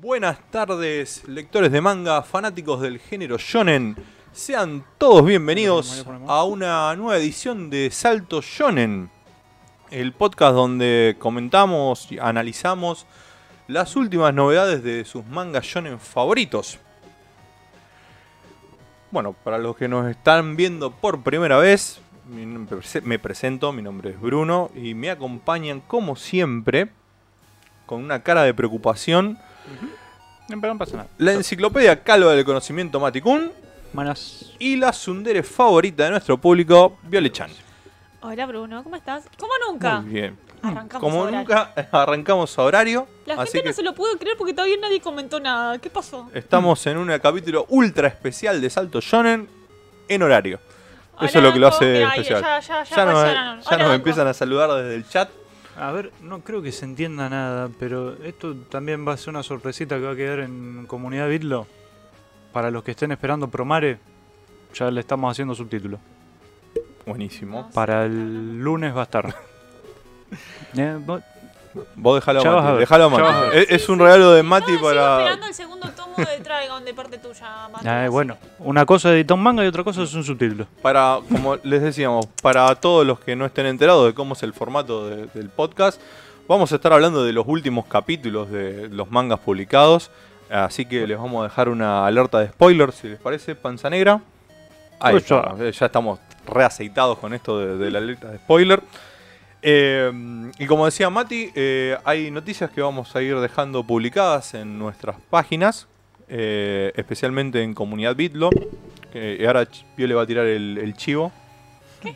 Buenas tardes, lectores de manga, fanáticos del género shonen. Sean todos bienvenidos a una nueva edición de Salto Shonen, el podcast donde comentamos y analizamos las últimas novedades de sus mangas shonen favoritos. Bueno, para los que nos están viendo por primera vez, me presento, mi nombre es Bruno y me acompañan como siempre, con una cara de preocupación, Pero no pasa nada. la enciclopedia calva del conocimiento Maticún Buenas. y la sundere favorita de nuestro público, Violechan. Hola Bruno, ¿cómo estás? ¿Cómo nunca? Muy bien. Arrancamos Como horario. nunca, arrancamos a horario, La así gente que no se lo pudo creer porque todavía nadie comentó nada. ¿Qué pasó? estamos en un capítulo ultra especial de Salto Shonen en horario. Hola, Eso es lo que lo hace Mira, especial. Ya, ya, ya, Ya nos, empiezan a saludar desde el chat. A ver, no creo que se entienda nada, pero esto también va a ser una sorpresita que va a quedar en comunidad Bitlo. Para los que estén esperando Promare, ya le estamos haciendo subtítulo. Buenísimo. Para el lunes va a estar. Eh, Vos dejalo a Mati. ver, Dejalo a Mati. ver. Es, es un regalo de Mati No, para. esperando el segundo tomo de Dragon de parte tuya, Mati, Ah, bueno, una cosa es editar un manga y otra cosa es un subtítulo. Para, como les decíamos, para todos los que no estén enterados de cómo es el formato de- del podcast, vamos a estar hablando de los últimos capítulos de los mangas publicados. Así que les vamos a dejar una alerta de spoilers, si les parece, panza negra. Ahí Pues ya. estamos, eh, ya estamos reaceitados con esto de, de la alerta de spoiler. Eh, y como decía Mati, eh, hay noticias que vamos a ir dejando publicadas en nuestras páginas, eh, especialmente en Comunidad Bitlo. y ahora Ch- Pio le va a tirar el, el chivo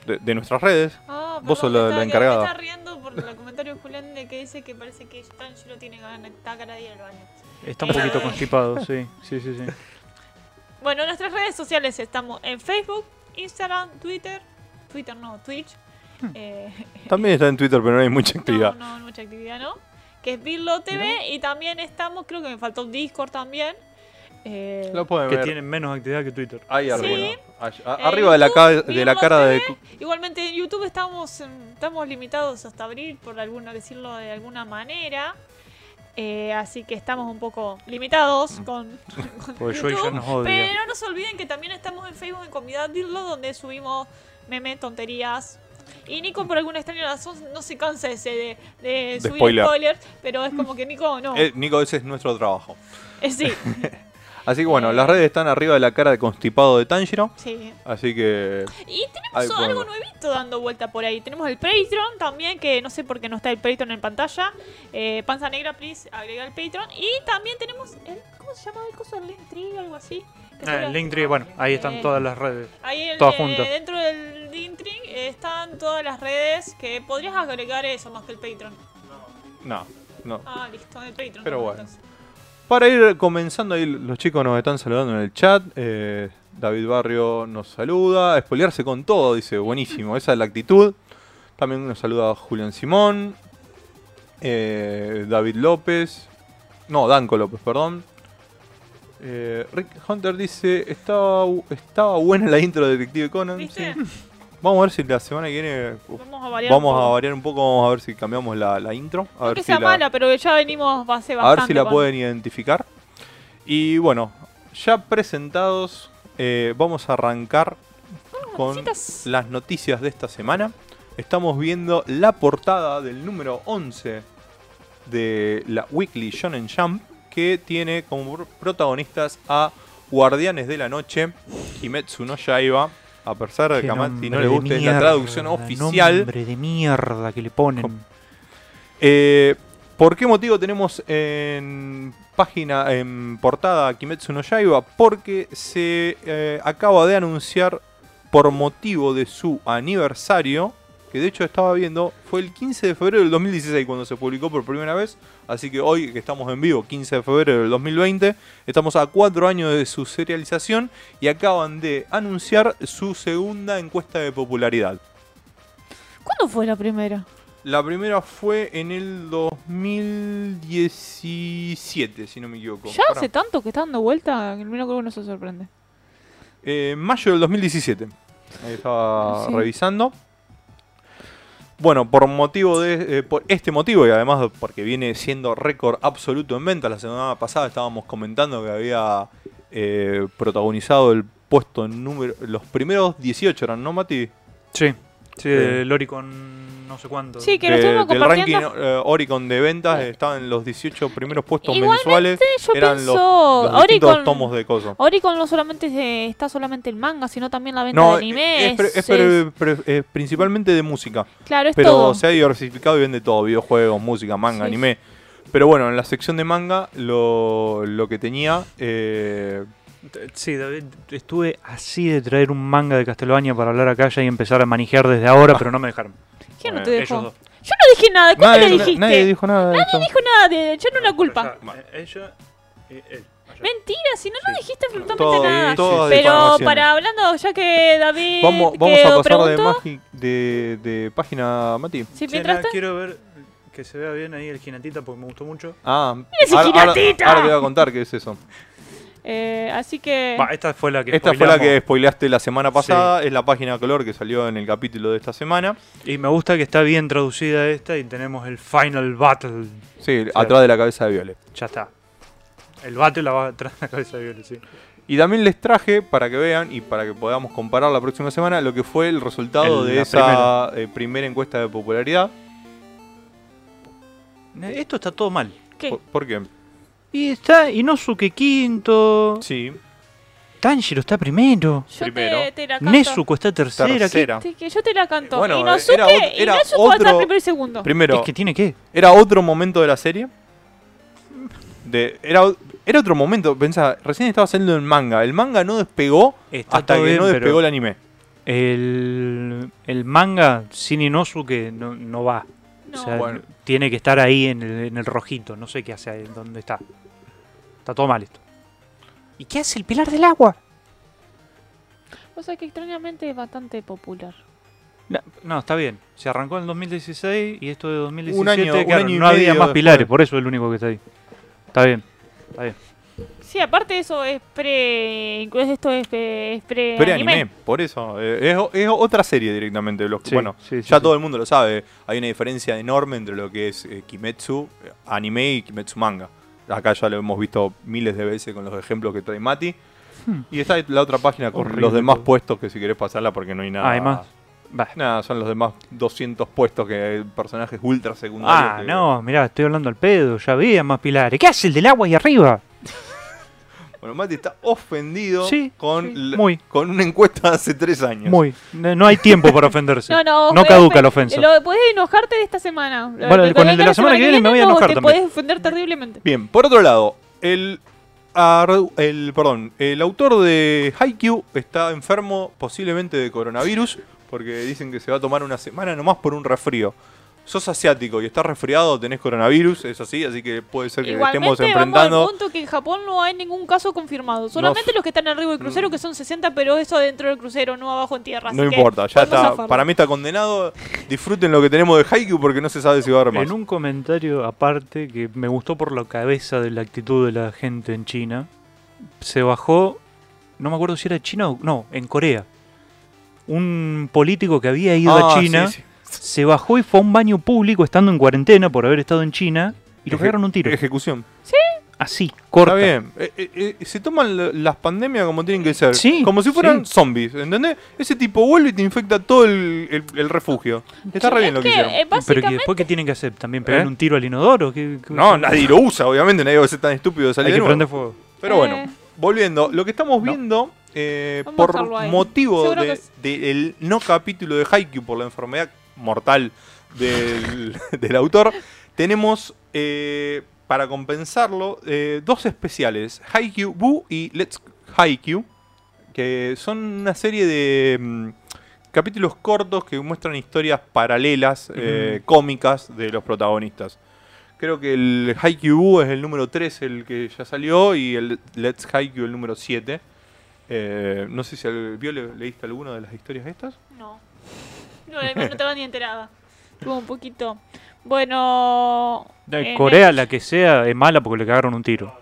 de, de nuestras redes. Ah, Vos sos la- encargada. Me está riendo por el comentario de Julián de que dice que parece que Tanjiro tiene está cada día al baño. Está un poquito Eh. constipado, sí, sí, sí, sí. Bueno, en nuestras redes sociales estamos en Facebook, Instagram, Twitter, Twitter no, Twitch. eh, También está en Twitter, pero no hay mucha actividad. No, no, mucha actividad, ¿no? Que es Birlo TV y también estamos, creo que me faltó Discord también. Eh, Lo pueden Que ver tienen menos actividad que Twitter. ahí Sí. arriba. Eh, de la, YouTube, de cara de... Igualmente en YouTube estamos, mm, estamos limitados hasta abril, por alguna, decirlo de alguna manera. Eh, así que estamos un poco limitados con, con Porque yo YouTube. nos odia. Pero no se olviden que también estamos en Facebook en Comunidad Birlo, donde subimos memes, tonterías. Y Nico, por alguna extraña razón, no se cansa ese de, de subir spoiler. spoilers, pero es como que Nico no. Eh, Nico, ese es nuestro trabajo. Eh, sí, Así que bueno, las redes están arriba de la cara de constipado de Tanjiro. sí. Así que Y tenemos algo nuevito dando vuelta por ahí. Tenemos el Patreon también, que no sé por qué no está el Patreon en pantalla. Eh, Panza Negra, please, agrega el Patreon. Y también tenemos el. ¿Cómo se llama el coso? El Linktree, algo así. El Linktree, bueno, ahí están Eh, todas las redes. Ahí el- todas eh, juntas. dentro del Linktree eh, están todas las redes que podrías agregar eso más que el Patreon. no, no. Ah, listo, el Patreon. Pero no, bueno. entonces. Para ir comenzando ahí, los chicos nos están saludando en el chat. eh, David Barrio nos saluda. Espolearse con todo, dice, buenísimo, esa es la actitud. También nos saluda Julián Simón. eh, David López. No, Danco López, perdón. Eh, Rick Hunter dice, estaba, estaba buena la intro de Detective Conan. ¿Viste? Sí. Vamos a ver si la semana que viene... uf, Vamos a variar. Vamos un a poco. variar un poco, vamos a ver si cambiamos la, la intro. A No ver que si sea la- mala, pero ya venimos hace a bastante. ver si la con- pueden identificar. Y bueno, ya presentados, eh, vamos a arrancar con noticias. las noticias de esta semana. Estamos viendo la portada del número 11 de la Weekly Shonen Jump, que tiene como pr- protagonistas a Guardianes de la Noche, Kimetsu no Yaiba. A pesar de que a no le guste, es la traducción oficial. Nombre de mierda que le ponen. Eh, ¿Por qué motivo tenemos en página, en portada Kimetsu no Yaiba? Porque se eh, acaba de anunciar por motivo de su aniversario, que de hecho estaba viendo, fue el 15 de febrero del 2016 cuando se publicó por primera vez, así que hoy que estamos en vivo, 15 de febrero del 2020, estamos a cuatro años de su serialización y acaban de anunciar su segunda encuesta de popularidad. ¿Cuándo fue la primera? La primera fue en el 2017, si no me equivoco. Ya Pará. hace tanto que está dando vuelta, que el mío que uno se sorprende. Eh, mayo del 2017. Ahí estaba Sí. revisando. Bueno, por motivo de eh, por este motivo y además porque viene siendo récord absoluto en ventas, la semana pasada estábamos comentando que había eh, protagonizado el puesto número los primeros 18 eran, ¿no, Mati? Sí, sí, Sí. de Loricon no sé cuánto. Sí, que lo De- estuvimos del ranking compartiendo. eh, Oricon de ventas estaba en los 18 primeros puestos Igualmente, mensuales. yo eran pienso, los, los distintos Oricon- tomos de cosas. Oricon no solamente se- está solamente el manga, sino también la venta No, de anime. es, pre- es es- pre- pre- eh, principalmente de música. claro, es Pero todo. se ha diversificado y vende todo, videojuegos, música, manga, Sí. anime. Pero bueno, en la sección de manga lo, lo que tenía... eh, Sí, David, estuve así de traer un manga de Castlevania para hablar acá ya y empezar a manejar desde ahora, pero no me dejaron. ¿Quién no te Ellos dejó? dos. Yo no dije nada. ¿Cómo nadie, le dijiste? nadie dijo nada de. No dijo nada de yo no la culpa. Allá, eh, ella y él. allá. Mentira, si no, no Sí. dijiste absolutamente Todo- nada. Pero para hablando, ya que David Vamos, a pasar de, preguntó, magi- de, de página, Mati. Che, mientras quiero ver que se vea bien ahí el jinatita porque me gustó mucho. Ah, ese ahora, ahora- Ginatita! ahora te voy a contar qué es eso. Eh, así que esta fue la que Esta fue la que spoileaste la semana pasada, es la página color que salió en el capítulo de esta semana. Y me gusta que está bien traducida esta y tenemos el Final Battle. Sí, atrás de la cabeza de Violet. Ya está. El battle la va atrás de la cabeza de Violet, sí. Y también les traje, para que vean y para que podamos comparar la próxima semana, lo que fue el resultado El- de esa eh, primera encuesta de popularidad. Esto está todo mal. ¿qué? ¿Por, por qué? Y está Inosuke quinto. Sí, Tanjiro está primero. Yo primero. te, te la canto. Nezuko está tercera. ¿qué- tercera. Te- que yo te la canto. Bueno, Inosuke, era ot- era Inosuke va a estar otro- primero y segundo. Primero, Es que tiene que. ¿era otro momento de la serie? De, era, era otro momento, pensá, recién estaba saliendo el manga. El manga no despegó Está hasta que bien, no despegó el anime. El, el manga sin Inosuke no, no va. No. O sea, Bueno. tiene que estar ahí en el, en el rojito. No sé qué hace ahí, dónde está. Está todo mal esto. ¿Y qué hace el pilar del agua? O sea que extrañamente es bastante popular. No, no, está bien. Se arrancó en el 2016 y esto de 2017 Un año- un año y no había más después. pilares, por eso es el único que está ahí. Está bien. Está bien. Sí, aparte eso es pre... Incluso esto es, pre- es pre, Pero anime. anime, por eso. eh, es, es otra serie directamente. Los, Sí, bueno, sí, sí, ya sí. todo el mundo lo sabe. Hay una diferencia enorme entre lo que es eh, Kimetsu eh, anime y Kimetsu manga. Acá ya lo hemos visto miles de veces con los ejemplos que trae Mati. Hmm. Y está la otra página con Horrible los demás puestos que si querés pasarla porque no hay nada. Ah, hay más. Va. Nada, son los demás 200 puestos que hay personajes ultra secundarios. Ah, que- no, mirá, estoy hablando al pedo, ya había más pilares. ¿Qué hace el del agua ahí arriba? Bueno, Mati está ofendido Sí, con, sí, la- muy. con una encuesta de hace tres años. Muy. No, no hay tiempo para ofenderse. No, no, No caduca la ofensa. Lo, podés enojarte de esta semana. Bueno, con el de la semana que viene me voy a no, enojar te también. podés ofender terriblemente. Bien, por otro lado, el, el, perdón, el autor de Haikyuu está enfermo posiblemente de coronavirus porque dicen que se va a tomar una semana nomás por un resfrío. Sos asiático y estás resfriado, tenés coronavirus, es así, así que puede ser que estemos Igualmente, vamos al enfrentando. punto que en Japón no hay ningún caso confirmado. Solamente los que están arriba del crucero, que son 60, pero eso dentro del crucero, no abajo en tierra. No así que importa, ya está. zafarlo. Para mí está condenado. Disfruten lo que tenemos de Haikyuu porque no se sabe si va a haber más. En un comentario aparte que me gustó por la cabeza de la actitud de la gente en China, se bajó, no me acuerdo si era China o no, en Corea. Un político que había ido Ah, a China sí, sí. Se bajó y fue a un baño público estando en cuarentena por haber estado en China y le Eje- pegaron un tiro. Ejecución. Así, corta. Está bien. Eh, eh, eh, se toman la- las pandemias como tienen que ser. Sí, como si fueran sí. zombies, ¿entendés? Ese tipo vuelve y te infecta todo el, el- el refugio. Está re bien Es lo que, que, hicieron. eh, Pero que básicamente, después qué tienen que hacer, también pegar ¿Eh? un tiro al inodoro. ¿Qué- qué- No, nadie lo usa, obviamente. Nadie va a ser tan estúpido de Hay salir que de prender fuego. Pero Eh. bueno, volviendo. Lo que estamos No. viendo, eh, por motivo Seguro de- del no capítulo de Haikyuu por la enfermedad mortal del, del autor, tenemos eh, para compensarlo eh, dos especiales, Haikyuu Boo y Let's Haikyuu, que son una serie de mm, capítulos cortos que muestran historias paralelas, eh, cómicas de los protagonistas. Creo que el Haikyuu Boo es el número 3, el que ya salió, y el Let's Haikyuu el número 7. Eh, no sé si al, ¿vio, le- leíste alguna de las historias estas. No. No, no estaba ni enterada. Estuvo un poquito. Bueno. De en Corea, el- la que sea, es mala porque le cagaron un tiro.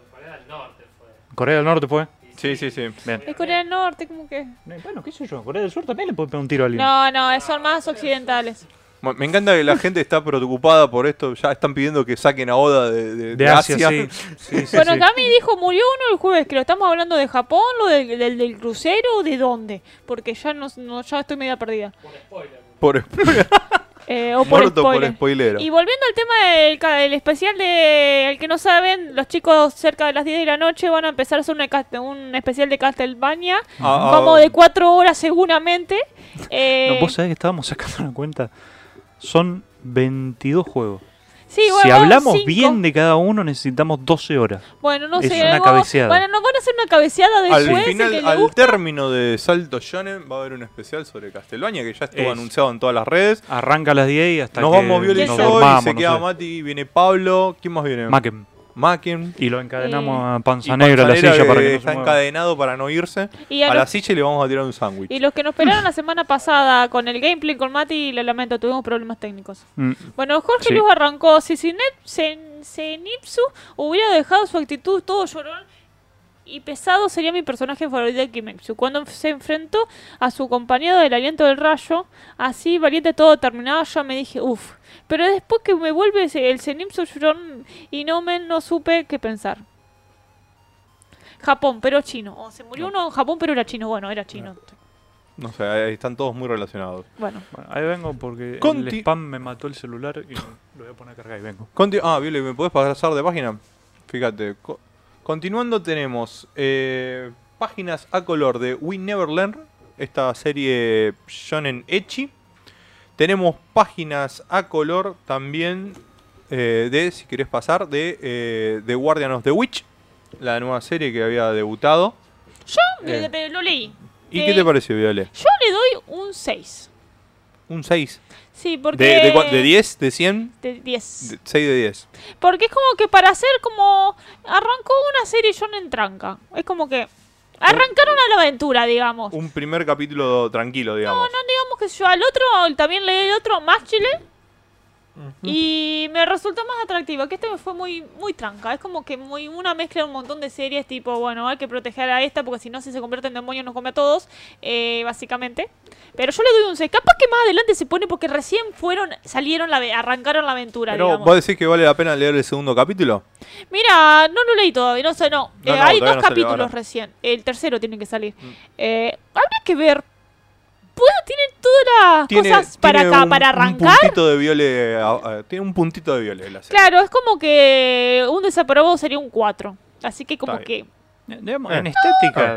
Corea del Norte fue. Sí, sí, sí. Bien. Es Corea del Norte, como que. Eh, Bueno, qué sé yo, Corea del Sur también le puede pegar un tiro a alguien. No, no, son más occidentales. Me encanta que la gente está preocupada por esto. Ya están pidiendo que saquen a Oda de, de- De de Asia, Asia. sí. Sí, sí, Bueno, sí. Cami dijo, murió uno el jueves, que lo estamos hablando de Japón, lo del, del, del crucero, o ¿de dónde? Porque ya no, no- ya estoy media perdida. Por Eh, o por muerto spoiler. por spoilero. Y volviendo al tema del del especial de el que no saben, los chicos cerca de las 10 de la noche van a empezar a hacer una un especial de Castlevania, Ah, como ah, de 4 horas seguramente. Eh, No, vos sabés que estábamos sacando una cuenta. Son 22 juegos. Sí, si hablamos cinco. bien de cada uno, necesitamos 12 horas. Bueno, no es sé. una algo- cabeceada. Bueno, nos van a hacer una cabeceada después. Al final, que al gusta. término de Salto Shonen va a haber un especial sobre Castlevania que ya estuvo Es. anunciado en todas las redes. Arranca a las 10 y hasta Nos que vamos Viola y nos yo y se no queda sé. Mati, viene Pablo. ¿Quién más viene? Macken. Macken. Y lo encadenamos Eh, a Panza Negra a la silla para que no se está mueva. encadenado para no irse. Y a A los- la silla y le vamos a tirar un sándwich. Y los que nos esperaron la semana pasada con el gameplay con Mati, le lamento, tuvimos problemas técnicos. Mm. Bueno, Jorge Sí. Luz arrancó. Si Sinet- Sen- Zenitsu hubiera dejado su actitud todo llorón y pesado, sería mi personaje favorito de Kimetsu. Cuando se enfrentó a su compañero del aliento del rayo, así valiente todo terminado, ya me dije, uff. Pero después que me vuelve el Zenitsu llorón y no me no supe qué pensar. Japón, pero chino. O se murió uno en Japón, pero era chino. Bueno, era chino. No sé, ahí están todos muy relacionados. Bueno. Bueno, ahí vengo porque Conti- el spam me mató el celular y lo voy a poner a cargar y vengo. Conti- ah, Viola, ¿me podés pasar de página? Fíjate. co- continuando tenemos eh, páginas a color de We Never Learn, esta serie shonen Echi. Tenemos páginas a color también eh, de, si querés pasar, de eh, The Guardian of the Witch, la nueva serie que había debutado. Eh, lo leí. ¿Y qué te pareció, Viola? Yo le doy un 6. Un 6. Sí, porque... ¿De, de, cua- de 10? ¿De 100? De 10. De- 6 de 10. Porque es como que para hacer como... Arrancó una serie en tranca. Es como que... Arrancaron a la aventura, digamos. Un primer capítulo tranquilo, digamos. No, digamos que yo al otro, también leí el otro, más chile. Y me resultó más atractivo, que este me fue muy muy tranca. Es como que muy una mezcla de un montón de series, tipo, bueno, hay que proteger a esta porque si no, si se convierte en demonio nos come a todos, eh, básicamente. Pero yo le doy un 6. Capaz que más adelante se pone porque recién fueron, salieron, la, arrancaron la aventura, Pero, digamos. ¿vos decís que vale la pena leer el segundo capítulo? Mira, no lo leí todavía, no sé, no. No, Eh, no, hay dos capítulos recién. El tercero tiene que salir. Mm. Eh, habría que ver. ¿Puedo, tiene todas las cosas para tiene acá, un- para Un arrancar? puntito de viole. ah, ah, tiene un puntito de viole la serie. Claro, es como que un desaprobado sería un 4. Así que como que... Digamos, Eh. en estética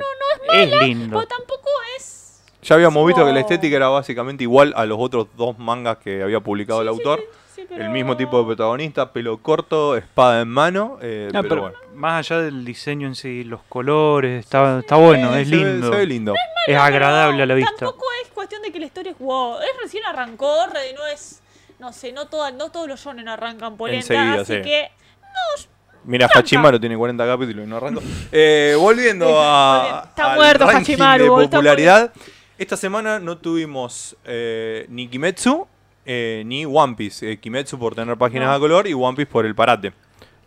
es, lindo. Pues tampoco es... Ya habíamos visto que la No. estética era básicamente igual a los otros dos mangas que había publicado el Sí, sí, autor. sí, sí, pero- El mismo tipo de protagonista, pelo corto, espada en mano. eh, No, pero, pero bueno. más allá del diseño en sí, los colores, está, está bueno, Eh, es se ve- lindo. se ve lindo. Es agradable a la vista. Tampoco es cuestión de que la historia es wow. Es recién arrancó, re- no es... No sé, no, toda, no todos los shonen arrancan polenta, Enseguida, así sí. que... Mira, Hachimaru tiene 40 capítulos y no arrancó. Eh, volviendo a. Está al muerto ranking Hachimaru, de popularidad. Esta semana no tuvimos eh, ni Kimetsu eh, ni One Piece. Eh, Kimetsu por tener páginas No. a color y One Piece por el parate.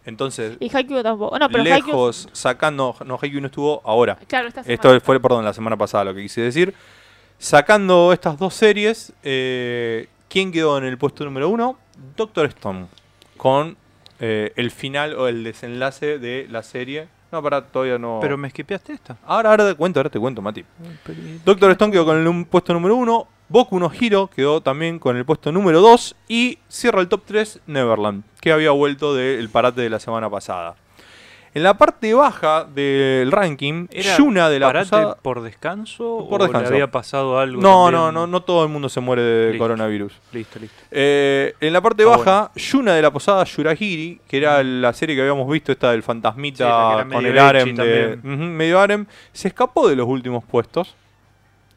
Entonces, Y Haikyuu tampoco. No, pero Haikyuu... lejos, sacando. No, Haikyuu no estuvo ahora. Claro, esta semana. Esto fue, perdón, la semana pasada lo que quise decir. Sacando estas dos series, eh, ¿quién quedó en el puesto número uno? Doctor Stone. Con eh, el final o el desenlace de la serie. No, para todavía no. Pero me esquipeaste esta. Ahora, ahora te cuento, ahora te cuento, Mati. Doctor Stone quedó con el un- puesto número uno. Boku no Hero quedó también con el puesto número 2. Y cierra el top 3 Neverland, que había vuelto del parate de la semana pasada. En la parte baja del ranking, ¿Era Yuna de la parate posada- por descanso Por o descanso. le había pasado algo? No, no, no, no todo el mundo se muere de Listo. coronavirus. Listo, listo. Eh, en la parte baja, Yuna de la posada Yurahiri, que era la serie que habíamos visto, esta del fantasmita Sí, con el harem de. Ujú, medio harem, se escapó de los últimos puestos,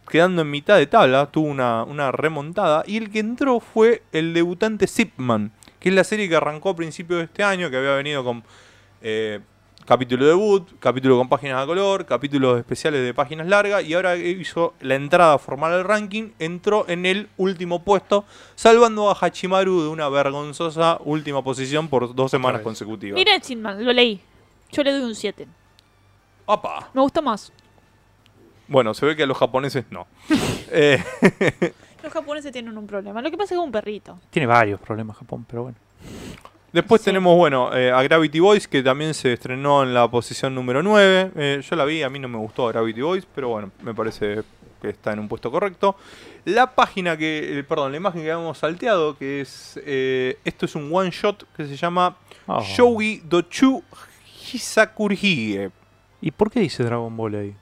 quedando en mitad de tabla, tuvo una, una remontada, y el que entró fue el debutante Zipman, que es la serie que arrancó a principios de este año, que había venido con eh, capítulo debut, capítulo con páginas a color, capítulos especiales de páginas largas, y ahora hizo la entrada formal al ranking, entró en el último puesto, salvando a Hachimaru de una vergonzosa última posición por dos semanas consecutivas. Miren, Sinman, lo leí. Yo le doy un 7. ¡Opa! Me gusta más. Bueno, se ve que a los japoneses no. Eh, Los japoneses tienen un problema. Lo que pasa es que es un perrito. Tiene varios problemas Japón, pero bueno. Después Sí. tenemos, bueno, eh, a Gravity Boys, que también se estrenó en la posición número 9. Eh, yo la vi, a mí no me gustó Gravity Boys, pero bueno, me parece que está en un puesto correcto. La página que, eh, perdón, la imagen que habíamos salteado, que es, eh, esto es un one shot que se llama Oh. Shogi Dochu Hisakurihige. ¿Y por qué dice Dragon Ball ahí?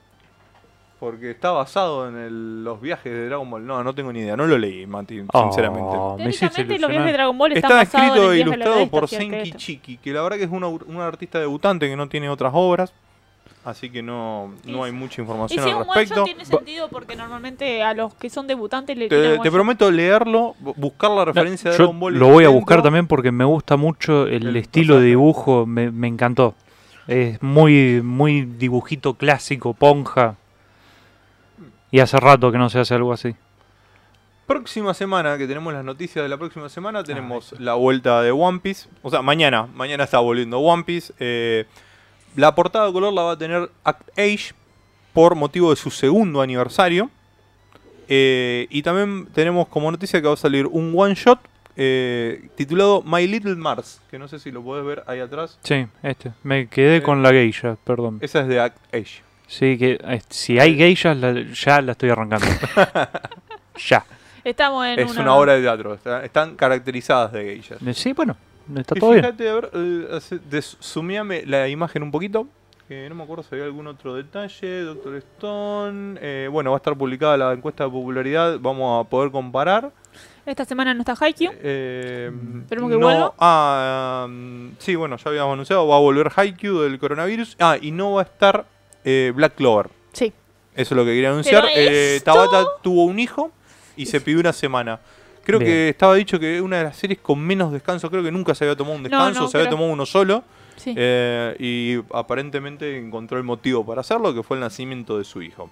Porque está basado en el- los viajes de Dragon Ball. No, no tengo ni idea, no lo leí, Mati, Oh, sinceramente. me hiciste Teóricamente los viajes de. Dragon Ball están Está escrito e ilustrado por Senki. Chiki, que la verdad que es una artista debutante que no tiene otras obras, así que no, no hay mucha Y información si al un respecto. tiene sentido porque normalmente a los que son debutantes le Te, te prometo leerlo, bu- buscar la referencia de Dragon Ball. lo voy a buscar también porque me gusta mucho el, El estilo de dibujo, me, me encantó. Es muy, muy dibujito clásico, ponja. Y hace rato que no se hace algo así. Próxima semana, que tenemos las noticias de la próxima semana, tenemos la vuelta de One Piece. O sea, mañana, mañana está volviendo One Piece. Eh, la portada de color la va a tener Act Age por motivo de su segundo aniversario. Eh, y también tenemos como noticia que va a salir un one shot eh, titulado My Little Mars, que no sé si lo podés ver ahí atrás. Sí, este. Me quedé con la geisha, perdón. Esa es de Act Age. Sí, que eh, si hay geishas, la- ya la estoy arrancando. ya. Estamos en Es una obra de teatro, está- están caracterizadas de geishas. Eh, Sí, bueno, está Y todo bien. fíjate, a ver, eh, hace- des- sumeame la imagen un poquito. Que no me acuerdo si había algún otro detalle. Doctor Stone. eh, bueno, va a estar publicada la encuesta de popularidad. Vamos a poder comparar. Esta semana no está Haikyuu. Eh, Esperemos que no- vuelva. Ah, um, sí, bueno, ya habíamos anunciado. Va a volver Haikyuu del coronavirus. Ah, y no va a estar eh, Black Clover. Sí. Eso es lo que quería anunciar. Eh, esto- Tabata tuvo un hijo y se pidió una semana. Creo Bien. que estaba dicho que una de las series con menos descanso, creo que nunca se había tomado un descanso, no, se había tomado uno solo. Sí. eh, y aparentemente encontró el motivo para hacerlo, que fue el nacimiento de su hijo.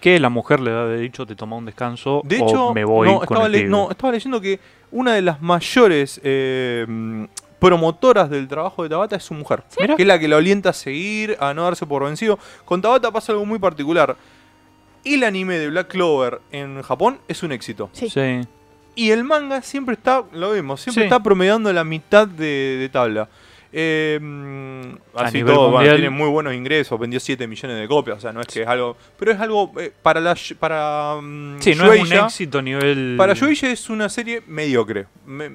Que la mujer le había dicho te toma un descanso De o hecho, me voy no, con estaba el tigre. no, estaba leyendo que una de las mayores eh, promotoras del trabajo de Tabata es su mujer. Que es la que lo alienta a seguir, a no darse por vencido. Con Tabata pasa algo muy particular. El anime de Black Clover en Japón es un éxito. Sí. Sí. Y el manga siempre está, lo vemos, siempre Sí. está promediando la mitad de, de tabla. Eh, así todo, bueno, tiene muy buenos ingresos, vendió 7 millones de copias, o sea, no es que es algo... Pero es algo eh, para la... para mm, Sí, no es un éxito a nivel. Para Shueisha es una serie mediocre, me-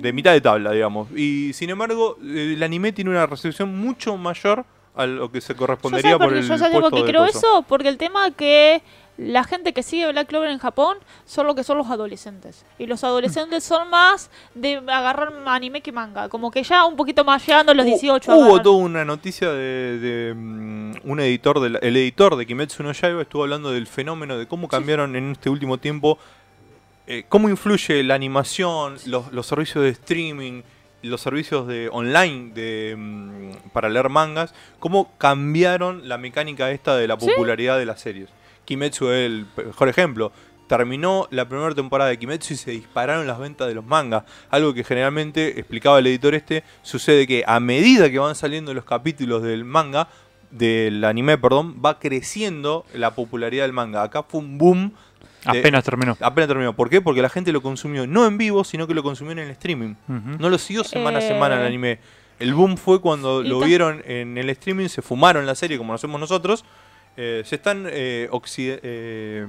de mitad de tabla, digamos. Y sin embargo, el anime tiene una recepción mucho mayor a lo que se Yo correspondería sé por por el yo puesto por qué de creo eso, porque el tema que la gente que sigue Black Clover en Japón son lo que son los adolescentes. Y los adolescentes son más de agarrar anime que manga. Como que ya un poquito más llegando a los Hu- 18 Hubo toda una noticia de, de, mm, un editor, del- el editor de Kimetsu no Yaiba estuvo hablando del fenómeno de cómo cambiaron en este último tiempo, eh, cómo influye la animación, los, los servicios de streaming, los servicios de online de, mm, para leer mangas, cómo cambiaron la mecánica esta de la popularidad de las series. Kimetsu es el mejor ejemplo. Terminó la primera temporada de Kimetsu y se dispararon las ventas de los mangas. Algo que generalmente, explicaba el editor este, sucede que a medida que van saliendo los capítulos del manga, del anime, perdón, va creciendo la popularidad del manga. Acá fue un boom. De- Apenas terminó. apenas terminó. ¿Por qué? Porque la gente lo consumió no en vivo, sino que lo consumió en el streaming. No lo siguió semana a Eh. semana el anime. El boom fue cuando lo vieron en el streaming, se fumaron la serie como lo hacemos nosotros. eh, se están eh, eh,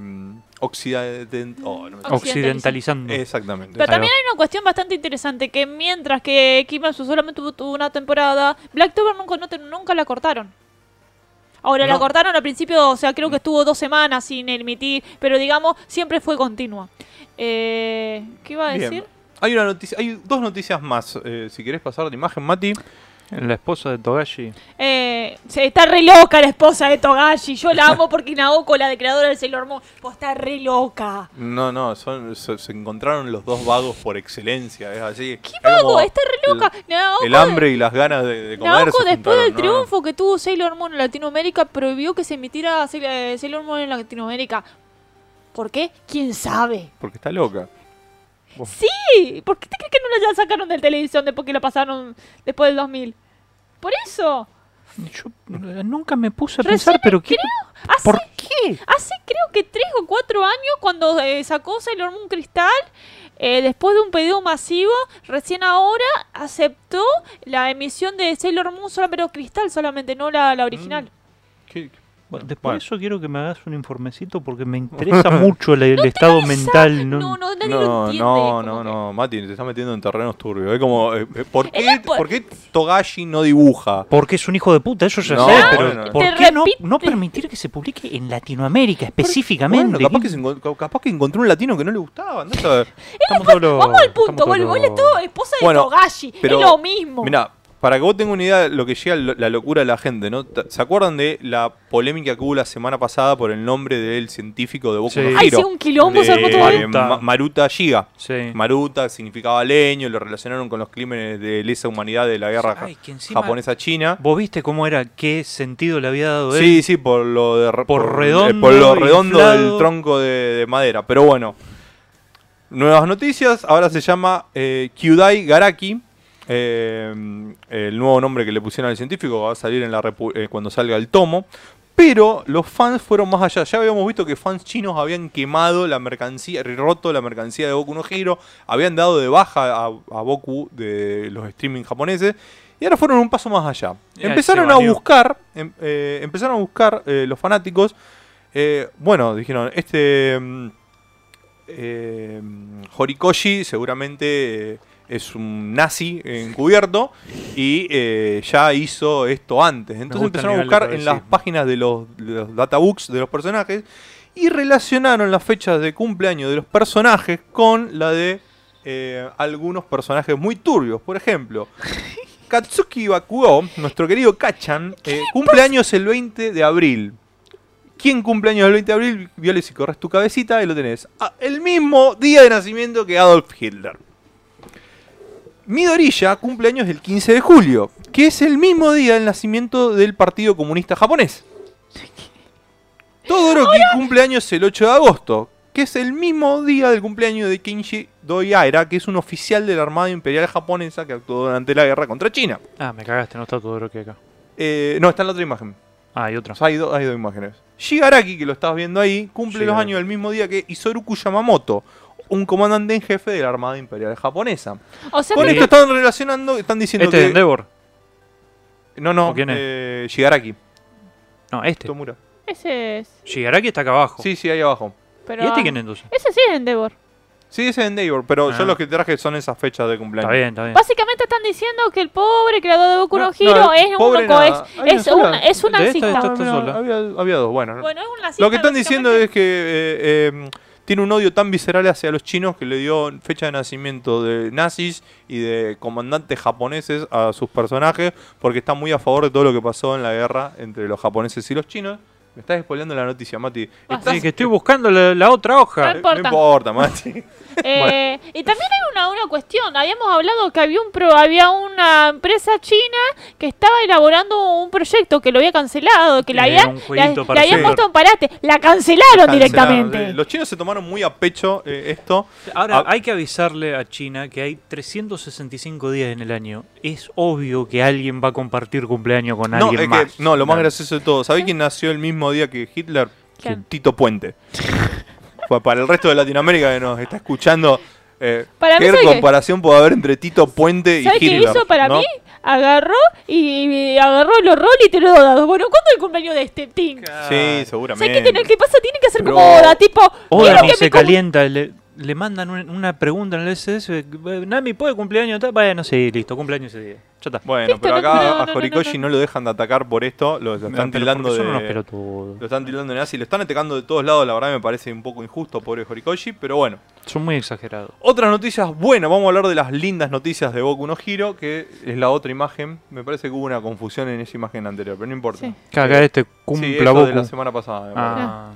oxident- oh, no me sale. Occidentalizando. Exactamente. Pero también hay una cuestión bastante interesante, que mientras que Kimetsu solamente tuvo, una temporada, Black Clover nunca, no te- nunca la cortaron. Ahora la No. cortaron al principio, o sea, creo que estuvo dos semanas sin emitir, pero digamos, siempre fue continua. Eh, ¿Qué iba a Bien. decir? Hay una noticia, hay dos noticias más. eh, si querés pasar de imagen, Mati. La esposa de Togashi. Eh, se- está re loca la esposa de Togashi. Yo la amo porque Naoko, la de creadora del Sailor Moon, pues está re loca. No, no, son, se, se encontraron los dos vagos por excelencia. Es así. ¿Qué Es vago? Está re loca. Naoko, El hambre y las ganas de, de comer. Naoko, después del triunfo que tuvo Sailor Moon en Latinoamérica, prohibió que se emitiera eh, Sailor Moon en Latinoamérica. ¿Por qué? ¿Quién sabe? Porque está loca. Sí, ¿por qué te crees que no la ya sacaron de televisión después que la pasaron después del 2000? Por eso. Yo eh, nunca me puse a Recién pensar, pero ¿qué? Hace, ¿por qué? hace creo que tres o cuatro años cuando eh, sacó Sailor Moon Cristal, eh, después de un pedido masivo, recién ahora aceptó la emisión de Sailor Moon solo, pero Cristal solamente, no la, la original. ¿Qué- qué- Bueno, después bueno. de eso quiero que me hagas un informecito porque me interesa mucho el, el estado mental. No, No, no, nadie No, lo entiende. no, no, que- no, Mati, te estás metiendo en terrenos turbios. Es como, eh, eh, ¿por, qué, la po- ¿por qué Togashi no dibuja? Porque es un hijo de puta, eso ya No, sé, pero bueno. ¿por qué no, repite- no permitir que se publique en Latinoamérica específicamente? Bueno, capaz que, se capaz que encontró un latino que no le gustaba. saber. Estamos todos Vamos al punto, volvole todo esposa de Bueno, Togashi, pero- es lo mismo. Mira, para que vos tengas una idea de lo que llega la locura de la gente, ¿no? ¿Se acuerdan de la polémica que hubo la semana pasada por el nombre del científico de Boku Sí. no Ay, sí, un quilombo De todo ahí. Maruta. Ma- Maruta Giga. Sí. Maruta significaba leño, lo relacionaron con los crímenes de lesa humanidad de la guerra ja- Ay, que encima- japonesa-china. ¿Vos viste cómo era? ¿Qué sentido le había dado él? Sí, sí, por lo de Por eh, redondo, por lo redondo inflado. del tronco de, de madera. Pero bueno, nuevas noticias. Ahora se llama eh, Kyudai Garaki. Eh, el nuevo nombre que le pusieron al científico va a salir en la repu- eh, cuando salga el tomo. Pero los fans fueron más allá. Ya habíamos visto que fans chinos habían quemado la mercancía, roto la mercancía de Boku no Hero, habían dado de baja a, a Boku de los streaming japoneses. Y ahora fueron un paso más allá. Ya, Empezaron se a buscar, em- eh, empezaron a buscar eh, los fanáticos. eh, bueno, dijeron, este mm, eh, Horikoshi seguramente eh, es un nazi encubierto y eh, ya hizo esto antes. Entonces empezaron a buscar en las páginas de los, de los databooks de los personajes y relacionaron las fechas de cumpleaños de los personajes con la de eh, algunos personajes muy turbios. Por ejemplo, Katsuki Bakugo, nuestro querido Kachan, eh, cumpleaños el 20 de abril. ¿Quién cumpleaños el 20 de abril? Violes y corres tu cabecita y lo tenés. Ah, el mismo día de nacimiento que Adolf Hitler. Midorilla cumpleaños el 15 de julio, que es el mismo día del nacimiento del Partido Comunista Japonés. Todoroki cumpleaños el 8 de agosto, que es el mismo día del cumpleaños de Kenji Doyaira, que es un oficial de la Armada Imperial Japonesa que actuó durante la guerra contra China. Ah, me cagaste, no está todo lo que acá. Eh, no, está en la otra imagen. Ah, hay otro. O sea, hay, do- hay dos imágenes. Shigaraki, que lo estás viendo ahí, cumple los años el mismo día que Isoroku Yamamoto, un comandante en jefe de la Armada Imperial Japonesa. O sea Con que esto están relacionando, están diciendo Este es que... Endeavor. no, no, ¿O quién es? eh, Shigaraki. No, este. Tomura. ese es. Shigaraki está acá abajo. Sí, sí, ahí abajo. Pero, ¿Y este quién es entonces? Ese sí es Endeavor. Sí, ese es Endeavor, pero Ah. yo los que traje son esas fechas de cumpleaños. Está bien, está bien. Básicamente están diciendo que el pobre creador de Boku no, No, Hero no, es un nada. es, es, un, es había, había dos, bueno. Bueno, es un. Lo que están diciendo es que eh, eh, tiene un odio tan visceral hacia los chinos que le dio fecha de nacimiento de nazis y de comandantes japoneses a sus personajes porque está muy a favor de todo lo que pasó en la guerra entre los japoneses y los chinos. Me estás spoileando la noticia, Mati. Estás- Sí, que estoy buscando la, la otra hoja. No importa. No importa, Mati. Eh, Y también hay una, una cuestión. Habíamos hablado que había un pro, había una empresa china que estaba elaborando un proyecto que lo había cancelado, que la Era había, la, la habían puesto en parate. La cancelaron directamente. Cancelaron. Los chinos se tomaron muy a pecho eh, esto. Ahora, Ah. hay que avisarle a China que hay 365 días en el año. Es obvio que alguien va a compartir cumpleaños con No, alguien es más. que, no, lo más gracioso de todo. ¿Sabés quién nació el mismo día que Hitler? ¿Quién? Tito Puente. Pa- Para el resto de Latinoamérica que nos está escuchando, eh, Para ¿qué comparación puede haber entre Tito Puente y ¿Sabes qué Hitler? hizo para no? mí? Agarró y, y agarró los roles y te los dados. Bueno, ¿cuándo es el cumpleaños de este team? Sí, ¿Sabes seguramente. qué, tiene, qué pasa? Tiene que hacer como Oda, tipo. Oda ni que se calienta, le, le mandan un- una pregunta en el SS. eh, Nami, ¿puede cumpleaños? tal? Bueno, sí, listo, cumpleaños ese día. Ya está. Bueno, Listo, pero no, acá no, no, a no, Horikoshi no, no, lo dejan de atacar por esto, lo, lo están Pero tildando de... son unos pelotudos. Lo están tildando de nazi, lo están atacando de todos lados, la verdad me parece un poco injusto, pobre Horikoshi, pero bueno. Son muy exagerados. Otras noticias, bueno, vamos a hablar de las lindas noticias de Boku no Hero, que es la otra imagen. Me parece que hubo una confusión en esa imagen anterior, pero no importa. Sí. Que acá este sí, cumpla de la semana pasada. me parece. Ah,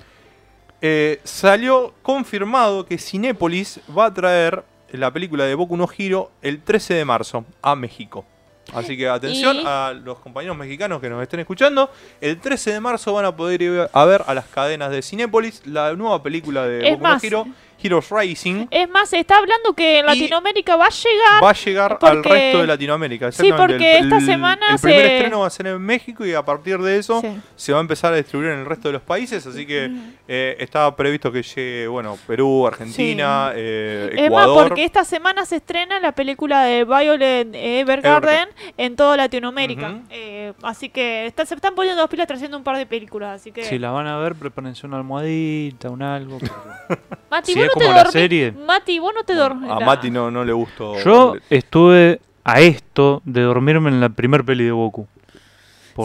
Eh, salió confirmado que Cinépolis va a traer la película de Boku no Hero el 13 de marzo a México. Así que atención Y- a los compañeros mexicanos que nos estén escuchando. El 13 de marzo van a poder ir a ver a las cadenas de Cinépolis la nueva película de Es Boku más, no Hero Heroes Rising Es más, se está hablando que en Latinoamérica va a llegar. va a llegar al resto de Latinoamérica. Sí, porque El- esta el- semana El primer estreno va a ser en México y a partir de eso Sí. se va a empezar a distribuir en el resto de los países. Así que eh, está previsto que llegue, bueno, Perú, Argentina, eh, Es más, Ecuador. porque esta semana se estrena la película de Violet Evergarden en toda Latinoamérica. Eh, así que está- se están poniendo dos pilas trayendo un par de películas. Así que. Si la van a ver, prepárense una almohadita, un algo. Mati, es no como la serie. Mati, vos no te dormís. A Mati no, no le gustó. Yo estuve a esto de dormirme en la primer peli de Goku.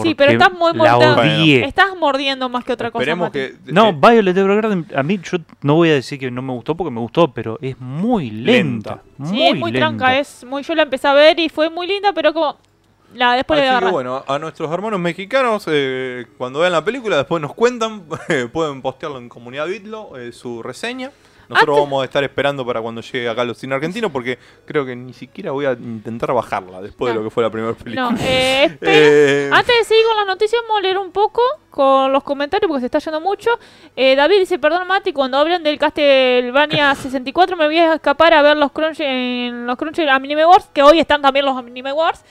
Sí, pero estás muy La mordiendo. odié. Estás mordiendo más que otra cosa. Mati. que. No, Violet Evergarden, a mí yo no voy a decir que no me gustó porque me gustó, pero es muy lenta. Lenta. Muy Sí, es muy lenta. tranca. Es muy, yo la empecé a ver y fue muy linda, pero como. La, después le que bueno, a nuestros hermanos mexicanos, eh, cuando vean la película, después nos cuentan, pueden postearlo en Comunidad Bitlo, eh, su reseña. Nosotros Antes- vamos a estar esperando para cuando llegue acá los cine argentinos, porque creo que ni siquiera voy a intentar bajarla después No. de lo que fue la primera película. No, eh. Eh, Antes de seguir con las noticias, vamos a leer un poco con los comentarios porque se está yendo mucho. Eh, David dice, perdón Mati, cuando hablan del Castlevania 64 me voy a escapar a ver los Crunch en los Crunch Anime Wars, que hoy están también los Anime Wars.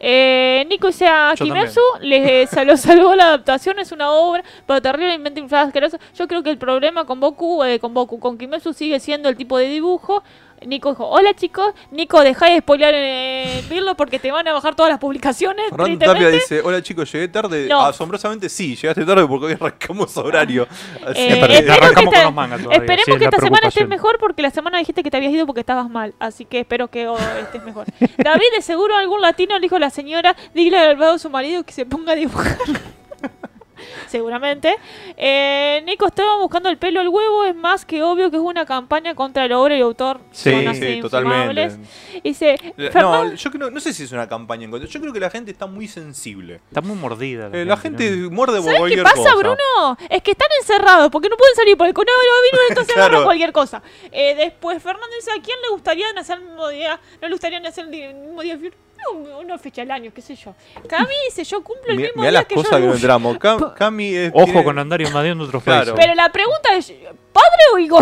Eh, Nico dice a Yo Kimetsu, le sal- salvó la adaptación, es una obra, pero terriblemente inflada, asquerosa. Yo creo que el problema con Boku, eh, con Boku, con Kimetsu sigue siendo el tipo de dibujo. Nico dijo, hola chicos, Nico, dejá de spoilear en Birlo porque te van a bajar todas las publicaciones. Fernando Tapia tristemente". dice, hola chicos, llegué tarde. No. Asombrosamente sí, llegaste tarde porque hoy arrancamos a horario. Así Eh, que- Pero espero arrancamos que con esta- los mangas todavía, Esperemos sí, que la esta semana estés mejor porque la semana dijiste que te habías ido porque estabas mal. Así que espero que estés mejor. David, de seguro algún latino le dijo a la señora, dile al lado de su marido que se ponga a dibujar. Seguramente. Eh, Nico estaba buscando el pelo al huevo. Es más que obvio que es una campaña contra el obra y autor. Sí, totalmente. Dice, No, yo creo, no sé si es una campaña en contra. Yo creo que la gente está muy sensible. Está muy mordida. Eh, la gente ¿no? muerde por ¿Sabes qué cualquier pasa, cosa. Bruno? Es que están encerrados porque no pueden salir por el coronavirus, entonces Claro. agarran cualquier cosa. Eh, después, Fernando dice: ¿A quién le gustaría nacer el mismo día? ¿No le gustaría nacer el mismo día? No, una fecha del año, qué sé yo. Cami dice: Yo cumplo el Mi- mismo Mirá día las que cosas yo. que no dibujo". entramos. Cam- Cami es- Ojo tiene- con andar invadiendo otros Claro. países. Pero la pregunta es: ¿padre o hijo?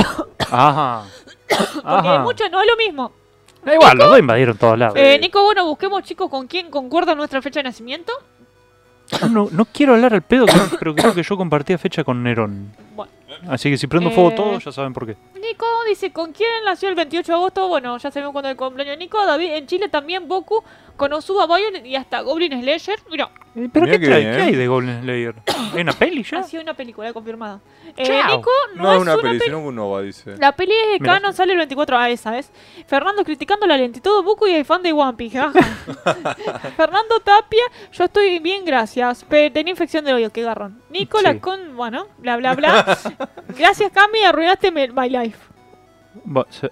Ajá. Porque Ajá. mucho no es lo mismo. Da igual, los dos invadieron todos lados. Eh, Nico, bueno, busquemos chicos con quién concuerda nuestra fecha de nacimiento. No, no quiero hablar al pedo, pero creo que yo compartía fecha con Nerón. Bueno. Así que si prendo fuego Eh, todo, ya saben por qué. Nico dice, ¿con quién nació el 28 de agosto? Bueno, ya sabemos cuándo es el cumpleaños de Nico. David, en Chile también Boku, Konosuba Violet y hasta Goblin Slayer. Mira, Eh, ¿Pero Mirá qué, que trae? bien, ¿Qué ¿eh? hay de Golden Slayer? ¿Hay una peli ya? ha sido una película confirmada. Eh. Nico, no, No es una peli, peli- sino un Nova, dice. La peli es de canon, sale el 24 a esa vez. Fernando criticando la lentitud de Boku y el fan de One Piece. Fernando Tapia, yo estoy bien, gracias. Pero tenía infección de oído, qué garrón. Nicola Sí. con, bueno, bla bla bla. gracias Cami, arruinaste mi- my life. Va, se-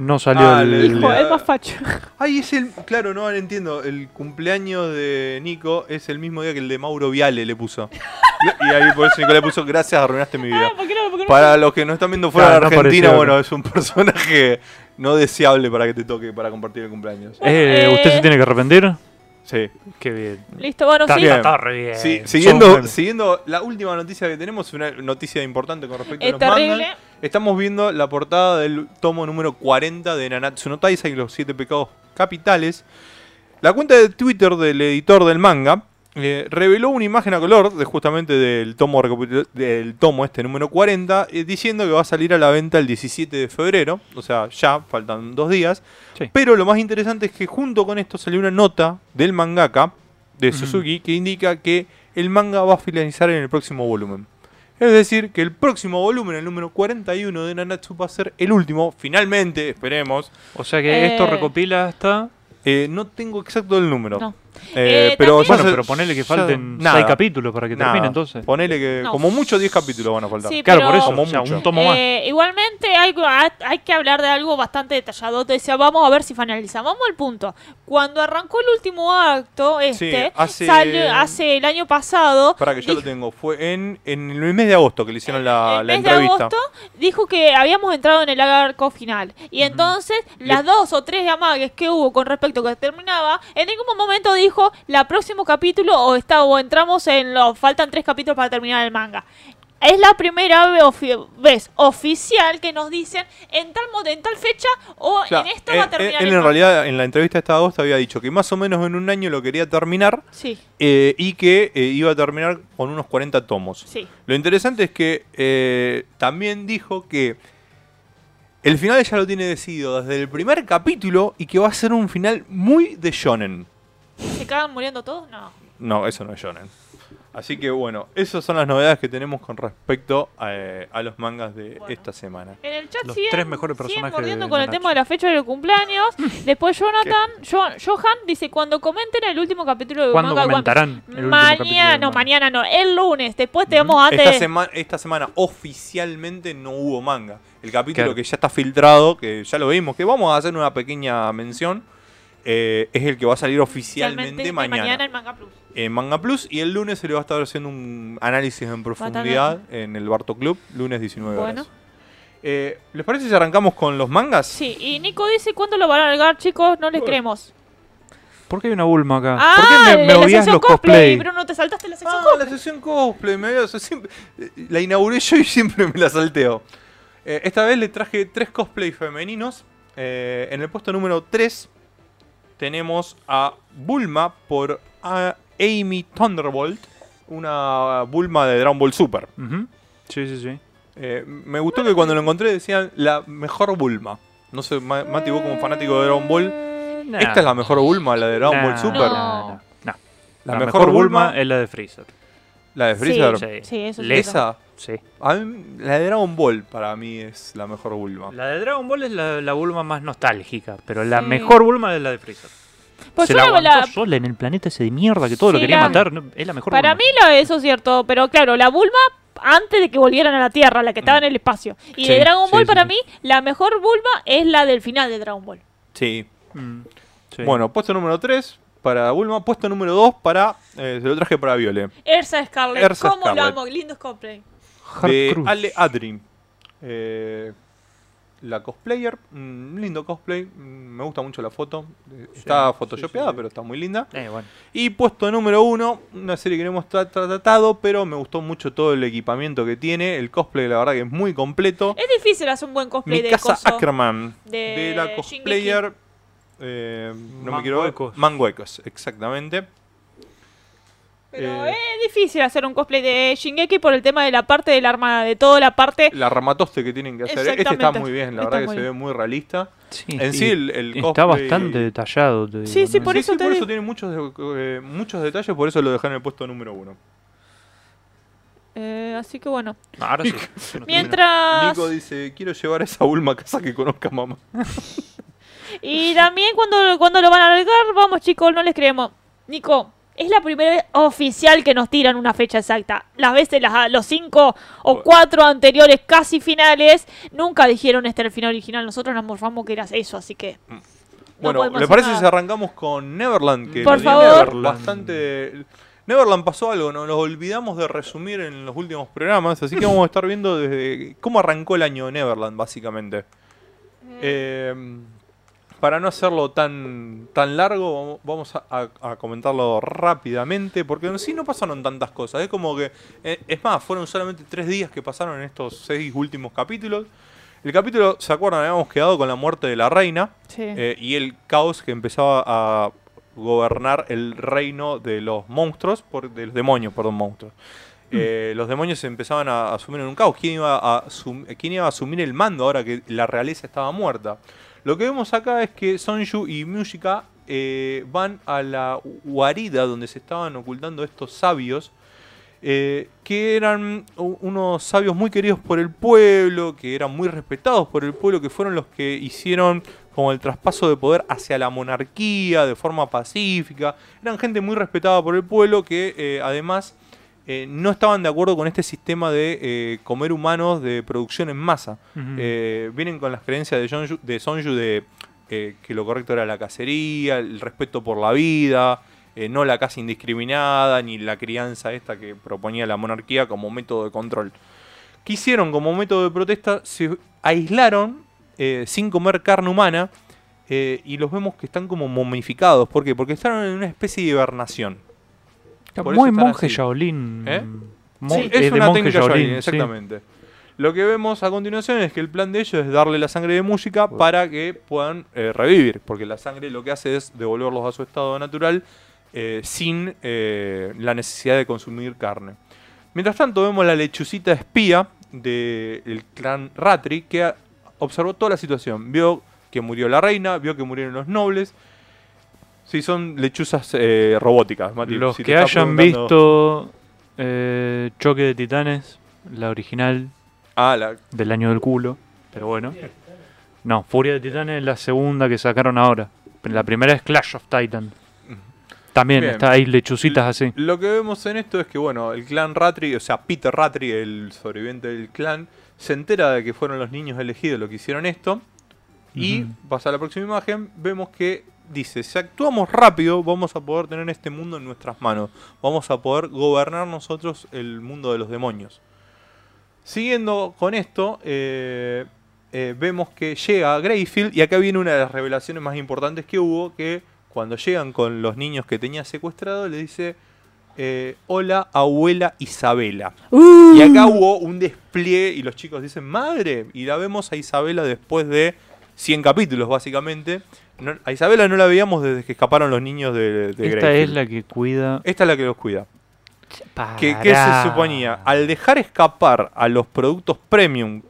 No salió Ah, el... Hijo, es más facho. Ay, es el. Claro, no, ahora entiendo. El cumpleaños de Nico es el mismo día que el de Mauro Viale le puso. y ahí por eso Nico le puso gracias, arruinaste mi vida. Ah, ¿por qué no? ¿Por qué no? Para los que no están viendo fuera Claro, de no Argentina, bueno, es un personaje no deseable para que te toque para compartir el cumpleaños. Eh, ¿Usted Eh, se tiene que arrepentir? Sí. Qué bien. Listo, bueno, Está, sí. bien. está re bien. Sí, siguiendo, siguiendo la última noticia que tenemos, una noticia importante con respecto a Es los terrible. mangas. Estamos viendo la portada del tomo número 40 de Nanatsu no Taizai, los siete pecados capitales. La cuenta de Twitter del editor del manga eh, reveló una imagen a color de justamente del tomo, del tomo este número 40, eh, diciendo que va a salir a la venta el 17 de febrero, o sea, ya faltan dos días. Sí. Pero lo más interesante es que junto con esto salió una nota del mangaka de. Suzuki que indica que el manga va a finalizar en el próximo volumen. Es decir, que el próximo volumen, el número 41 de Nanatsu, va a ser el último, finalmente, esperemos. O sea que esto Eh. recopila hasta... Eh, no tengo exacto el número. No. Eh, Eh, pero también- Bueno, pero ponele que falten nada, seis capítulos para que nada. termine entonces. Ponele que No. como mucho 10 capítulos van a faltar. Sí, Claro, pero- por eso, Como o sea, un tomo más. Eh, igualmente hay, hay que hablar de algo bastante detallado. Te decía, vamos a ver si finaliza. Vamos al punto. Cuando arrancó el último acto, este, hace- salió hace el año pasado. Para que yo lo tengo. Fue en, en el mes de agosto que le hicieron la, el la mes de entrevista. agosto dijo que habíamos entrado en el arco final. Y entonces, las dos o tres amagues que hubo con respecto a que terminaba, en ningún momento dijo la próximo capítulo o está o entramos en los faltan tres capítulos para terminar el manga. es la primera vez oficial que nos dicen en tal en tal fecha o O sea, en esta eh, va a eh, terminar. él el en realidad en la entrevista esta de agosto había dicho que más o menos en un año lo quería terminar Sí, eh, y que eh, iba a terminar con unos 40 tomos. sí. Lo interesante es que eh, también dijo que el final ya lo tiene decidido desde el primer capítulo y que va a ser un final muy de shonen. ¿Se cagan muriendo todos? No. No, eso no es shonen. Así que bueno, esas son las novedades que tenemos con respecto a, eh, a los mangas de Bueno. esta semana. En el chat Los siguen, tres mejores personajes mordiendo de- con de el Nacho. tema de la fecha del cumpleaños. Después Jonathan, Jo- Johan dice, cuando comenten el último capítulo de ¿Cuándo Manga comentarán el último Mañana, capítulo de no, mañana no, el lunes. Después te vamos a Esta, sema- esta semana oficialmente no hubo manga. El capítulo Claro. que ya está filtrado, que ya lo vimos, que vamos a hacer una pequeña mención, eh, es el que va a salir oficialmente de mañana. en Manga Plus. en Manga Plus y el lunes se le va a estar haciendo un análisis en profundidad en el Barto Club, lunes 19 horas. Bueno. Eh, ¿Les parece si arrancamos con los mangas? Sí, y Nico dice, ¿cuándo lo van a largar, chicos? No les Bueno. creemos. ¿Por qué hay una Bulma acá? Ah, ¿Por qué me, de me la odias sección los cosplay? Bruno, te saltaste la sección Ah, cosplay. la sesión cosplay, me había- o sea, siempre- eh, la inauguré yo y siempre me la salteo. Eh, esta vez le traje tres cosplays femeninos. Eh, en el puesto número 3 tenemos a Bulma por a Amy Thunderbolt, una Bulma de Dragon Ball Super. Sí, sí, sí. Eh, me gustó que cuando lo encontré decían la mejor Bulma. No sé, Ma- Mati, vos como fanático de Dragon Ball, ¿esta es la mejor Bulma, la de Dragon Nah, Ball Super? No. nah. La, La, mejor, mejor Bulma, Bulma es la de Freezer. La de Freezer. Sí. Sí, eso sí. Le- Esa, Sí. a mí, la de Dragon Ball para mí es la mejor Bulma. La de Dragon Ball es la, la Bulma más nostálgica, pero la mejor Bulma es la de Freezer. Pues Se la aguantó la- sola en el planeta ese de mierda que todo lo quería la- matar. no, Es la mejor Para Bulma. mí lo, eso es cierto, pero claro, la Bulma antes de que volvieran a la Tierra, la que estaba Mm. en el espacio. Y Sí, de Dragon Ball sí, para sí. mí, la mejor Bulma es la del final de Dragon Ball. Sí. Mm, sí. Bueno, puesto número 3 para Bulma. Puesto número 2 para. eh, se lo traje para Viole. Ersa Scarlet, Ersa ¿cómo lo amo? Lindo cosplay. De Cruz. Ale Adri. Eh, la cosplayer. Un lindo cosplay. mm, Me gusta mucho la foto. eh, Está sí, photoshopeada, sí, sí. pero está muy linda. Eh, bueno. Y puesto número 1. Una serie que no hemos tra- tra- tratado, pero me gustó mucho todo el equipamiento que tiene. El cosplay, la verdad, que es muy completo. Es difícil hacer un buen cosplay Mi de casa. Ackerman. de De, la Shingeki. Eh, no me quiero ver. Manguecos. Manguecos, exactamente. Pero Eh. es difícil hacer un cosplay de Shingeki por el tema de la parte de la armada, de toda la parte. La ramatoste que tienen que hacer. Este está muy bien, la Está verdad que se ve muy realista. Sí, En sí, el, el está bastante detallado. te Sí, digo, sí, ¿no? por Sí, eso sí, te por eso tiene muchos, eh, muchos detalles, por eso lo dejé en el puesto número uno. Eh, así que bueno. No, ahora sí. se nos Mientras. Nico dice, quiero llevar a esa Bulma a casa que conozca a mamá. Y también cuando, cuando lo van a largar, vamos chicos, no les creemos. Nico, es la primera vez oficial que nos tiran una fecha exacta. Las veces, las, los cinco o cuatro anteriores casi finales, nunca dijeron este era el final original. Nosotros nos morfamos que era eso, así que... no bueno, ¿le parece nada. si arrancamos con Neverland? Que Por favor. Neverland bastante... Neverland pasó algo, nos lo olvidamos de resumir en los últimos programas, así que vamos a estar viendo desde cómo arrancó el año de Neverland, básicamente. Eh, para no hacerlo tan, tan largo, vamos a, a- a comentarlo rápidamente, porque en sí no pasaron tantas cosas. Es como que, eh, es más, fueron solamente tres días que pasaron en estos seis últimos capítulos. El capítulo, ¿se acuerdan? Habíamos quedado con la muerte de la reina Sí. eh, y el caos que empezaba a gobernar el reino de los monstruos, por, de los demonios, perdón, monstruos. Eh, los demonios empezaban a asumir en un caos. ¿Quién iba, a ¿Quién iba a asumir el mando ahora que la realeza estaba muerta? Lo que vemos acá es que Sonju y Mushika eh, van a la guarida donde se estaban ocultando estos sabios, eh, que eran unos sabios muy queridos por el pueblo, que eran muy respetados por el pueblo, que fueron los que hicieron como el traspaso de poder hacia la monarquía de forma pacífica. Eran gente muy respetada por el pueblo que eh, además eh, no estaban de acuerdo con este sistema de eh, comer humanos de producción en masa. Eh, vienen con las creencias de, Sonju, de Sonju de que lo correcto era la cacería, el respeto por la vida, no la caza indiscriminada, ni la crianza esta que proponía la monarquía como método de control. ¿Qué hicieron como método de protesta? Se aislaron sin comer carne humana y los vemos que están como momificados. ¿Por qué? Porque estaban en una especie de hibernación. Por muy monje así. Shaolin. ¿Eh? Mo- Sí, es de una monje técnica Shaolin, Shaolin, sí. exactamente. Lo que vemos a continuación es que el plan de ellos es darle la sangre de música para que puedan eh, revivir, porque la sangre lo que hace es devolverlos a su estado natural eh, sin la necesidad de consumir carne. Mientras tanto vemos la lechucita espía del clan Ratri que observó toda la situación, vio que murió la reina, vio que murieron los nobles. Sí, son lechuzas eh, robóticas, Mati, Los si que hayan preguntando- visto eh, Choque de Titanes, la original Ah, la, del año del culo, pero bueno. No, Furia de Titanes es la segunda que sacaron ahora. La primera es Clash of Titan. También Bien. está ahí lechucitas así. Lo que vemos en esto es que, bueno, el clan Ratri, o sea, Peter Ratri, el sobreviviente del clan, se entera de que fueron los niños elegidos los que hicieron esto. Y pasa a la próxima imagen, vemos que dice, si actuamos rápido, vamos a poder tener este mundo en nuestras manos. Vamos a poder gobernar nosotros el mundo de los demonios. Siguiendo con esto, eh, eh, vemos que llega Greyfield y acá viene una de las revelaciones más importantes que hubo, que cuando llegan con los niños que tenía secuestrado, le dice, eh, hola abuela Isabela. Y acá hubo un despliegue y los chicos dicen, madre, y la vemos a Isabela después de 100 capítulos, básicamente. No- a Isabela no la veíamos desde que escaparon los niños de, de Esta Greyfield. es la que cuida. Esta es la que los cuida. ¿Qué, qué se suponía? Al dejar escapar a los productos premium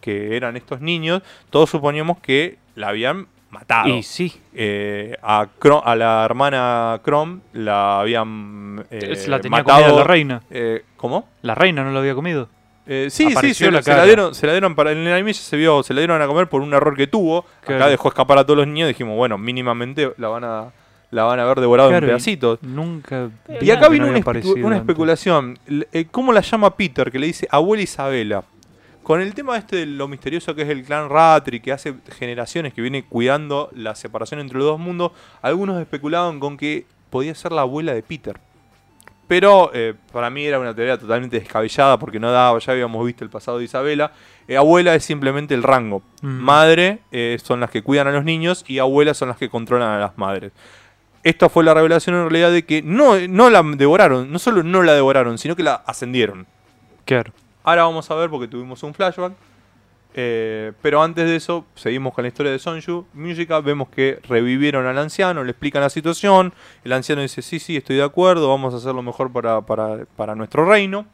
que eran estos niños, todos suponíamos que la habían matado. Y sí, Eh, a, Cro- a la hermana Chrome la habían eh, la tenía matado. comida la reina. Eh, ¿Cómo? La reina no la había comido. Eh, sí, sí, se, la se la cara. dieron, se la dieron para en el anime ya se vio, se la dieron a comer por un error que tuvo. Acá Claro. dejó escapar a todos los niños, dijimos, bueno, mínimamente la van a la van a haber devorado Claro, en pedacitos. Nunca. Y Y acá no viene una, especulación. Eh, ¿Cómo la llama Peter? Que le dice abuela Isabela. Con el tema este de lo misterioso que es el clan Ratri, que hace generaciones que viene cuidando la separación entre los dos mundos, algunos especulaban con que podía ser la abuela de Peter. Pero eh, para mí era una teoría totalmente descabellada porque no daba, ya habíamos visto el pasado de Isabela. Eh, abuela es simplemente el rango. Mm. Madre eh, son las que cuidan a los niños y abuelas son las que controlan a las madres. Esta fue la revelación en realidad de que no, no la devoraron, no solo no la devoraron, sino que la ascendieron. Claro. Ahora vamos a ver porque tuvimos un flashback. Eh, pero antes de eso, seguimos con la historia de Sonju. Música, vemos que revivieron al anciano, le explican la situación. El anciano dice, sí, sí, estoy de acuerdo, vamos a hacer lo mejor para, para- para nuestro reino.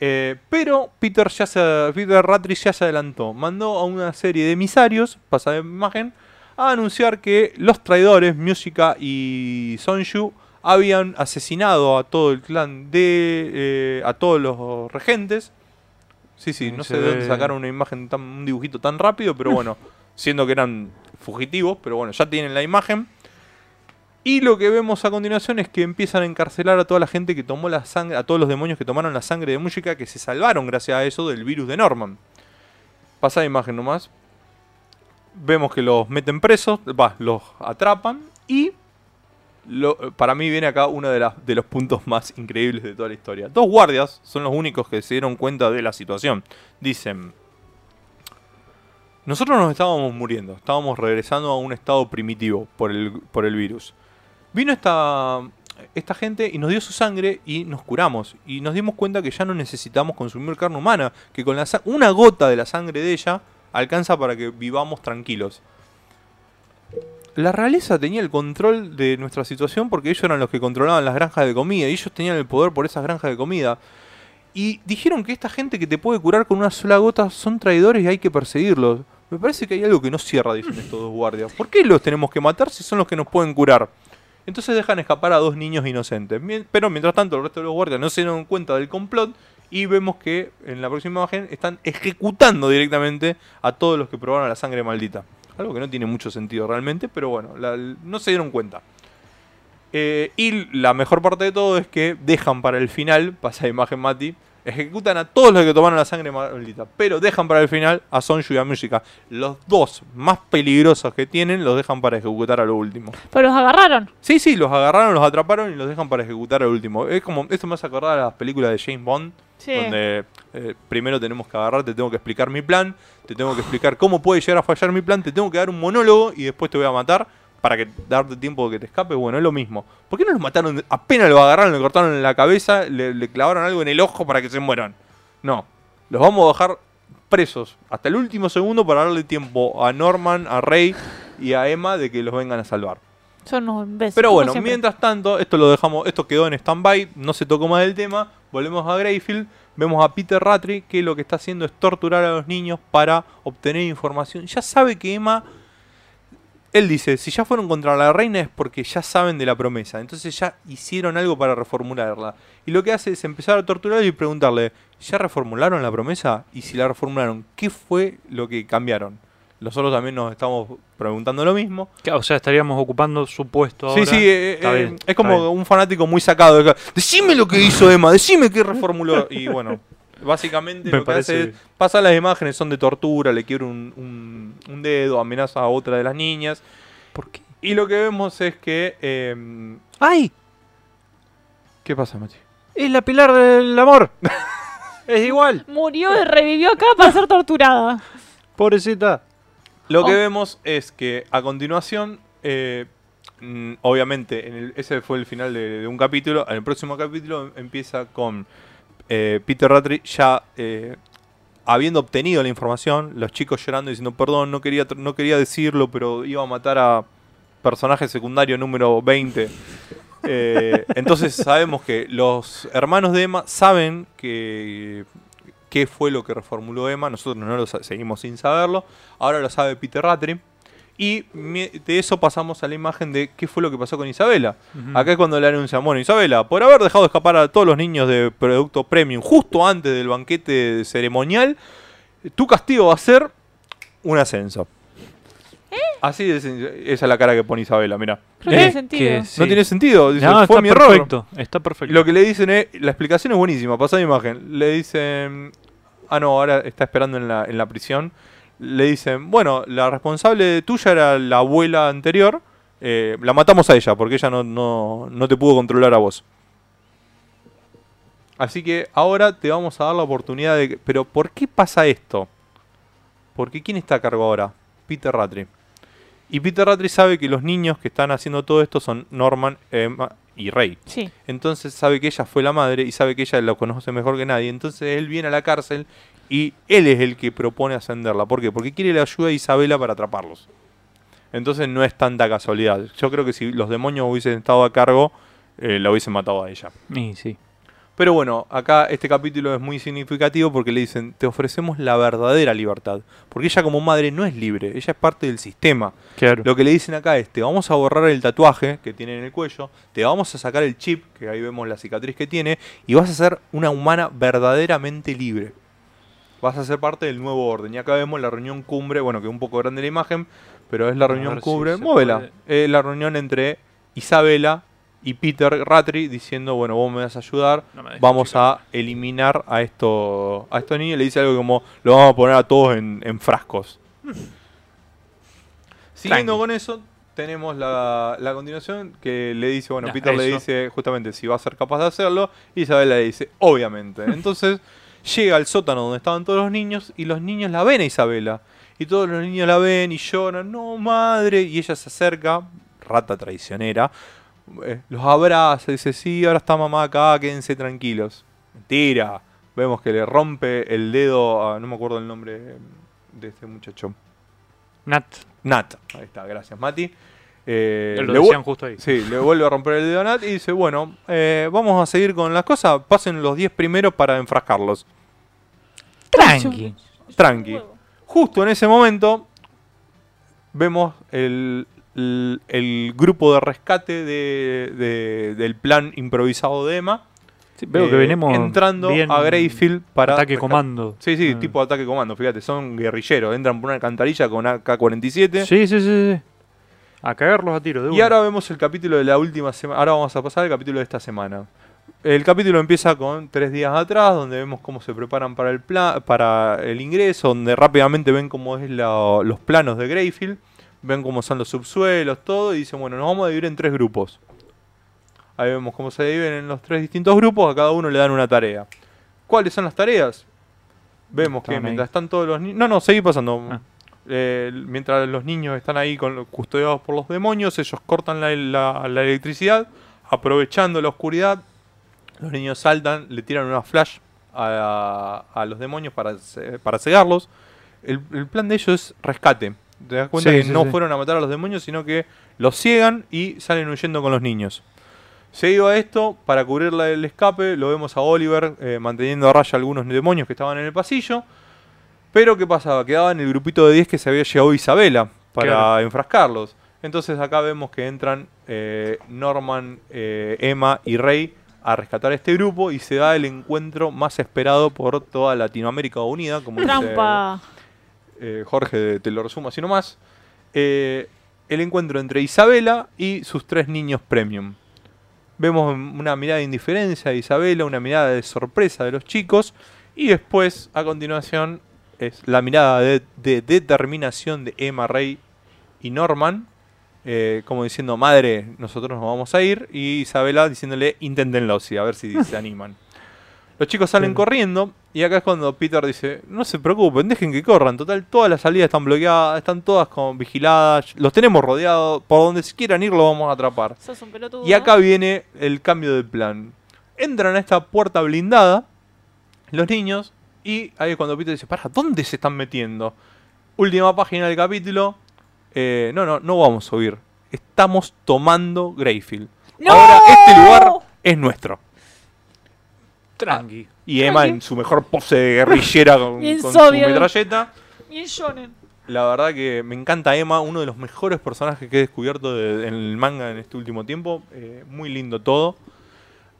Eh, pero Peter, ya se, Peter ya se adelantó. Mandó a una serie de emisarios, pasa de imagen, a anunciar que los traidores, Música y Sonju, habían asesinado a todo el clan de... eh, a todos los regentes. Sí, sí, no se sé de dónde sacaron una imagen, tan, un dibujito tan rápido, pero bueno, siendo que eran fugitivos, pero bueno, ya tienen la imagen. Y lo que vemos a continuación es que empiezan a encarcelar a toda la gente que tomó la sangre, a todos los demonios que tomaron la sangre de música, que se salvaron gracias a eso del virus de Norman. Pasa la imagen nomás. Vemos que los meten presos, va, los atrapan y para mí viene acá uno de, los puntos más increíbles de toda la historia. Dos guardias son los únicos que se dieron cuenta de la situación. Dicen, nosotros nos estábamos muriendo, estábamos regresando a un estado primitivo por el, virus. Vino esta, gente y nos dio su sangre y nos curamos. Y nos dimos cuenta que ya no necesitamos consumir carne humana, que con una gota de la sangre de ella alcanza para que vivamos tranquilos. La realeza tenía el control de nuestra situación porque ellos eran los que controlaban las granjas de comida y ellos tenían el poder por esas granjas de comida. Y dijeron que esta gente que te puede curar con una sola gota son traidores y hay que perseguirlos. Me parece que hay algo que no cierra, dicen estos dos guardias. ¿Por qué los tenemos que matar si son los que nos pueden curar? Entonces dejan escapar a dos niños inocentes. Pero mientras tanto el resto de los guardias no se dieron cuenta del complot y vemos que en la próxima imagen están ejecutando directamente a todos los que probaron la sangre maldita. Algo que no tiene mucho sentido realmente, pero bueno, la- no se dieron cuenta. Eh, y la mejor parte de todo es que dejan para el final, pasa la imagen Mati, ejecutan a todos los que tomaron la sangre maldita, pero dejan para el final a Sonju y a Música. Los dos más peligrosos que tienen los dejan para ejecutar a lo último. Pero los agarraron. Sí, sí, los agarraron, los atraparon y los dejan para ejecutar al último. Es como, esto me hace acordar a las películas de James Bond, Sí. donde eh, primero tenemos que agarrar, te tengo que explicar mi plan, te tengo que explicar cómo puede llegar a fallar mi plan, te tengo que dar un monólogo y después te voy a matar. para que darte tiempo de que te escape, bueno, es lo mismo. ¿Por qué no los mataron? Apenas lo agarraron, le cortaron en la cabeza, le, le clavaron algo en el ojo para que se mueran. No, los vamos a dejar presos hasta el último segundo para darle tiempo a Norman, a Rey y a Emma de que los vengan a salvar. Son unos imbéciles. Pero bueno, mientras tanto, esto lo dejamos, esto quedó en stand-by, no se tocó más del tema, volvemos a Greyfield, vemos a Peter Rattray que lo que está haciendo es torturar a los niños para obtener información. Ya sabe que Emma, él dice, si ya fueron contra la reina es porque ya saben de la promesa, entonces ya hicieron algo para reformularla. Y lo que hace es empezar a torturarlo y preguntarle, ¿ya reformularon la promesa? Y si la reformularon, ¿qué fue lo que cambiaron? Nosotros también nos estamos preguntando lo mismo. O sea, estaríamos ocupando su puesto ahora. Sí, sí, eh, Está eh, bien, es como un fanático muy sacado. de acá, Decime lo que hizo Emma, decime qué reformuló. Y bueno, básicamente Me lo que hace parece- es, pasa las imágenes, son de tortura, le quiebra un, un- un dedo, amenaza a otra de las niñas. ¿Por qué? Y lo que vemos es que... eh, ¡Ay! ¿Qué pasa, Mati? Es la pilar del amor. es igual. Murió y revivió acá para ser torturada. Pobrecita. Lo que Oh. vemos es que a continuación, eh, mm, obviamente, en el- ese fue el final de, de un capítulo. En el próximo capítulo em- empieza con eh, Peter Rattray ya eh, habiendo obtenido la información, los chicos llorando y diciendo, perdón, no quería, no quería decirlo, pero iba a matar a personaje secundario número 20. Eh, entonces sabemos que los hermanos de Emma saben que qué fue lo que reformuló Emma. Nosotros no lo seguimos sin saberlo. Ahora lo sabe Peter Rattray. Y de eso pasamos a la imagen de qué fue lo que pasó con Isabela. Acá es cuando le anuncian, bueno, Isabela, por haber dejado escapar a todos los niños de producto premium justo antes del banquete ceremonial, tu castigo va a ser un ascenso. Así es, esa es la cara que pone Isabela, mira. Creo que Eh, tiene sentido. que No tiene sentido, dice, No, fue está mi error. perfecto. Está perfecto. Lo que le dicen es, la explicación es buenísima, pasa la imagen. Le dicen, ah no, ahora está esperando en la, en la prisión. Le dicen, bueno, la responsable tuya era la abuela anterior, eh, la matamos a ella porque ella no, no, no te pudo controlar a vos. Así que ahora te vamos a dar la oportunidad de... Pero ¿por qué pasa esto? Porque ¿quién está a cargo ahora? Peter Rattray. Y Peter Rattray sabe que los niños que están haciendo todo esto son Norman, Emma y Rey. Sí. Entonces sabe que ella fue la madre y sabe que ella lo conoce mejor que nadie. Entonces él viene a la cárcel y él es el que propone ascenderla. ¿Por qué? Porque quiere la ayuda de Isabela para atraparlos. Entonces no es tanta casualidad. Yo creo que si los demonios hubiesen estado a cargo, eh, la hubiesen matado a ella. Y sí. Pero bueno, acá este capítulo es muy significativo porque le dicen, te ofrecemos la verdadera libertad. Porque ella como madre no es libre, ella es parte del sistema. Claro. Lo que le dicen acá es, te vamos a borrar el tatuaje que tiene en el cuello, te vamos a sacar el chip, que ahí vemos la cicatriz que tiene, y vas a ser una humana verdaderamente libre. Vas a ser parte del nuevo orden. Y acá vemos la reunión cumbre, bueno, que es un poco grande la imagen, pero es la reunión si cumbre. se Móvela. Es la reunión entre Isabela y Peter Rattray diciendo, bueno, vos me vas a ayudar, No vamos a eliminar a, esto, a estos niños. Le dice algo como, lo vamos a poner a todos en, en frascos. Siguiendo Tranqui. con eso, tenemos la, la continuación que le dice, bueno, Peter le dice justamente si va a ser capaz de hacerlo, y Isabela le dice, obviamente. Entonces llega al sótano donde estaban todos los niños y los niños la ven a Isabela. Y todos los niños la ven y lloran, no madre, y ella se acerca, rata traicionera, eh, los abraza, dice, sí, ahora está mamá acá, quédense tranquilos. Mentira. Vemos que le rompe el dedo, a- no me acuerdo el nombre de este muchacho. Nat. Nat. Ahí está, gracias Mati. Eh, lo le decían justo ahí. Sí, le vuelve a romper el dedo a Nat y dice, bueno, eh, vamos a seguir con las cosas, pasen los 10 primeros para enfrascarlos. Tranqui. Tranqui. Justo en ese momento vemos el, el- el grupo de rescate de- de- del plan improvisado de Emma. Sí, veo que eh, venimos entrando a Greyfield para ataque comando. Sí, sí, Ah. tipo ataque comando, fíjate, son guerrilleros, entran por una alcantarilla con AK-47. Sí, sí, sí, sí. A cagarlos a tiro de Y una. ahora vemos el capítulo de la última semana. Ahora vamos a pasar al capítulo de esta semana. El capítulo empieza con tres días atrás, donde vemos cómo se preparan para el para el ingreso, donde rápidamente ven cómo es la- los planos de Greyfield, ven cómo son los subsuelos, todo, y dicen, bueno, nos vamos a dividir en tres grupos. Ahí vemos cómo se dividen en los tres distintos grupos, a cada uno le dan una tarea. ¿Cuáles son las tareas? Vemos que ahí. mientras están todos los niños... No, no, seguí pasando. Ah. Eh, mientras los niños están ahí con, custodiados por los demonios, ellos cortan la, la- la electricidad, aprovechando la oscuridad. Los niños saltan, le tiran una flash a, a los demonios para, para cegarlos. El, el plan de ellos es rescate. Te das cuenta Sí, que sí, no sí. fueron a matar a los demonios, sino que los ciegan y salen huyendo con los niños. Seguido a esto, para cubrir la- el escape, lo vemos a Oliver eh, manteniendo a raya algunos demonios que estaban en el pasillo. Pero ¿qué pasaba? Quedaba en el grupito de 10 que se había llevado Isabela para Claro. enfrascarlos. Entonces acá vemos que entran eh, Norman, eh, Emma y Rey a rescatar a este grupo y se da el encuentro más esperado por toda Latinoamérica Unida, como dice Trampa. Eh, Jorge te lo resumo así nomás. Eh, el encuentro entre Isabela y sus tres niños premium. Vemos una mirada de indiferencia de Isabela, una mirada de sorpresa de los chicos y después, a continuación, es la mirada de, de determinación de Emma Rey y Norman, eh, como diciendo, madre, nosotros nos vamos a ir, y Isabela diciéndole, inténtenlo, sí, a ver si se animan. Los chicos salen corriendo y acá es cuando Peter dice, no se preocupen, dejen que corran, total, todas las salidas están bloqueadas, están todas como vigiladas, los tenemos rodeados, por donde se quieran ir lo vamos a atrapar. Sos un pelotudo. Y acá viene el cambio de plan. Entran a esta puerta blindada los niños y ahí es cuando Peter dice, para, ¿dónde se están metiendo? Última página del capítulo. eh, no, no, no vamos a huir. Estamos tomando Greyfield. ¡No! Ahora este lugar es nuestro. Tranqui. Y Emma en su mejor pose de guerrillera con, Bien con su metralleta. Bien shonen. La verdad que me encanta Emma, uno de los mejores personajes que he descubierto de- en el manga en este último tiempo. Eh, muy lindo todo.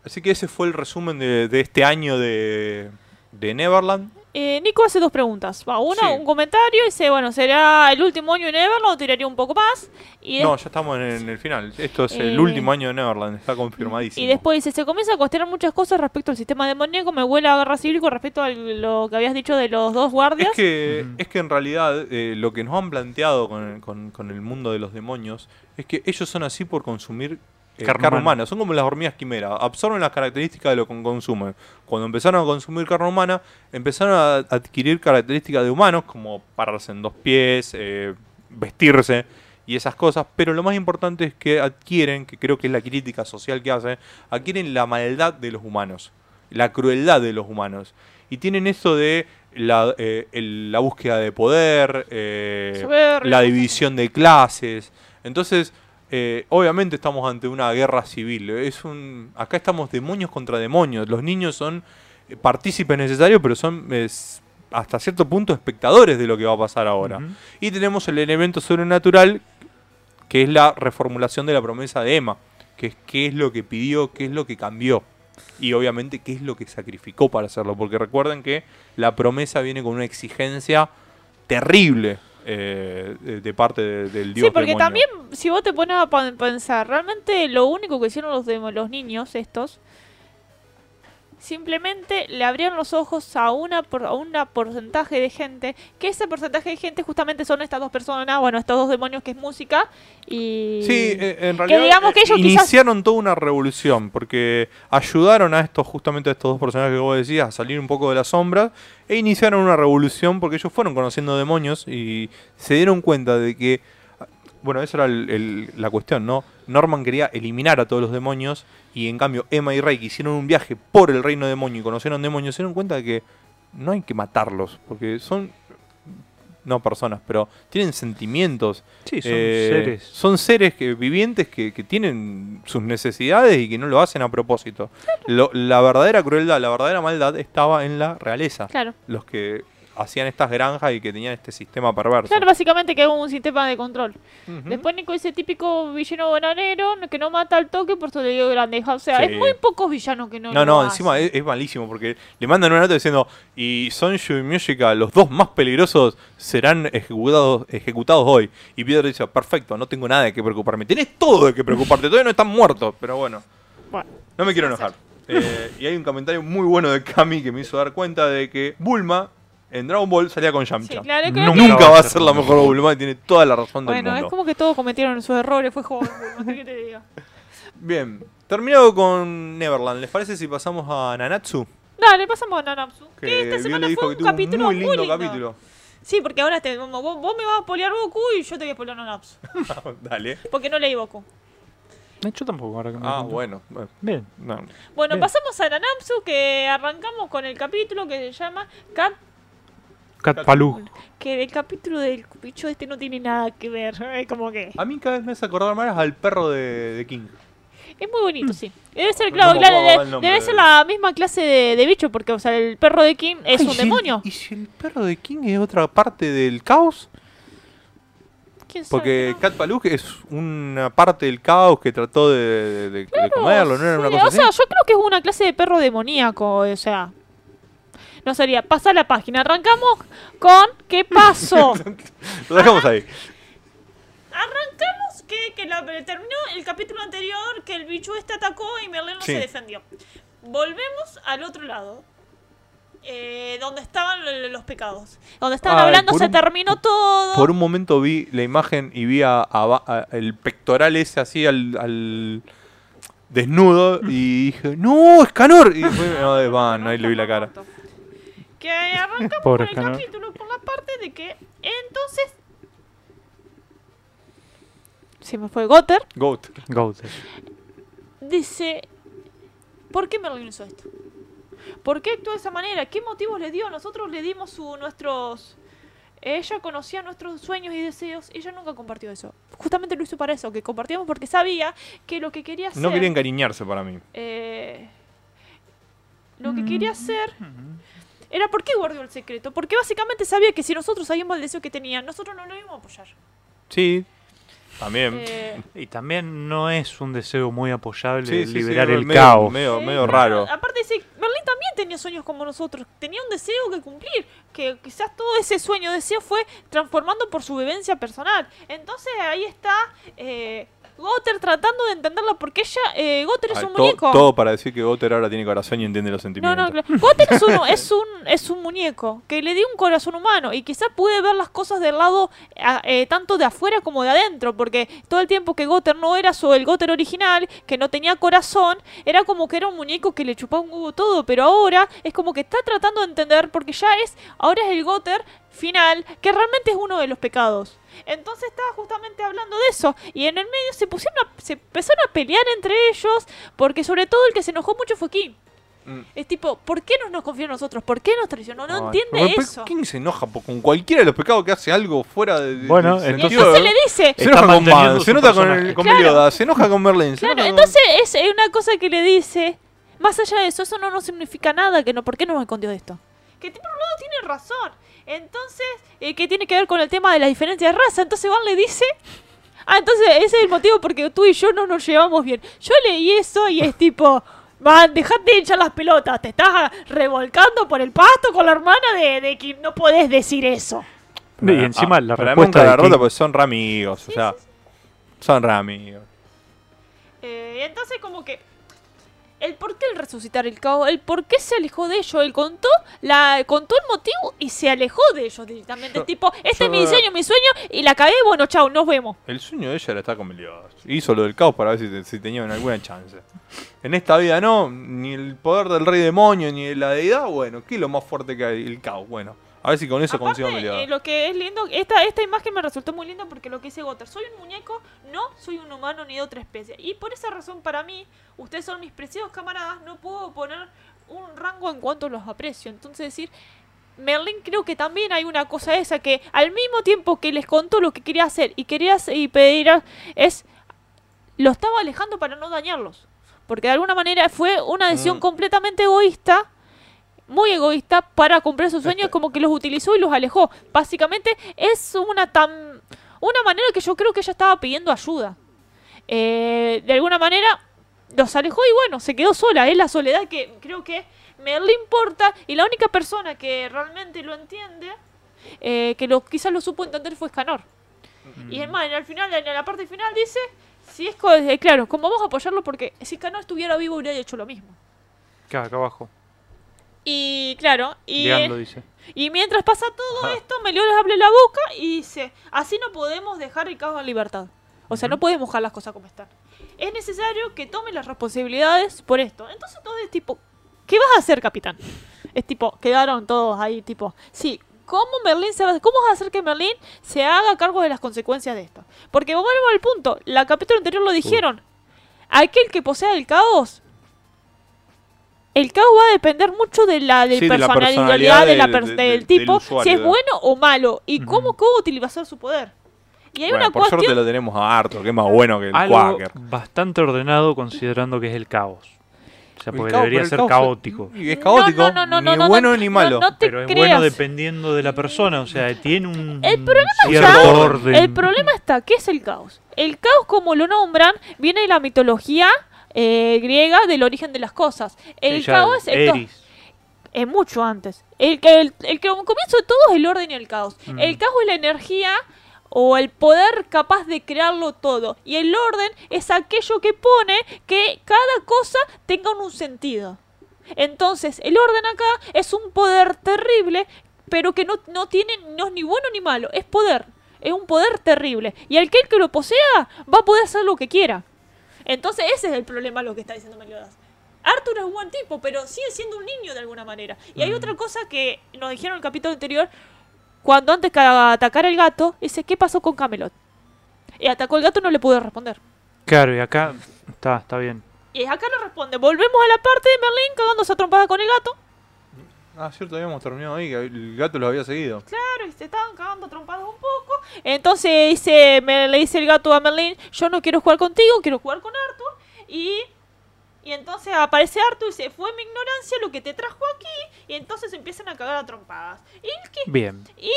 Así que ese fue el resumen de, de este año de, de Neverland. Eh, Nico hace dos preguntas. Va, una, Sí. un comentario, dice, bueno, ¿será el último año en Everland o tiraría un poco más? Y, No, ya estamos en, en el final. Esto es el Eh, último año de Neverland, está confirmadísimo. y después dice, se comienza a cuestionar muchas cosas respecto al sistema demoníaco, me huele a guerra civil con respecto a lo que habías dicho de los dos guardias. Es que, es que en realidad eh, lo que nos han planteado con, con- con el mundo de los demonios es que ellos son así por consumir eh, Carne carne, humana. humana. Son como las hormigas quimera. Absorben las características de lo que consumen. Cuando empezaron a consumir carne humana, empezaron a adquirir características de humanos, como pararse en dos pies, eh, vestirse y esas cosas. Pero lo más importante es que adquieren, que creo que es la crítica social que hacen, adquieren la maldad de los humanos, la crueldad de los humanos. Y tienen eso de la, eh, el- la búsqueda de poder, eh, la división de clases. Entonces, eh, obviamente estamos ante una guerra civil. Es un, acá estamos demonios contra demonios. Los niños son eh, partícipes necesarios, pero son es, hasta cierto punto espectadores de lo que va a pasar ahora. Y tenemos el elemento sobrenatural, que es la reformulación de la promesa de Emma, que es qué es lo que pidió, qué es lo que cambió. Y obviamente qué es lo que sacrificó para hacerlo. Porque recuerden que la promesa viene con una exigencia terrible eh, de, parte de- del dios Sí, porque demonio. también, si vos te pones a pensar, realmente lo único que hicieron los, los niños estos, simplemente le abrieron los ojos a una por, a una porcentaje de gente, que ese porcentaje de gente justamente son estas dos personas, bueno, estos dos demonios que es música y... Sí, eh, en realidad digamos que eh, ellos quizás- iniciaron toda una revolución porque ayudaron a estos, justamente a estos dos personajes que vos decías, a salir un poco de las sombras e iniciaron una revolución porque ellos fueron conociendo demonios y se dieron cuenta de que, bueno, esa era el- el- la cuestión, ¿no? Norman quería eliminar a todos los demonios y en cambio Emma y Rey que hicieron un viaje por el reino demonio y conocieron demonios, se dieron cuenta de que no hay que matarlos porque son... No personas, pero tienen sentimientos. Sí, son Eh, seres. Son seres que, vivientes que, que tienen sus necesidades y que no lo hacen a propósito. Lo- la verdadera crueldad, la verdadera maldad estaba en la realeza. Claro. Los que hacían estas granjas y que tenían este sistema perverso. Claro, básicamente que es un sistema de control. Después Nico ese típico villano bananero que no mata al toque por su digo grandeja. O sea, Sí. hay muy pocos villanos que no No, lo no, hacen. encima es, es malísimo porque le mandan una nota diciendo y Sonju y Myushika, los dos más peligrosos, serán ejecutados, ejecutados hoy. Y Peter dice, perfecto, no tengo nada de qué preocuparme. Tenés todo de qué preocuparte, todavía no están muertos, pero bueno. Bueno, No me quiero enojar. Eh, y hay un comentario muy bueno de Kami que me hizo dar cuenta de que Bulma en Dragon Ball salía con sí, Yamcha. claro Nunca Nunca va a ser la mejor Bulma y tiene toda la razón del Bueno, es mundo. como que todos cometieron sus errores, fue joven, no sé qué te diga. Bien, terminado con Neverland, ¿les parece si pasamos a Nanatsu? Dale, pasamos a Nanatsu. Que Que esta semana fue que un capítulo muy lindo, lindo. capítulo. Sí, porque ahora te, vos, vos me vas a polear Goku y yo te voy a polear Nanatsu. Dale. Porque no leí Goku. Eh, Yo tampoco, ahora que me Ah, bueno. bueno, Bien. no. Bueno, Bien. pasamos a Nanatsu, que arrancamos con el capítulo que se llama Cat Cat Palú. que el capítulo del bicho este no tiene nada que ver. Es como que. A mí cada vez me hace acordar más al perro de, de King. Es muy bonito, sí. Debe ser, No claro, me claro, acuerdo de- el nombre debe de- ser la misma clase de, de bicho, porque, o sea, el perro de King es Ay, un si el- demonio. ¿Y si el perro de King es otra parte del caos? ¿Quién sabe, Porque no? Cat Paluk es una parte del caos que trató de, de- de- de comerlo, ¿no era una Sí, cosa o así? sea, yo creo que es una clase de perro demoníaco, o sea. No sería, pasa la página. Arrancamos con ¿qué pasó? Lo dejamos ahí. Arrancamos que, que la- terminó el capítulo anterior, que el bicho este atacó y Merlin no Sí. se defendió. Volvemos al otro lado. eh, donde estaban lo- los pecados. Donde estaban Ay, hablando, se un- terminó todo. Por un momento vi la imagen y vi a, a Ba- a- el pectoral ese así al, al desnudo y dije, ¡No, Escanor! Y fue, no, de Van, ahí le vi la cara. Que arrancamos con el Escanor. capítulo con la parte de que entonces. Se me fue Gotter. Goat. Goat. Dice: ¿Por qué Merlin hizo esto? ¿Por qué actuó de esa manera? ¿Qué motivos le dio? Nosotros le dimos su, nuestros. Ella conocía nuestros sueños y deseos y ella nunca compartió eso. Justamente lo hizo para eso, que compartíamos porque sabía que lo que quería hacer. No quería encariñarse para mí. eh, lo que quería hacer era por qué guardó el secreto. Porque básicamente sabía que si nosotros sabíamos el deseo que tenía, nosotros no lo íbamos a apoyar. Sí, también. Eh, Y también no es un deseo muy apoyable Sí, sí, sí, liberar el medio- caos. Medio, sí, medio pero raro. Aparte dice, Berlín también tenía sueños como nosotros. Tenía un deseo que cumplir. Que quizás todo ese sueño, deseo fue transformando por su vivencia personal. Entonces ahí está eh, Gotter tratando de entenderla porque ella, eh, Gotter es Ay, un to- muñeco. todo para decir que Gotter ahora tiene corazón y entiende los No, sentimientos. no, claro. Gotter es un, es, un, es un muñeco que le dio un corazón humano y quizás puede ver las cosas del lado eh, tanto de afuera como de adentro, porque todo el tiempo que Gotter no era su, el Gotter original, que no tenía corazón, era como que era un muñeco que le chupaba un huevo todo, pero ahora es como que está tratando de entender porque ya es, ahora es el Gotter final, que realmente es uno de los pecados. Entonces estaba justamente hablando de eso y en el medio se pusieron a- se empezaron a pelear entre ellos porque sobre todo el que se enojó mucho fue Kim. Mm. Es tipo, ¿por qué no nos confió en nosotros? ¿Por qué nos traicionó? No Ay, entiende eso. ¿Quién se enoja con cualquiera de los pecados que hace algo fuera de, de- Bueno, entonces- sentido de- le dice, Se enoja con su se enoja con, personaje. el, con Claro. Meliodas, se enoja con Merlin. se claro, con- entonces es una cosa que le dice, más allá de eso, eso no, no significa nada, que no, ¿por qué nos escondió de esto? Que por un lado tiene razón, entonces, eh, que tiene que ver con el tema de la diferencia de raza, entonces Van le dice... Ah, entonces ese es el motivo porque tú y yo no nos llevamos bien. Yo leí eso y es tipo, man, dejate de echar las pelotas, te estás revolcando por el pasto con la hermana de, de que no podés decir eso. Y encima la pero respuesta la rota porque son re amigos, o sea, son re amigos. Eh, entonces como que el por qué el resucitar el caos, el por qué se alejó de ellos, él contó la contó el motivo y se alejó de ellos directamente, Yo- tipo, este yo es mi diseño, mi sueño y la cagué, bueno, chao, nos vemos. El sueño de ella era estar con Meliodas. Hizo lo del caos para ver si, si tenían alguna chance. En esta vida no, ni el poder del rey demonio, ni la deidad, bueno, ¿qué es lo más fuerte que hay? El caos, bueno. A ver si con eso Aparte, consigo eh, lo que es lindo, esta, esta imagen me resultó muy linda porque lo que dice Gotter, soy un muñeco, no soy un humano ni de otra especie. Y por esa razón para mí, ustedes son mis preciados camaradas, no puedo poner un rango en cuanto los aprecio. Entonces decir, Merlin creo que también hay una cosa esa que al mismo tiempo que les contó lo que quería hacer y quería hacer- y pedir a- es lo estaba alejando para no dañarlos. Porque de alguna manera fue una decisión Mm. completamente egoísta, muy egoísta, para cumplir sus sueños, Este- como que los utilizó y los alejó. Básicamente es una tan una manera que yo creo que ella estaba pidiendo ayuda. Eh, de alguna manera los alejó y bueno, se quedó sola. Es la soledad que creo que me le importa y la única persona que realmente lo entiende, eh, que lo, quizás lo supo entender fue Scanor. Y es más, en el final, en la parte final dice, si es co- eh, claro, como vamos a apoyarlo porque si Scanor estuviera vivo hubiera hecho lo mismo. Acá, acá abajo. Y claro, y, dice. y mientras pasa todo Ajá. esto, Meliodas abre la boca y dice, así no podemos dejar el caos en libertad. O sea, no podemos dejar las cosas como están. Es necesario que tome las responsabilidades por esto. Entonces todo es tipo, ¿qué vas a hacer, capitán? Es tipo, quedaron todos ahí, tipo, sí, ¿Cómo Merlín se va, cómo vas a hacer que Merlín se haga cargo de las consecuencias de esto? Porque volvemos al punto, la capítulo anterior lo dijeron. Aquel que posea el caos el caos va a depender mucho de la, de Sí, de la personalidad, de la personalidad per- del- del, del- del tipo, usuario, si es bueno o malo, y cómo, Ujú. cómo utilizar su poder. Y hay Bueno, una por suerte lo tenemos a Arthur, que es más bueno que el Algo Quaker. bastante ordenado considerando que es el caos. O sea, porque caos- debería ser caos- caótico. Y es caótico, No, no, no, no, ni no, bueno no, ni malo. te Pero es creas. bueno dependiendo de la persona, o sea, tiene un El problema cierto está- orden. El problema está, ¿qué es el caos? El caos, como lo nombran, viene de la mitología eh, griega del origen de las cosas. El ya, caos es mucho antes. El que el, el comienzo de todo es el orden y el caos. Mm. El caos es la energía o el poder capaz de crearlo todo. Y el orden es aquello que pone que cada cosa tenga un sentido. Entonces, el orden acá es un poder terrible, pero que no, no tiene, no es ni bueno ni malo, es poder. Es un poder terrible. Y aquel que lo posea va a poder hacer lo que quiera. Entonces, ese es el problema lo que está diciendo Meliodas. Arthur es un buen tipo, pero sigue siendo un niño de alguna manera. Y hay otra cosa que nos dijeron en el capítulo anterior, cuando antes que atacara el gato, dice, ¿qué pasó con Camelot? Y atacó el gato y no le pudo responder. Claro, y acá está, está bien. Y acá no responde. Volvemos a la parte de Merlín cagándose a trompada con el gato. Ah, cierto, habíamos terminado ahí, que el gato los había seguido. Claro, y se estaban cagando a trompadas un poco. Entonces dice, me, le dice el gato a Merlín, yo no quiero jugar contigo, quiero jugar con Arthur. Y, y entonces aparece Arthur y dice, fue mi ignorancia lo que te trajo aquí. Y entonces empiezan a cagar a trompadas. ¿Y qué, Bien. ¿Y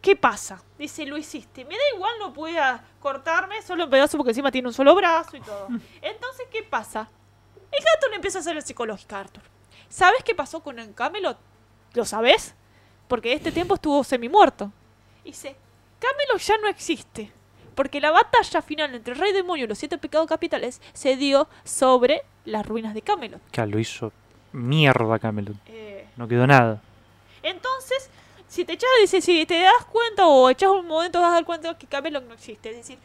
qué pasa? Dice, lo hiciste. Me da igual, no pueda cortarme solo en pedazos porque encima tiene un solo brazo y todo. Entonces, ¿qué pasa? El gato le empieza a hacer la psicológica a Arthur. ¿Sabes qué pasó con el Camelot? ¿Lo sabes? Porque este tiempo estuvo semi-muerto. Dice, Camelot ya no existe. Porque la batalla final entre el Rey Demonio y los siete pecados capitales se dio sobre las ruinas de Camelot. Claro, lo hizo mierda Camelot. Eh, No quedó nada. Entonces, si te echas, dice, si te das cuenta o echas un momento vas a dar cuenta que Camelot no existe. Es decir,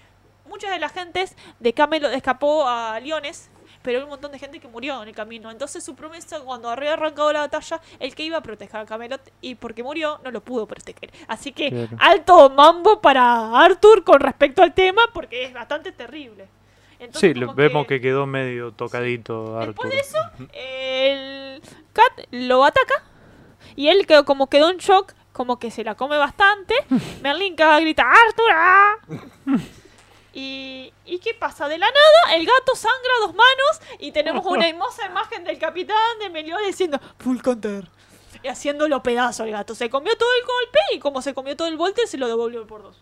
muchas de las gentes de Camelot escapó a Liones, pero hay un montón de gente que murió en el camino. Entonces su promesa cuando había arrancado la batalla, el que iba a proteger a Camelot y porque murió no lo pudo proteger. Así que Claro. alto mambo para Arthur con respecto al tema porque es bastante terrible. Entonces, Sí, vemos que quedó medio tocadito Después Arthur. de eso, el Cat lo ataca y él quedó, como quedó en shock, como que se la come bastante. Merlin cada grita ¡Arthur! ah". Y, ¿Y qué pasa? De la nada, el gato sangra a dos manos y tenemos una hermosa imagen del capitán de Meliodas diciendo ¡Full counter! Y haciéndolo pedazo al gato. Se comió todo el golpe y como se comió todo el volter, se lo devolvió por dos.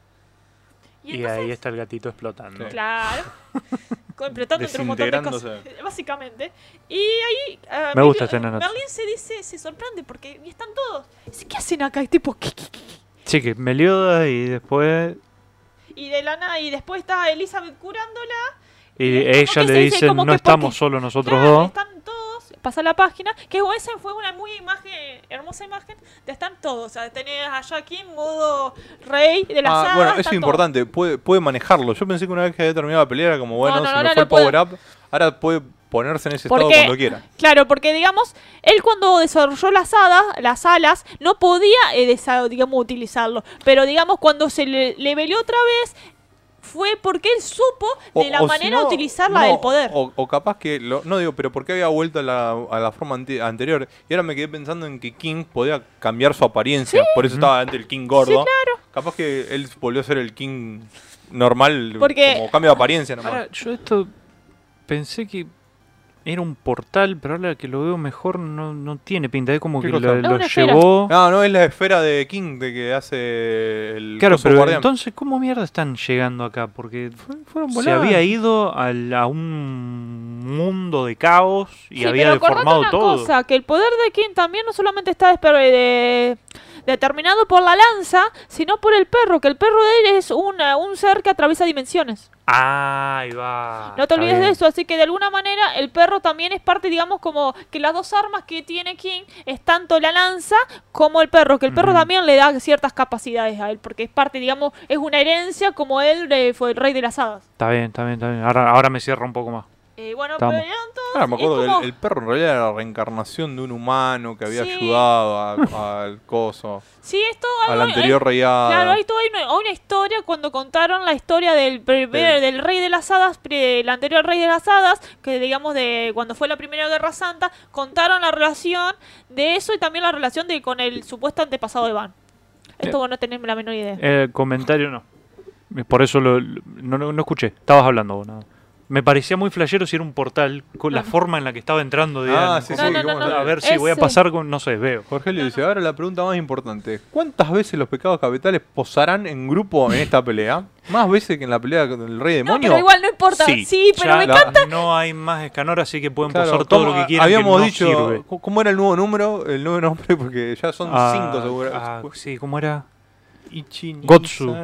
Y entonces- ahí está el gatito explotando. Claro. Completando entre un montón de cosas. Básicamente. Y ahí. eh, Me gusta Merlin- esta nana. Merlin se dice, se sorprende porque y están todos. Dice, ¿qué hacen acá? Y tipo, ¿qué, qué, qué? Sí, que Meliodas y después. Y de la nada, y después está Elizabeth curándola. Y Y como ella le dice No que estamos porque- solo nosotros Claro, dos. Están todos. Pasa la página. Que esa fue una muy imagen, hermosa imagen. De están todos. O sea, tenés a Joaquín, modo rey de la Ah, saga. bueno, eso es importante, puede, puede manejarlo. Yo pensé que una vez que había terminado la pelea era como, bueno, no, se no, me no fue el power puede. up. Ahora puede ponerse en ese Porque- estado cuando quiera. Claro, porque digamos, él cuando desarrolló las hadas, las alas, no podía, eh, desa- digamos, utilizarlo. Pero digamos, cuando se le, le velió otra vez, fue porque él supo de la si manera de no, utilizarla no, del poder. O, o capaz que, lo- no digo, pero porque había vuelto a la, a la forma ante- anterior. Y ahora me quedé pensando en que King podía cambiar su apariencia. Por eso estaba antes el King gordo. claro. Capaz que él volvió a ser el King normal, Porque- como cambio de apariencia nomás. Ahora, yo esto pensé que era un portal, pero ahora que lo veo mejor no, no tiene pinta. Es como ¿Qué que lo, llevó. No, no es la esfera de King de que hace el Claro, pero guardián. entonces, ¿cómo mierda están llegando acá? Porque Fueron se había ido al- a un mundo de caos y Sí, había pero deformado una todo. cosa, que el poder de King también no solamente está desper- de- determinado por la lanza, sino por el perro, que el perro de él es una- un ser que atraviesa dimensiones. Ah, ahí va. No te olvides de eso, así que de alguna manera el perro también es parte, digamos, como que las dos armas que tiene King es tanto la lanza como el perro, que el perro también le da ciertas capacidades a él, porque es parte, digamos, es una herencia como él eh, fue el rey de las hadas. Está bien, está bien, está bien. Ahora, ahora me cierra un poco más. Eh, bueno, Estamos. pelearon todos. Claro, me acuerdo que como- el, el perro en realidad era la reencarnación de un humano que había Sí. ayudado al coso, Sí, esto al anterior hay- rey hada. Claro, hay toda una, una historia cuando contaron la historia del primer, del rey de las hadas, el anterior rey de las hadas, que digamos de cuando fue la primera guerra santa, contaron la relación de eso y también la relación de con el supuesto antepasado de Van. Esto vos no tenés la menor idea. Eh, comentario no. Por eso lo, lo- no, no, no escuché. Estabas hablando vos, nada. Me parecía muy flashero si era un portal con la forma en la que estaba entrando. De Ah, sí, sí, no, no, no. A ver si voy a pasar con. No sé, veo. Jorgelio dice, ahora la pregunta más importante. ¿Cuántas veces los pecados capitales posarán en grupo en esta pelea? ¿Más veces que en la pelea con el rey No, demonio? pero igual no importa. Sí, pero ya me la- encanta. No hay más escanor, así que pueden Claro, posar todo ¿cómo- lo que quieran. Habíamos que no dicho, sirve. ¿cómo- ¿cómo era el nuevo número? El nuevo nombre, porque ya son Ah, cinco seguro. ah, sí, ¿cómo era? Ichi, Gotsu.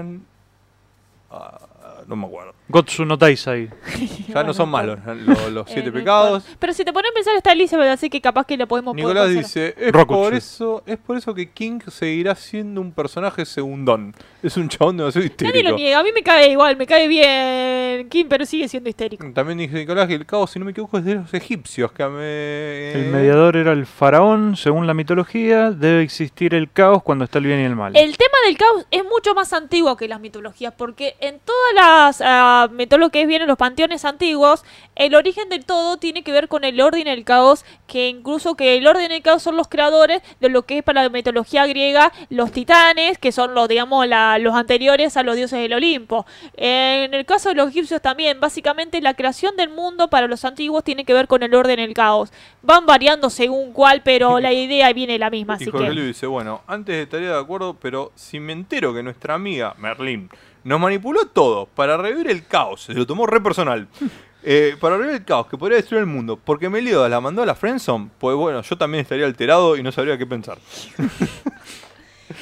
Ah, no me acuerdo. Gotsu no Taisai. Ya no son malos los, los Eh, siete no pecados. Pero si te pones a pensar está Elizabeth, así que capaz que lo podemos Nicolás poder dice, es por, eso, es por eso que King seguirá siendo un personaje segundón. Es un chabón demasiado Nadie histérico. lo niega, a mí me cae igual, me cae bien Kim, pero sigue siendo histérico. También dice Nicolás que el caos, si no me equivoco, es de los egipcios. Que me... El mediador era el faraón, según la mitología. Debe existir el caos cuando está el bien y el mal. El tema del caos es mucho más antiguo que las mitologías, porque en todas las ah, mitologías que vienen los panteones antiguos, el origen del todo tiene que ver con el orden y el caos, que incluso que el orden y el caos son los creadores de lo que es para la mitología griega los titanes, que son los, digamos, la- los anteriores a los dioses del Olimpo. En el caso de los egipcios también, básicamente la creación del mundo para los antiguos tiene que ver con el orden y el caos. Van variando según cuál, pero la idea viene la misma, Y así Jorge que... Luis dice, bueno, antes estaría de acuerdo, pero si me entero que nuestra amiga Merlín nos manipuló todo para revivir el caos, se lo tomó re personal, eh, para revivir el caos que podría destruir el mundo, porque Meliodas la mandó a la Friendzone, pues bueno, yo también estaría alterado y no sabría qué pensar.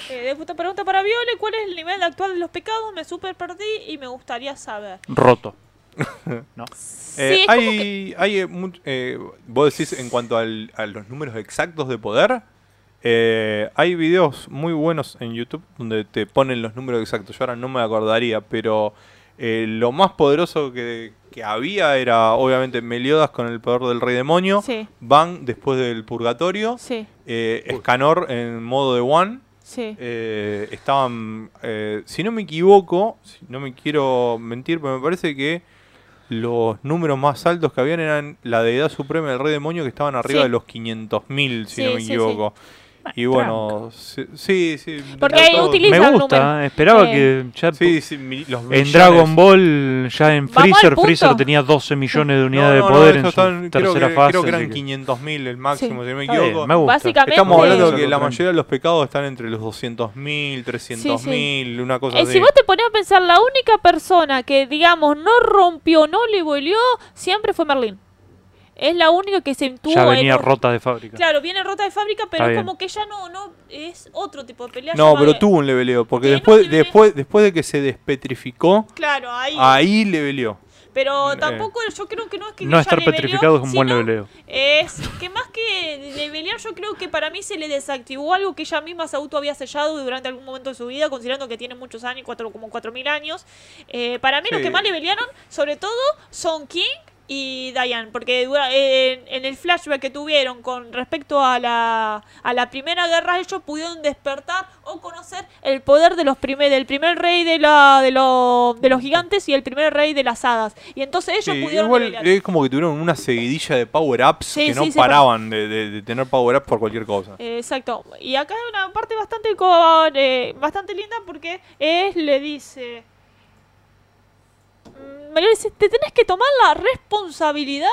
Eh, después pregunta para Viole, ¿cuál es el nivel actual de los pecados? Me super perdí y me gustaría saber. Roto. no. Sí, Eh, es como hay, hay eh, eh, vos decís en cuanto al- a los números exactos de poder, eh, hay videos muy buenos en YouTube donde te ponen los números exactos. Yo ahora no me acordaría, pero eh, lo más poderoso que, que había era obviamente Meliodas con el poder del rey demonio, Sí, Van después del purgatorio, sí, eh, Escanor en modo de One. sí. Eh, estaban, eh, si no me equivoco, si no me quiero mentir, pero me parece que los números más altos que habían eran la deidad suprema del rey demonio que estaban arriba Sí. de los 500.000, si Sí, no me sí, sí. Y bueno, sí, sí. sí, Porque ahí todo- utiliza- Me gusta, número. esperaba Eh, que ya Sí, sí, mi- los en Dragon Ball, ya en Freezer. Freezer tenía 12 millones de unidades no, de poder en su creo, tercera que, fase. creo que eran 500.000 el máximo, si no me equivoco. me gusta. Básicamente- Estamos hablando que la mayoría de los pecados están entre los 200.000, 300.000, una cosa Eh, así. si vos te ponías a pensar, la única persona que, digamos, no rompió, no le volvió, siempre fue Merlín. Es la única que se tuvo Ya en venía rota de fábrica. Claro, viene rota de fábrica, pero Está es bien. como que ya no, no es otro tipo de pelea. No, pero tuvo un leveleo, porque después, leveleo. después, después de que se despetrificó, Claro, ahí. ahí leveleó. Pero Eh. tampoco, yo creo que no es que No estar petrificado es un buen leveleo. Es que más que levelear, yo creo que para mí se le desactivó algo que ella misma se auto había sellado durante algún momento de su vida, considerando que tiene muchos años, cuatro, como 4.000 años. Eh, para mí los Sí. que más levelearon, sobre todo, son King y Diane, porque dura- en, en el flashback que tuvieron con respecto a la, a la primera guerra, ellos pudieron despertar o conocer el poder de los primer, del primer rey de, la, de, lo- de los gigantes y el primer rey de las hadas. Y entonces ellos Sí, pudieron igual es como que tuvieron una seguidilla de power-ups Sí, que no sí, paraban de, de- de tener power-ups por cualquier cosa. Eh, Exacto. Y acá hay una parte bastante eh, bastante linda porque es le dice María dice, te tenés que tomar la responsabilidad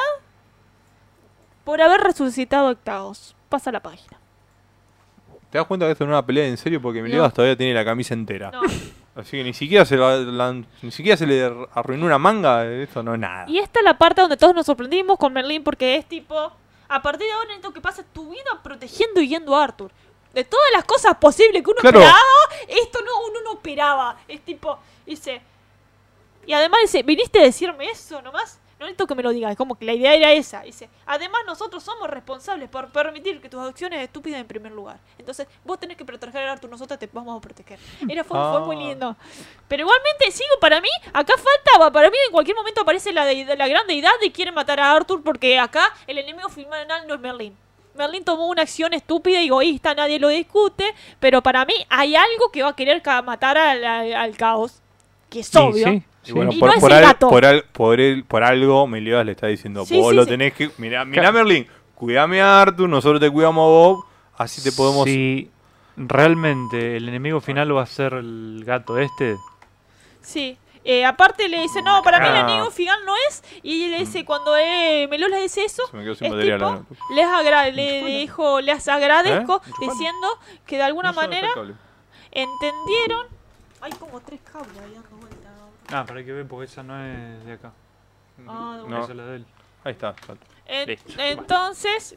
por haber resucitado a Octavos. Pasa la página. ¿Te das cuenta que esto no es una pelea en serio? Porque Meliodas todavía tiene la camisa entera. No. Así que ni siquiera se, la- la- ni siquiera se le arruinó una manga, esto no es nada. Y esta es la parte donde todos nos sorprendimos con Merlín porque es tipo, a partir de ahora necesito que pases tu vida protegiendo y yendo a Arthur. De todas las cosas posibles que uno Claro. esperaba, esto no, uno no esperaba. Es tipo, dice... Y además dice, ¿viniste a decirme eso nomás? No necesito que me lo digas, es como que la idea era esa. Dice, además nosotros somos responsables por permitir que tus acciones estúpidas en primer lugar. Entonces, vos tenés que proteger a Arthur, nosotros te vamos a proteger. Era, fue, fue muy Ah. lindo. Pero igualmente, sigo, para mí, acá faltaba, para mí en cualquier momento aparece la, deidad- la gran deidad y quiere matar a Arthur porque acá el enemigo final no es Merlin. Merlin tomó una acción estúpida y egoísta, nadie lo discute, pero para mí hay algo que va a querer matar al, al- al caos, que es Sí, obvio. sí, Y sí. bueno, Y por, no es por, el al- gato. por, al- por, el- por algo Meliodas le está diciendo, Sí, vos sí, lo sí. tenés que... Mirá, mirá Merlin, cuidame a Arthur, nosotros te cuidamos a vos, así te podemos... Si realmente el enemigo final va a ser el gato este, Sí. Eh, aparte le dice, no, para mí el Ah. enemigo final no es. Y le dice, cuando eh, Melón le dice eso, es tipo, les, agra- le dijo, les agradezco ¿Eh? Diciendo que de alguna No manera entendieron. Hay como tres cables ahí dando vuelta. Ah, para que vean, porque esa no es de acá. Ah, de No, Esa es la de él. ahí está. está. En- Listo. entonces,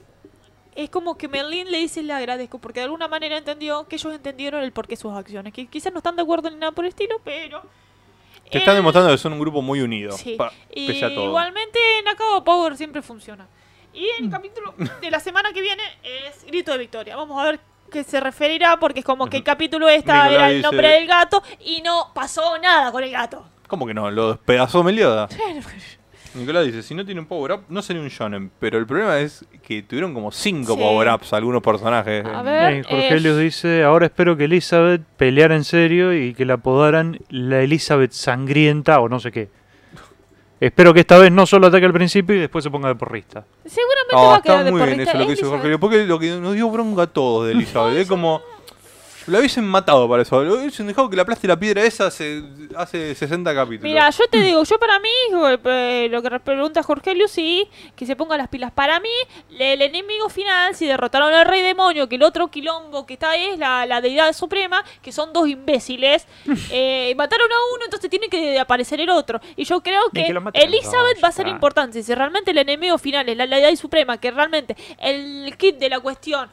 es como que Merlin le dice le agradezco, porque de alguna manera entendió que ellos entendieron el porqué de sus acciones. Que quizás no están de acuerdo ni nada por el estilo, pero. Te están demostrando que son un grupo muy unido, Sí. pa- Y pese a todo. igualmente Nakao Power siempre funciona. Y Mm. el capítulo de la semana que viene es Grito de Victoria. Vamos a ver qué se referirá, porque es como que el capítulo esta Nicolás era el dice- nombre del gato y no pasó nada con el gato. ¿Cómo que no? Lo despedazó Meliodas. Nicolás dice, si no tiene un power-up, no sería un shonen. Pero el problema es que tuvieron como cinco Sí. power-ups algunos personajes. A ver. Eh, Jorge eh, Helios dice, ahora espero que Elizabeth peleara en serio y que la apodaran la Elizabeth sangrienta o no sé qué. Espero que esta vez no solo ataque al principio y después se ponga de porrista. Seguramente Ah, va a quedar está de muy bien eso lo que dice Jorge Porque lo que nos dio bronca a todos de Elizabeth. es como... Lo hubiesen matado para eso. Lo hubiesen dejado que la aplaste la piedra esa hace, hace 60 capítulos. Mira, yo te digo, yo para mí, eh, lo que pregunta Jorgelio, sí, que se ponga las pilas. Para mí, el enemigo final, si derrotaron al rey demonio, que el otro quilombo que está ahí es la, la deidad suprema, que son dos imbéciles, eh, mataron a uno, entonces tiene que aparecer el otro. Y yo creo que, que Elizabeth va a ser importante. Si realmente el enemigo final es la, la deidad suprema, que realmente el kit de la cuestión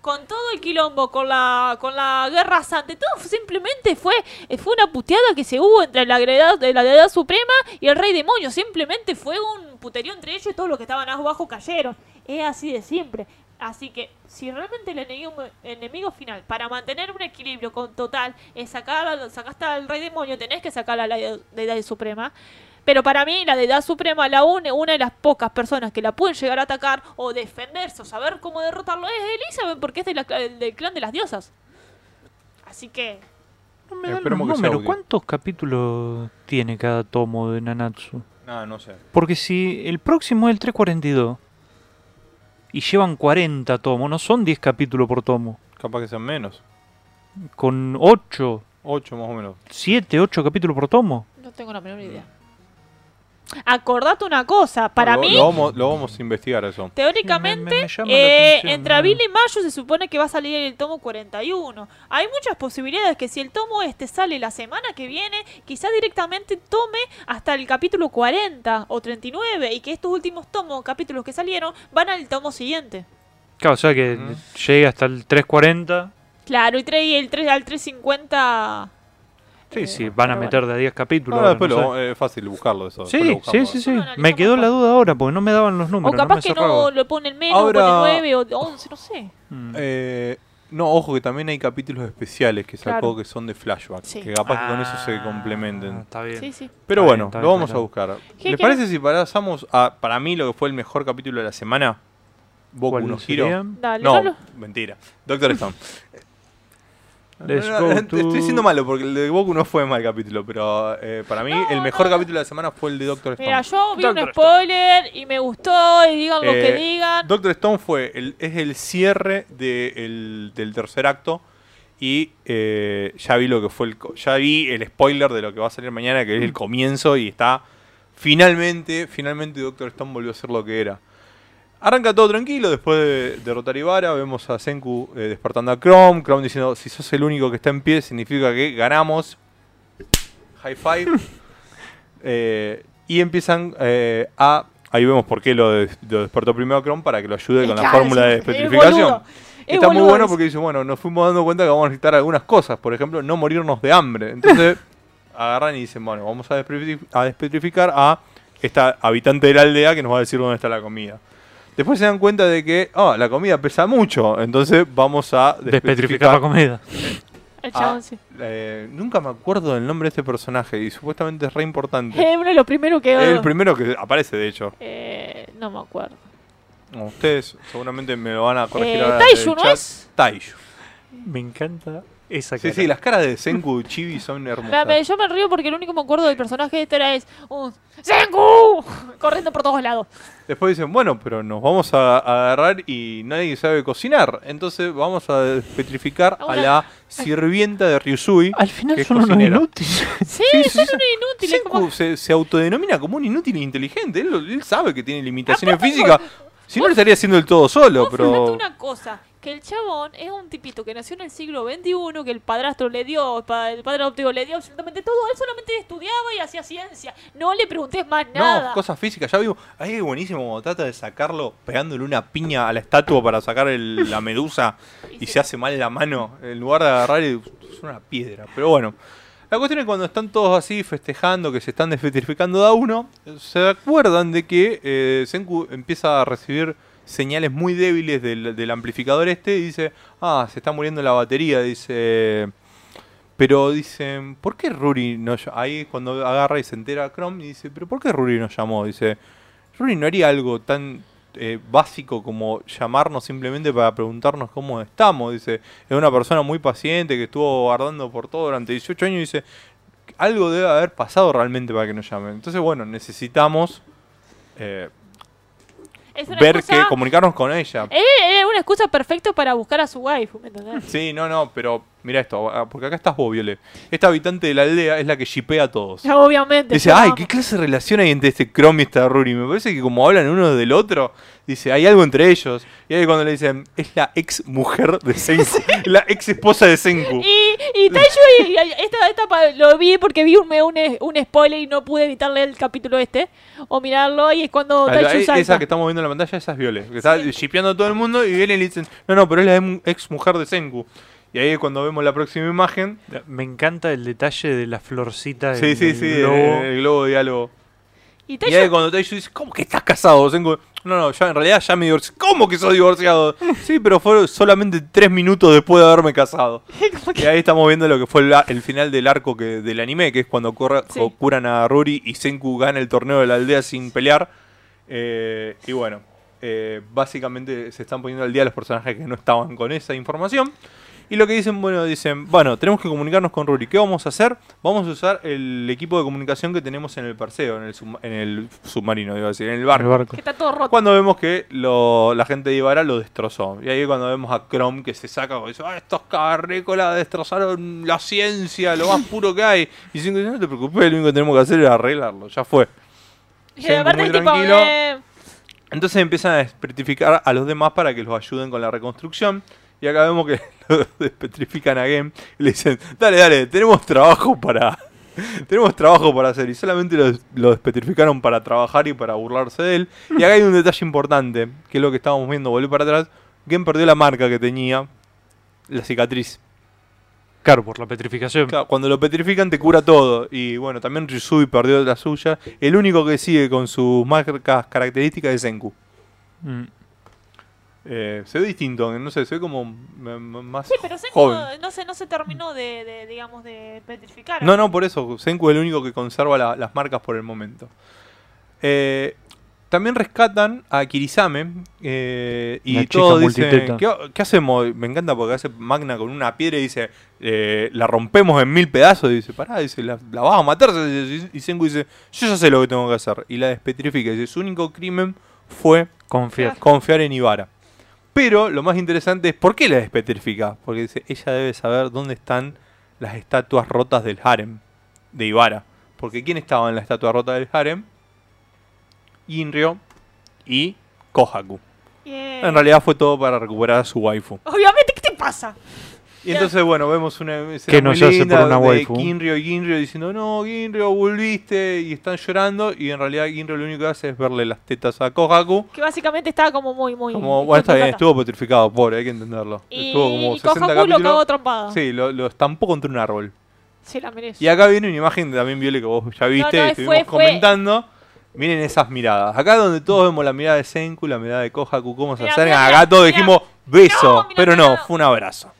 con todo el quilombo, con la con la guerra santa, todo simplemente fue eh, fue una puteada que se hubo entre la de la deidad suprema y el rey demonio. Simplemente fue un puterío entre ellos y todos los que estaban abajo cayeron. Es así de siempre. Así que si realmente el enemigo, enemigo final, para mantener un equilibrio con total, es sacar sacaste al rey demonio, tenés que sacar a la de- deidad suprema. Pero para mí, la deidad suprema, la une, una de las pocas personas que la pueden llegar a atacar o defenderse o saber cómo derrotarlo es Elizabeth, porque es de la- del clan de las diosas. Así que, No me dan los números. ¿Cuántos capítulos tiene cada tomo de Nanatsu? Ah, no sé. Porque si el próximo es el 342 y llevan 40 tomos, no son 10 capítulos por tomo. Capaz que sean menos. Con 8, 8 más o menos. 7, 8 capítulos por tomo. no tengo la menor idea. Acordate una cosa, para Lo- mí, Lo vamos, lo vamos a investigar eso. teóricamente, Me- me- me llama la eh, atención, entre abril y mayo se supone que va a salir el tomo 41. Hay muchas posibilidades que si el tomo este sale la semana que viene, quizás directamente tome hasta el capítulo 40 o 39 y que estos últimos tomos, capítulos que salieron, van al tomo siguiente. Claro, o sea que llegue hasta el 340. Claro, y trae el 3 al 350. Sí, eh, sí, van a meter de a 10 capítulos. Ahora después no lo- sé. es fácil buscarlo eso. Sí, después lo sí, buscamos. sí, sí. Me quedó la duda ahora porque no me daban los números. O no capaz me que cerraba. no lo ponen menos, Ahora- ponen 9 o 11, no sé. Mm. Eh, no, ojo que también hay capítulos especiales que sacó Claro. que son de flashback. Sí. Que capaz que con eso se Ah, complementen. Está bien. Sí, sí. Pero Está bueno, bien, lo bien, vamos está a buscar. ¿Qué ¿Les quiero- parece si pasamos a, para mí, lo que fue el mejor capítulo de la semana? Boku ¿Cuál no sería? Dale, No, mentira. Doctor Stone. Let's No, go to- Estoy siendo malo porque el de Boku no fue mal capítulo, pero eh, para mí No, el mejor no. capítulo de la semana fue el de Doctor Stone. Mira, yo vi un spoiler y me gustó y digan lo que Eh, digan. Doctor Stone fue el, es el cierre de el- del tercer acto y eh, ya vi lo que fue el ya vi el spoiler de lo que va a salir mañana que es el comienzo y está finalmente finalmente Doctor Stone volvió a ser lo que era. Arranca todo tranquilo después de derrotar a Ibarra, vemos a Senku eh, despertando a Chrome, Chrome diciendo si sos el único que está en pie significa que ganamos. High five. Eh, y empiezan eh, a. Ahí vemos por qué lo, des- lo despertó primero Chrome para que lo ayude con la fórmula de. Es Está muy bueno porque dice, bueno, nos fuimos dando cuenta que vamos a necesitar algunas cosas. Por ejemplo, no morirnos de hambre. Entonces, agarran y dicen, bueno, vamos a, a despetrificar a esta habitante de la aldea que nos va a decir dónde está la comida. Después se dan cuenta de que, oh, la comida pesa mucho, entonces vamos a Despetrificar la comida. El Ah, chabón, sí. eh, nunca me acuerdo del nombre de este personaje y supuestamente es re importante. Es uno de los primeros que... Es el primero que aparece, de hecho. Eh, no me acuerdo. No, Ustedes seguramente me lo van a corregir Eh, ahora. Taishu, ¿no chat. es? Taishu. Me encanta esa Sí, cara. sí, las caras de Senku y Chibi son hermosas. me- yo me río porque el único que me acuerdo del personaje este era es un Senku corriendo por todos lados. Después dicen, bueno, pero nos vamos a, agarrar y nadie sabe cocinar. Entonces vamos a despetrificar a Una- la sirvienta de Ryusui. Al final que es son unos inútiles. Sí, Sí, sí, son sí. unos inútiles. Senku Como... se, se autodenomina como un inútil e inteligente. Él, él sabe que tiene limitaciones físicas. Si no, lo estaría haciendo del todo solo, pero... una cosa, que el chabón es un tipito que nació en el siglo XXI, que el padrastro le dio, el padre adoptivo le dio absolutamente todo, él solamente estudiaba y hacía ciencia. No le preguntes más nada. No, cosas físicas, ya vimos. Ahí es buenísimo cuando trata de sacarlo pegándole una piña a la estatua para sacar el- la medusa y se hace mal la mano. En lugar de agarrar y es una piedra. Pero bueno. La cuestión es cuando están todos así festejando, que se están despetrificando de a uno, se acuerdan de que eh, Senku empieza a recibir señales muy débiles del, amplificador este y dice, ah, se está muriendo la batería, dice... Pero dicen, ¿por qué Ruri no ll-?" Ahí cuando agarra y se entera Chrome y dice, ¿pero por qué Ruri nos llamó? Dice, Ruri no haría algo tan eh, básico como llamarnos simplemente para preguntarnos cómo estamos. Dice, es una persona muy paciente que estuvo guardando por todo durante 18 años y dice, algo debe haber pasado realmente para que nos llamen. Entonces, bueno, necesitamos eh, Es una ver excusa- que comunicarnos con ella. Es es una excusa perfecta para buscar a su waifu, ¿me entendés? Sí, no, no, pero mira esto, ah, porque acá estás vos, Viole. Esta habitante de la aldea es la que shipea a todos. Ya, Obviamente. Dice, ay. ¿qué clase de relación hay entre este Chrome y esta Ruri? Me parece que como hablan uno del otro, dice, hay algo entre ellos. Y ahí cuando le dicen, es la ex mujer de Senku, la ex esposa de Senku. Y, y Taishu, y- esta, esta lo vi porque vi un, un, un spoiler y no pude evitar leer el capítulo este o mirarlo y es cuando Ah, Taishu e- salta. esa que estamos viendo en la pantalla, esa es Viole, que está shipeando a todo el mundo y vienen y le dicen, no, no, pero es la ex mujer de Senku. Y ahí es cuando vemos la próxima imagen. Me encanta el detalle de la florcita Sí, en sí, el sí, globo. el, el globo de diálogo. Y Y ahí cuando Taishu dice, ¿cómo que estás casado? Senku, no, no, ya en realidad ya me divorcié. ¿Cómo que sos divorciado? sí, pero fue solamente tres minutos después de haberme casado. Y ahí estamos viendo lo que fue el, el final del arco que, del anime, que es cuando corra- Sí. curan a Ruri y Senku gana el torneo de la aldea sin pelear. Eh, y bueno, eh, básicamente se están poniendo al día los personajes que no estaban con esa información. Y lo que dicen, bueno, dicen, bueno, tenemos que comunicarnos con Ruri. ¿Qué vamos a hacer? Vamos a usar el equipo de comunicación que tenemos en el Perseo, en el, en el submarino, iba a decir, en el barco. El barco. que está todo roto. Cuando vemos que lo- la gente de Ibarra lo destrozó. Y ahí cuando vemos a Chrome que se saca y dice, ah, estos carrícolas destrozaron la ciencia, lo más puro que hay. Y dicen, no te preocupes, lo único que tenemos que hacer es arreglarlo, ya fue. Y Senku aparte muy es tipo, tranquilo. eh, Entonces empiezan a despetrificar a los demás para que los ayuden con la reconstrucción. Y acá vemos que lo despetrifican a Game y le dicen, dale, dale, tenemos trabajo para... Tenemos trabajo para hacer y solamente lo, lo despetrificaron para trabajar y para burlarse de él. Y acá hay un detalle importante, que es lo que estábamos viendo, volver para atrás. Game perdió la marca que tenía, la cicatriz. Claro, por la petrificación. Claro, cuando lo petrifican te cura todo. Y bueno, también Ryusui perdió la suya. El único que sigue con sus marcas características es Senku. Mm. Eh, se ve distinto, no sé, se ve como m- más Sí, pero Senku joven. no se, no se terminó de, de, digamos, de petrificar. No, no, por eso, Senku es el único que conserva la- las marcas por el momento. Eh, también rescatan a Kirisame eh, y todos dicen. ¿qué, qué hacemos? Me encanta porque hace Magna con una piedra y dice, eh, la rompemos en mil pedazos. Y dice, pará, dice, la, la vas a matar. Y Senku dice, yo ya sé lo que tengo que hacer. Y la despetrifica. Dice, su único crimen fue Confiar. confiar en Ibarra. Pero lo más interesante es por qué la despetrifica. Porque dice, ella debe saber dónde están las estatuas rotas del harem de Ibarra. Porque ¿quién estaba en la estatua rota del harem? Inryo y Kohaku. En realidad fue todo para recuperar a su waifu. Obviamente, ¿qué te pasa? Y entonces, bueno, vemos una escena ¿Qué muy nos hace linda por una de waifu? Ginryo y Ginryo diciendo, no, Ginryo, volviste, y están llorando, y en realidad Ginryo lo único que hace es verle las tetas a Kohaku, Que básicamente estaba como muy, muy. Como, bueno, está bien, estuvo petrificado, pobre, hay que entenderlo. Y, estuvo como y 60 Kohaku lo cagó trompada. Sí, lo, lo estampó contra un árbol. Sí, la merece. Y acá viene una imagen también, Viole, que vos ya viste no, y fue- estuvimos fue- comentando, Miren esas miradas. Acá donde todos vemos la mirada de Senku, la mirada de Kohaku, cómo se Mira, acercan. mira, Acá todos mira. dijimos beso, No, mira, pero no. fue un abrazo.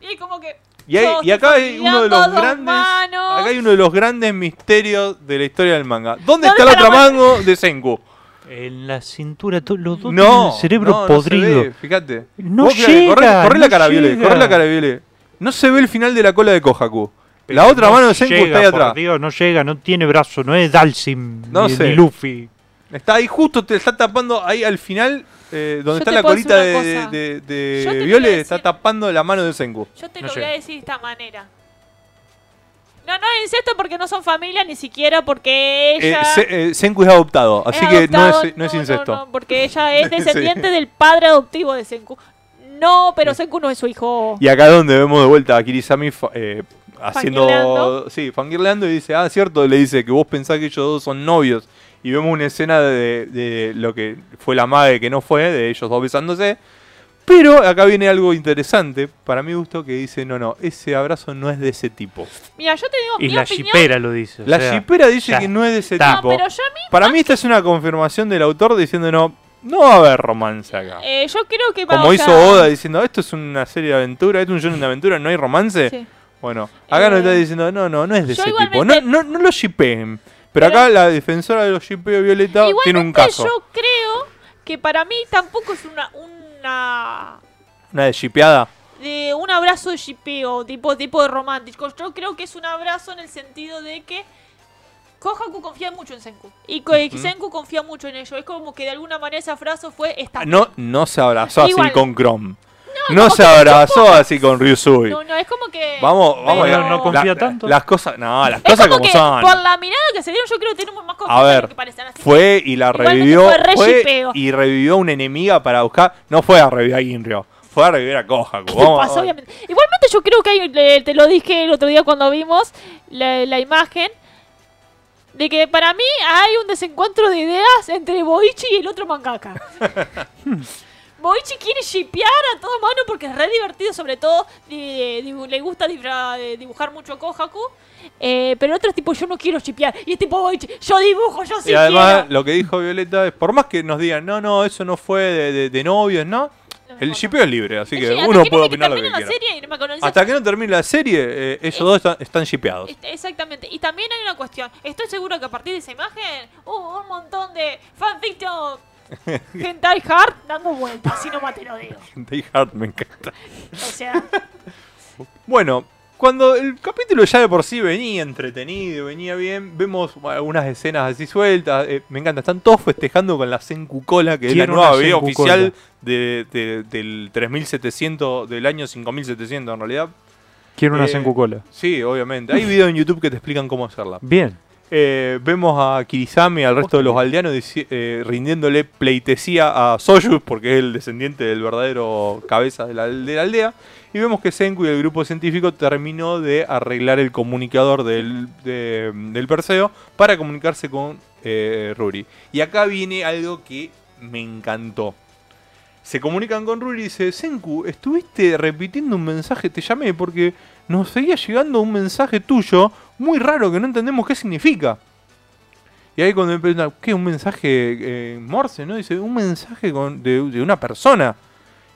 Y como que. Y, hay- yo y acá hay uno de los grandes. manos. Acá hay uno de los grandes misterios de la historia del manga. ¿Dónde, ¿Dónde está el está otro la mango de Senku? En la cintura, los dos No, tienen el cerebro no, no se podrido. ve, fíjate. No Vos fíjate, llega, corre, la cara, Viole, corre la cara, Viole. No se ve el final de la cola de Kohaku. Pero La otra no mano de Senku llega, está ahí por atrás. Dios, no llega, no tiene brazo, no es Dalsim No ni, sé. ni Luffy. Está ahí justo, te está tapando ahí al final, eh, donde está la colita de, de, está tapando la mano de Senku. Yo te No lo voy a decir de esta manera. No, no es incesto porque no son familia, ni siquiera porque Eh, ella. Se- eh, Senku es adoptado, así es que adoptado. no es, no es incesto. No, porque ella es Sí. descendiente del padre adoptivo de Senku. No, pero Senku no es su hijo. Y acá donde vemos de vuelta a Kirisami eh, haciendo. Fangirleando. Sí, fangirleando y dice, ah, cierto, le dice que vos pensás que ellos dos son novios. Y vemos una escena de, de lo que fue la madre que no fue, de ellos dos besándose. Pero acá viene algo interesante, para mi gusto, que dice, no, no, ese abrazo no es de ese tipo. Mira, yo te digo, Y mi la opinión. shipera lo dice. o La sea, shipera dice ya que no es de ese. No, tipo. pero yo a mí. Para mí esta es una confirmación del autor diciendo, no, no va a haber romance acá. eh, yo creo que va Como o hizo sea, Oda diciendo, esto es una serie de aventura, esto es un shonen de aventura, no hay romance. sí. Bueno, acá nos Eh, está diciendo, no, no, no es de yo ese tipo. No, no, no lo shippeen. Pero, acá la defensora de los shippeos Violeta tiene un caso. yo creo que para mí tampoco es una. una Una de shippeada. de un abrazo de shipeo, tipo, tipo de romántico. Yo creo que es un abrazo en el sentido de que Kohaku confía mucho en Senku. Y Ujú. Senku confía mucho en ello. Es como que de alguna manera esa frase fue esta. No, no se abrazó así Igual. con Chrome. No, No, se abrazó así con Ryusui. No, no, es como que. Vamos, vamos Pero- a No confía la- tanto. Las cosas, no, las Es cosas como como que son. por la mirada que se dieron, yo creo que tenemos más confianza A de ver, lo que parecen. Así Fue y la revivió. fue y revivió una enemiga para buscar. No fue a revivir a Ginryo. Fue a revivir a Kohaku. ¿Qué Vamos, pasó, obviamente? Igualmente yo creo que hay, le- te lo dije el otro día cuando vimos la, la imagen, de que para mí hay un desencuentro de ideas entre Boichi y el otro mangaka. Boichi quiere shipear a todo mano porque es re divertido, sobre todo dibu- le gusta eh, dibujar mucho a Kohaku. eh, pero el otro es tipo, yo no quiero shipear. Y es tipo, Boichi, yo dibujo, yo sí y además, quiero. lo que dijo Violeta es: por más que nos digan, no, no, eso no fue de, de- de novios, ¿no? El shipeo es libre, así que Sí, uno puede opinar lo que quiera. no Hasta que no termine la serie, eh, ellos dos están, están shipeados. Exactamente. Y también hay una cuestión. Estoy seguro que a partir de esa imagen hubo un montón de fanfiction hentai hard dando vueltas, si no te lo digo. Die Hard me encanta. O sea, Bueno, cuando el capítulo ya de por sí venía entretenido, venía bien, vemos algunas escenas así sueltas. eh, me encanta, están todos festejando con la Senku Cola, que es la nueva Senku oficial de, de- del 3700, del año 5700 en realidad. Quiero una Eh, Senku Cola. Sí, obviamente. Hay videos en YouTube que te explican cómo hacerla. Bien. Eh, vemos a Kirisame y al resto de los aldeanos eh, rindiéndole pleitesía a Soyuz, porque es el descendiente del verdadero cabeza de la, de la aldea. Y vemos que Senku y el grupo científico terminó de arreglar el comunicador del, de- del Perseo para comunicarse con eh, Ruri. Y acá viene algo que me encantó. Se comunican con Ruri y dice, Senku, estuviste repitiendo un mensaje, te llamé porque nos seguía llegando un mensaje tuyo muy raro que no entendemos qué significa. Y ahí cuando me preguntan, ¿qué? ¿Un mensaje eh, Morse? ¿No? Dice, un mensaje de, una persona.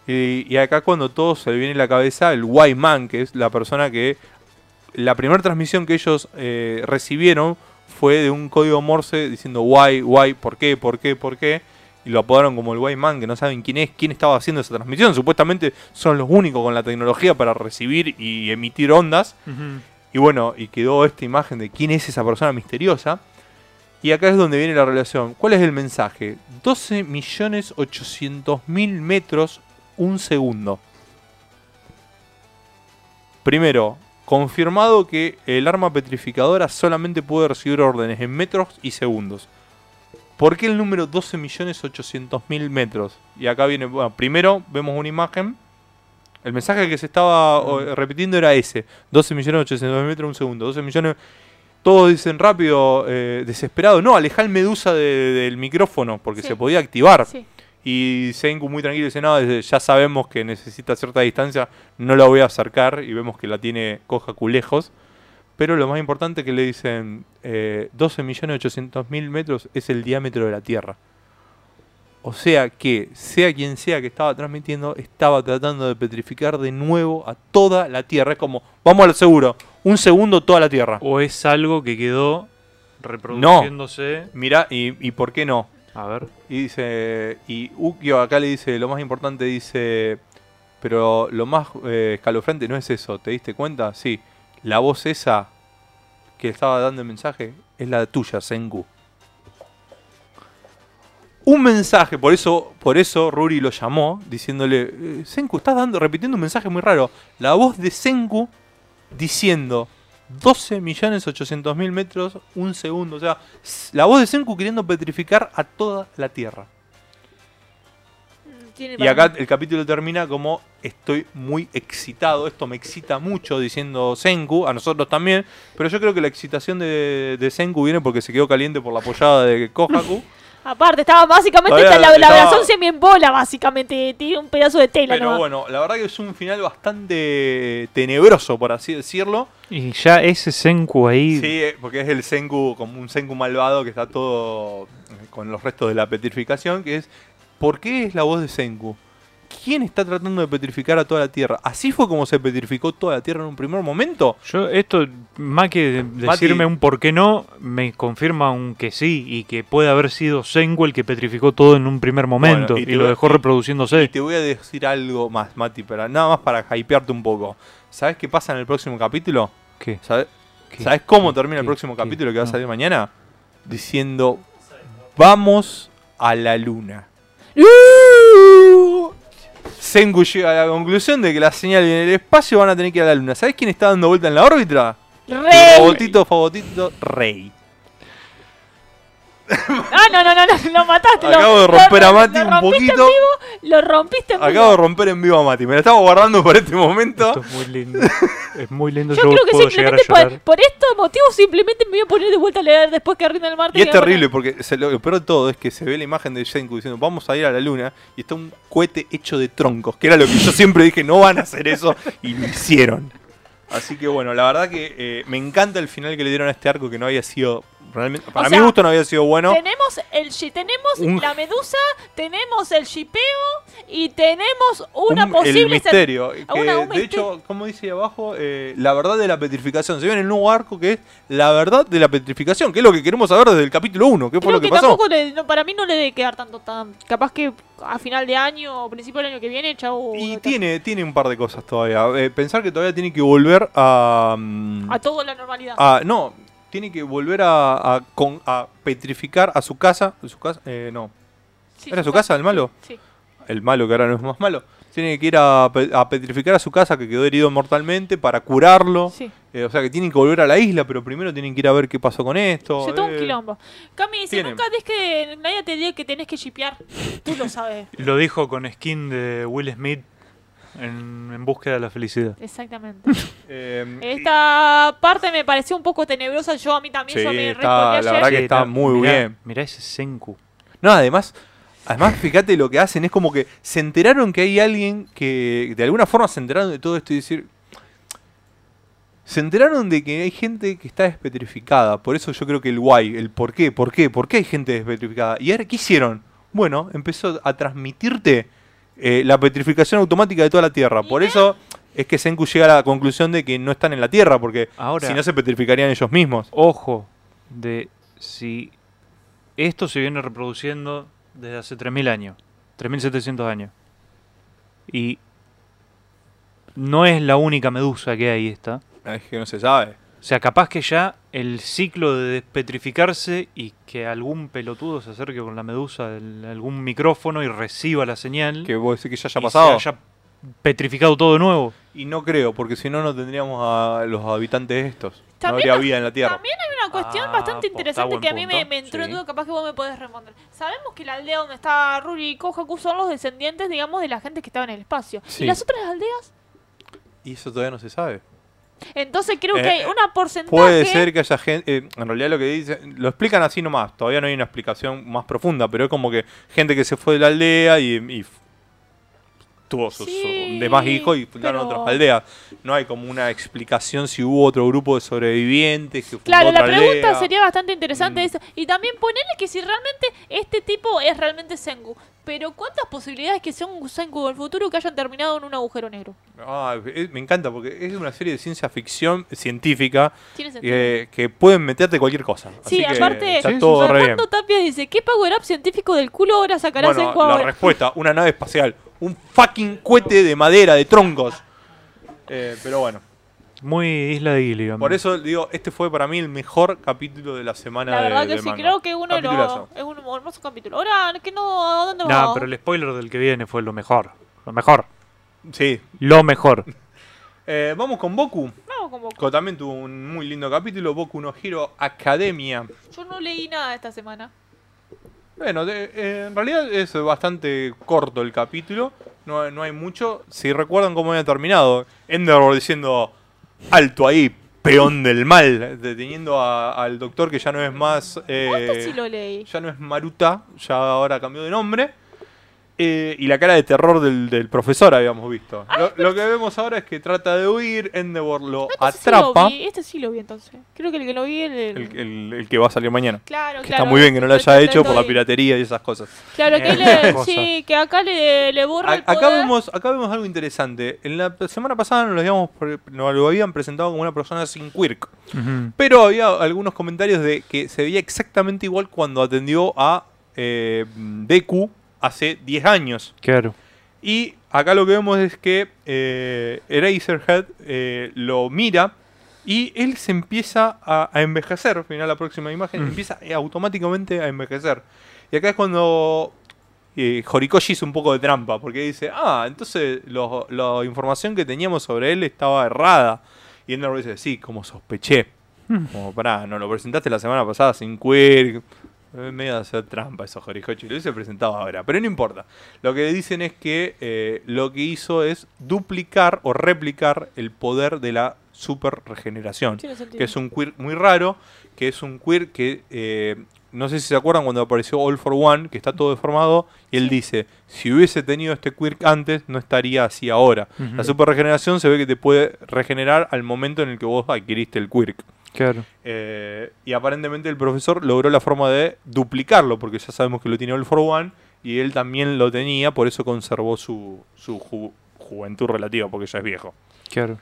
Y, acá cuando todo se le viene a la cabeza el White Man, que es la persona que... La primera transmisión que ellos eh, recibieron fue de un código Morse diciendo why, why, por qué, por qué, por qué. Y lo apodaron como el White Man, que no saben quién es, quién estaba haciendo esa transmisión. Supuestamente son los únicos con la tecnología para recibir y emitir ondas. Y bueno, y quedó esta imagen de quién es esa persona misteriosa. Y acá es donde viene la relación. ¿Cuál es el mensaje? 12.800.000 metros un segundo. Primero, confirmado que el arma petrificadora solamente puede recibir órdenes en metros y segundos. ¿Por qué el número 12.800.000 metros? Y acá viene, bueno, primero vemos una imagen. El mensaje que se estaba o, repitiendo era ese. 12.800.000 metros un segundo. 12 millones... Todos dicen rápido, eh, desesperado. No, aleja el medusa de- del micrófono porque Sí. se podía activar. sí. Y Senku muy tranquilo dice, no, ya sabemos que necesita cierta distancia, no la voy a acercar. Y vemos que la tiene Kohaku lejos. Pero lo más importante es que le dicen eh, 12.800.000 metros es el diámetro de la Tierra. O sea que, sea quien sea que estaba transmitiendo, estaba tratando de petrificar de nuevo a toda la Tierra. Es como, vamos al seguro, un segundo toda la Tierra. ¿O es algo que quedó reproduciéndose? Mirá, y, y por qué no? A ver. Y dice, y Ukio acá le dice, lo más importante dice, pero lo más eh, escalofriante no es eso, ¿te diste cuenta? Sí, la voz esa que estaba dando el mensaje es la tuya, Senku. Un mensaje, por eso, por eso Ruri lo llamó, diciéndole, eh, Senku, estás dando, repitiendo un mensaje muy raro. La voz de Senku diciendo 12.800.000 metros, un segundo. O sea, la voz de Senku queriendo petrificar a toda la Tierra. Tiene Y acá el capítulo termina como estoy muy excitado, esto me excita mucho diciendo Senku, a nosotros también, pero yo creo que la excitación de, de Senku viene porque se quedó caliente por la apoyada de Kohaku. Aparte, estaba básicamente Todavía la, la estaba- abrazón semi en bola, básicamente. Tiene un pedazo de tela, pero ¿no? bueno, la verdad que es un final bastante tenebroso, por así decirlo. Y ya ese Senku ahí. Sí, eh, porque es el Senku, como un Senku malvado que está todo con los restos de la petrificación, que es, ¿por qué es la voz de Senku? ¿Quién está tratando de petrificar a toda la Tierra? ¿Así fue como se petrificó toda la Tierra en un primer momento? Yo, esto, más que de- decirme un por qué no, me confirma un que sí y que puede haber sido Senku el que petrificó todo en un primer momento Bueno, y lo dejó y- Y reproduciéndose. te voy a decir algo más, Mati, pero nada más para hypearte un poco. ¿Sabes qué pasa en el próximo capítulo? ¿Qué? ¿Sabes, ¿Qué? ¿sabes cómo ¿Qué? termina el próximo ¿Qué? capítulo que va a No. salir mañana? Diciendo, vamos a la luna. Sengu llega a la conclusión de que la señal en el espacio van a tener que ir a la luna. ¿Sabes quién está dando vuelta en la órbita? ¡Rey! Robotito, favorito, Rey. Ah, no, no, no, no, lo mataste. lo- Acabo de lo- romper a lo- Mati lo un rompiste poquito. En vivo, lo rompiste en vivo. Acabo de romper en vivo a Mati. Me la estaba guardando por este momento. Esto es muy lindo. es muy lindo. Yo Yo, creo que puedo llegar a simplemente por, por estos motivos simplemente me voy a poner de vuelta a leer después que rinda el martes. Y es a poner- terrible porque se lo, lo peor de todo es que se ve la imagen de Senku diciendo vamos a ir a la luna y está un cohete hecho de troncos, que era lo que yo siempre dije, no van a hacer eso y lo hicieron. Así que bueno, la verdad que eh, me encanta el final que le dieron a este arco que no había sido realmente, para sea, mi gusto no había sido bueno. Tenemos el tenemos Un- la medusa, tenemos el shipeo y tenemos una Un- posible el misterio. ser- que, una- un de mister- hecho, como dice ahí abajo, eh, la verdad de la petrificación. Se ve en el nuevo arco que es la verdad de la petrificación, que es lo que queremos saber desde el capítulo 1. ¿Qué fue Creo lo que, que pasó? tampoco le- no, para mí no le debe quedar tanto tan capaz que a final de año o principio del año que viene, chau. Y tiene, tiene un par de cosas todavía. Eh, pensar que todavía tiene que volver a. mm, a toda la normalidad. a- no, tiene que volver a, a con- a petrificar a su casa. ¿Su casa? Eh, no. Sí, ¿Era su casa el malo? Sí. El malo que ahora no es más malo. Tiene que ir a, pe- a petrificar a su casa que quedó herido mortalmente para curarlo. Sí. Eh, o sea que tienen que volver a la isla, pero primero tienen que ir a ver qué pasó con esto. Se toma un eh. quilombo. Cami dice, tiene. nunca des que nadie te diga que tenés que shipear. Tú lo sabes. Lo dijo con skin de Will Smith en, en búsqueda de la felicidad. Exactamente. Eh, Esta parte me pareció un poco tenebrosa. Yo a mí también Sí, yo me está- la ayer. verdad que está muy mirá- bien. Mirá ese Senku. No, además, además, fíjate lo que hacen, es como que se enteraron que hay alguien que de alguna forma se enteraron de todo esto y decir. Se enteraron de que hay gente que está despetrificada. Por eso yo creo que el why, el por qué, por qué, por qué hay gente despetrificada. ¿Y ahora qué hicieron? Bueno, empezó a transmitirte eh, la petrificación automática de toda la Tierra. Por eso es que Senku llega a la conclusión de que no están en la Tierra, porque Ahora- si no se petrificarían ellos mismos. Ojo, de si esto se viene reproduciendo desde hace 3.000 años, 3.700 años, y no es la única medusa que hay esta, Es que no se sabe. O sea, capaz que ya el ciclo de despetrificarse y que algún pelotudo se acerque con la medusa de algún micrófono y reciba la señal, Que vos decís que ya haya y pasado. se haya petrificado todo de nuevo. Y no creo, porque si no, no tendríamos a los habitantes estos. no habría vida en la Tierra. También hay una cuestión Ah, bastante interesante que a mí me, entró en Sí. duda, capaz que vos me podés responder. Sabemos que la aldea donde está Ruri y Kohaku son los descendientes, digamos, de la gente que estaba en el espacio. Sí. ¿Y las otras aldeas? Y eso todavía no se sabe. Entonces creo Eh, que hay una porcentaje... Puede ser que haya gente. eh, en realidad, lo que dicen. Lo explican así nomás. Todavía no hay una explicación más profunda. Pero es como que gente que se fue de la aldea y. y tuvo sus Sí, demás hijos y fundaron pero- otras aldeas. No hay como una explicación si hubo otro grupo de sobrevivientes que Claro, la pregunta aldea. sería bastante interesante Mm. esa. Y también ponerle que si realmente este tipo es realmente Sengu. Pero ¿cuántas posibilidades que sea un Sengu del futuro que hayan terminado en un agujero negro? Ah, eh, me encanta porque es una serie de ciencia ficción científica eh, que pueden meterte cualquier cosa. Así Sí, que aparte, está todo. Armando Tapia dice, ¿qué power up científico del culo ahora sacará Bueno, Senku la respuesta, una nave espacial, un fucking cohete de madera, de troncos. Eh, pero bueno, Muy Isla de Gilligan. por eso digo, este fue para mí el mejor capítulo de la semana La de- verdad que del sí, manga. creo que uno de los, es un hermoso capítulo. Ahora, que no, ¿a dónde No, vamos? pero el spoiler del que viene fue lo mejor. Lo mejor. Sí. Lo mejor. Eh, vamos con Boku. Vamos con Boku. que también tuvo un muy lindo capítulo, Boku no Hero Academia. Yo no leí nada esta semana. Bueno, de- eh, en realidad es bastante corto el capítulo, no, no hay mucho. Si recuerdan cómo había terminado, Endeavor diciendo, alto ahí, peón del mal, deteniendo a- al doctor que ya no es más... eh, Este sí lo leí. ya no es Maruta, ya ahora cambió de nombre. Eh, y la cara de terror del, del profesor habíamos visto. Lo, lo que vemos ahora es que trata de huir, Endeavor lo Este sí lo atrapa, vi, este sí lo vi entonces. Creo que el que lo vi el... el- el, el- el que va a salir mañana. Claro, Que claro. está muy bien que no lo haya Estoy- hecho por la piratería y esas cosas. Claro, que, Eh, le, sí, que acá le, le borra A- el acá poder. vemos, acá vemos algo interesante. En la semana pasada nos lo, habíamos pre- nos lo habían presentado como una persona sin quirk. Pero había algunos comentarios de que se veía exactamente igual cuando atendió a eh, Deku hace 10 años. Claro. Y acá lo que vemos es que eh, Eraserhead eh, lo mira y él se empieza a, a envejecer. Final la próxima imagen, Mm. empieza eh, automáticamente a envejecer. Y acá es cuando eh, Horikoshi hizo un poco de trampa, porque dice, ah, entonces lo- la información que teníamos sobre él estaba errada. Y Endeavor dice, sí, como sospeché. Mm. Como, pará, no lo presentaste la semana pasada sin quirk. Eh, Medio hacer trampa eso, Horikoshi. Lo hubiese presentado ahora, pero no importa. Lo que dicen es que eh, lo que hizo es duplicar o replicar el poder de la super regeneración. Que es un quirk muy raro, que es un quirk que... eh, no sé si se acuerdan cuando apareció All for One, que está todo deformado, y él dice, si hubiese tenido este quirk antes, no estaría así ahora. La super regeneración se ve que te puede regenerar al momento en el que vos adquiriste el quirk. Claro. Eh, y aparentemente el profesor logró la forma de duplicarlo, porque ya sabemos que lo tiene All for One, y él también lo tenía, por eso conservó su, su ju- juventud relativa, porque ya es viejo. Claro.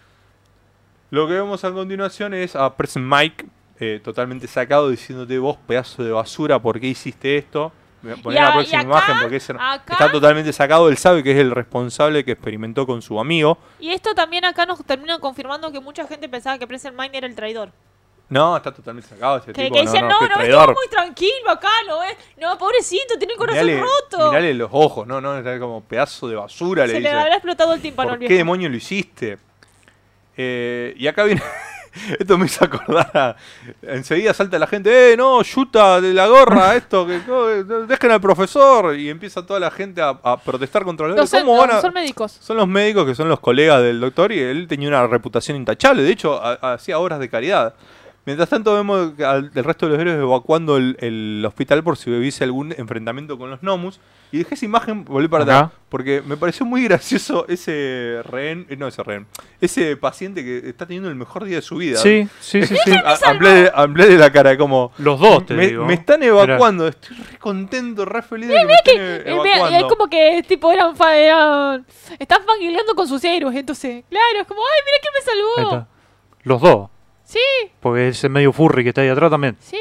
Lo que vemos a continuación es a Present Mike, eh, totalmente sacado, diciéndote vos, pedazo de basura, ¿por qué hiciste esto? Me voy a poner la próxima acá- imagen porque ese- acá- está totalmente sacado. Él sabe que es el responsable que experimentó con su amigo. Y esto también acá nos termina confirmando que mucha gente pensaba que Present Mind era el traidor. No, está totalmente sacado ese Que, tipo. que dicen, no, no, traidor. estuvo muy tranquilo acá, ¿no ves? No, pobrecito, tiene el corazón Mirale, roto. mirale los ojos, no, no, está como pedazo de basura, Se le dice. habrá explotado el tímpano ¿Por qué demonio lo hiciste? Eh, y acá viene. esto me hizo acordar a. Enseguida salta la gente, ¡eh, no, yuta de la gorra! Esto, que no, dejen al profesor. Y empieza toda la gente a, a protestar contra No, son, ¿Cómo van a.? son médicos. Son los médicos que son los colegas del doctor y él tenía una reputación intachable. De hecho, ha- hacía obras de caridad. Mientras tanto, vemos que al- el resto de los héroes evacuando el, el hospital por si hubiese algún enfrentamiento con los Nomus. Y dejé esa imagen, volví para Ajá. atrás, porque me pareció muy gracioso ese rehén, eh, no ese rehén, ese paciente que está teniendo el mejor día de su vida. Sí, sí, sí, sí. A- hablé, hablé de la cara, como. Los dos, te me, digo. me están evacuando, estoy re contento, re feliz de que me estén Eh, evacuando. vea, es como que tipo eran, eran están fangirleando con sus héroes, entonces, claro, es como, ay, mira quién me salvó. Los dos. Sí, Porque ese medio furry que está ahí atrás también. sí,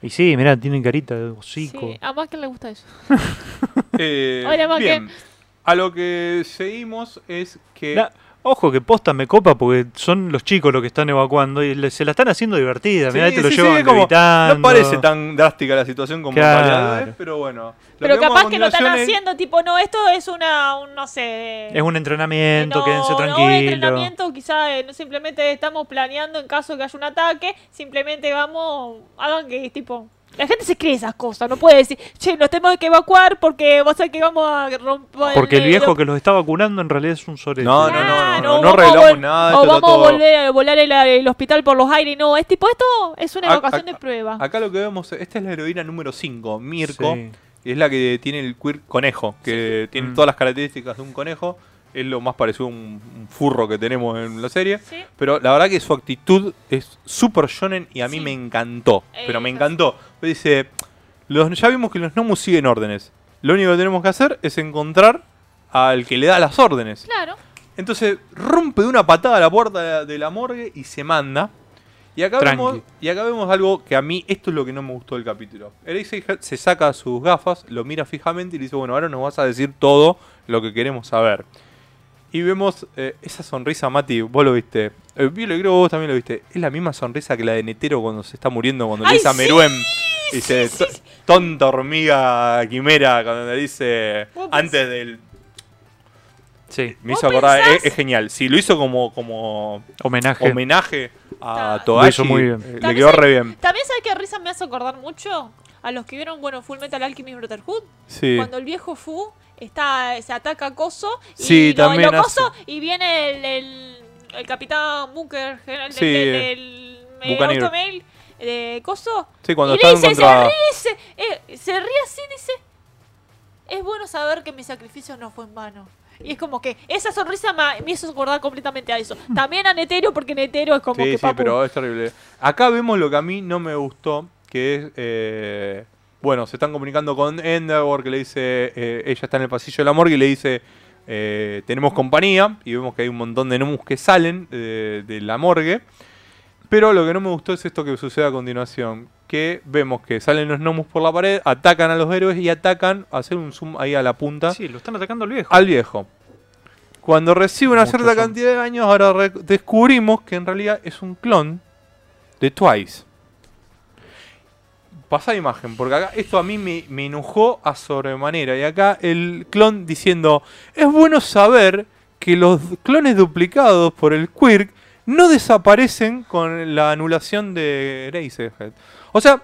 Y sí, mirá, tienen carita de hocico. sí. A más que le gusta eso. Eh, Hola, Maque. bien, a lo que seguimos es que... ojo que posta me copa porque son los chicos los que están evacuando y le- se la están haciendo divertida. Mirá, Sí, te lo sí, sí, llevan es como- gritando. No parece tan drástica la situación como Claro. en es, pero bueno. Pero capaz que lo están es- haciendo, tipo, no, esto es una, un, no sé... Es un entrenamiento, no, quédense No, tranquilos. entrenamiento, quizá eh, no simplemente estamos planeando en caso de que haya un ataque, simplemente vamos, hagan que, tipo... La gente se cree esas cosas, no puede decir, che, nos tenemos que evacuar porque va a ser que vamos a romper... Porque el viejo lo- que los está vacunando en realidad es un sorete. No, no, no, no, no, a arreglamos nada. O vamos a volver, volar el, el hospital por los aires. No, es tipo, esto es una Ac- evacuación ac- de prueba. Acá lo que vemos, esta es la heroína número 5, Mirko, Sí. Y es la que tiene el quirk conejo, que tiene Mm. todas las características de un conejo. Es lo más parecido a un, un furro que tenemos en la serie. Sí. Pero la verdad que su actitud es súper shonen y a mí Sí. me encantó. Eh, pero me es encantó. Dice, los, ya vimos que los Nomus siguen órdenes. Lo único que tenemos que hacer es encontrar al que le da las órdenes. Claro. Entonces rompe de una patada la puerta de la, de la morgue y se manda. Y acá, vemos, y acá vemos algo que a mí, esto es lo que no me gustó del capítulo. Eraserhead se saca sus gafas, lo mira fijamente y le dice, bueno, ahora nos vas a decir todo lo que queremos saber. Y vemos eh, esa sonrisa, Mati, vos lo viste. Eh, Vilo, creo que vos también lo viste. Es la misma sonrisa que la de Netero cuando se está muriendo, cuando le ¡Ay, dice a sí! Meruem. Dice, sí, "To- sí. tonta hormiga quimera, cuando le dice antes del... Sí, Me ¿Vos hizo acordar, es, es genial. Si lo hizo como, como homenaje. homenaje a Togashi, Lo hizo muy bien. eh, le También quedó sabe- re bien. También sabe que risa me hace acordar mucho a los que vieron, bueno, Full Metal Alchemist Brotherhood. Sí. Cuando el viejo Fu está, se ataca a Coso y Sí, lo, también lo coso hace. y viene el, el, el capitán Bunker, el, Sí, el, el, el Buccaneer. automail de Coso. Sí, cuando y le dice, contra... se ríe, se, eh, se ríe así, dice, es bueno saber que mi sacrificio no fue en vano. Y es como que esa sonrisa me, me hizo acordar completamente a eso. También a Netero, porque Netero es como Sí, que sí, papu, pero es terrible. Acá vemos lo que a mí no me gustó, que es... eh, bueno, se están comunicando con Endeavor, que le dice... eh, ella está en el pasillo de la morgue y le dice... eh, tenemos compañía, y vemos que hay un montón de Nomus que salen eh, de la morgue. Pero lo que no me gustó es esto que sucede a continuación. Que vemos que salen los Nomus por la pared, atacan a los héroes y atacan, hacer un zoom ahí a la punta, Sí, lo están atacando al viejo. al viejo. Cuando recibe una cierta son. cantidad de años, ahora descubrimos que en realidad es un clon de Twice. Pasa imagen, porque acá esto a mí me, me enojó a sobremanera. Y acá el clon diciendo, es bueno saber que los clones duplicados por el Quirk no desaparecen con la anulación de Eraserhead. O sea,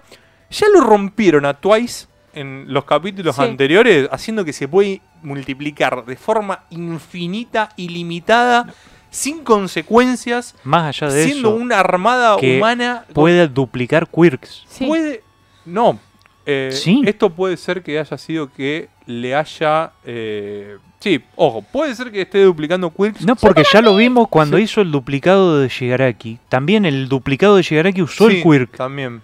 ya lo rompieron a Twice en los capítulos Sí. anteriores, haciendo que se puede multiplicar de forma infinita, ilimitada, sin consecuencias, Más allá de siendo eso, una armada que humana. puede duplicar quirks. Sí. Puede. No. eh, Sí. Esto puede ser que haya sido que le haya. eh, sí, ojo, puede ser que esté duplicando quirks. No, porque ya lo vimos cuando Sí. hizo el duplicado de Shigaraki. También el duplicado de Shigaraki usó Sí, el quirk. También.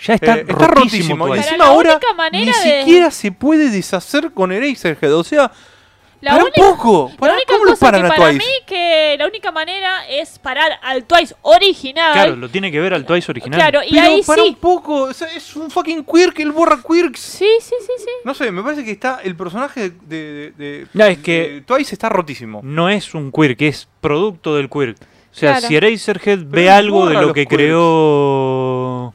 Ya está, Eh, está rotísimo. rotísimo. Y encima la ahora única manera ni de- siquiera se puede deshacer con Eraserhead. O sea, La para única- un poco. La Pará, única ¿Cómo lo cosa que a para Twice? mí que la única manera es parar al Twice original. Claro, lo tiene que ver al Twice original. Claro, y Pero ahí para sí. un poco. o sea, es un fucking quirk, él borra quirks. Sí, sí, sí, sí. No sé, me parece que está el personaje de, de- de- No, es que- de Twice está rotísimo. No es un quirk, es producto del quirk. O sea, Claro. si Eraserhead ve él algo de lo que quirks. creó...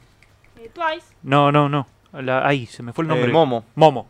Twice. No, no, no. La- Ahí, se me fue el Eh, nombre. Momo. Momo.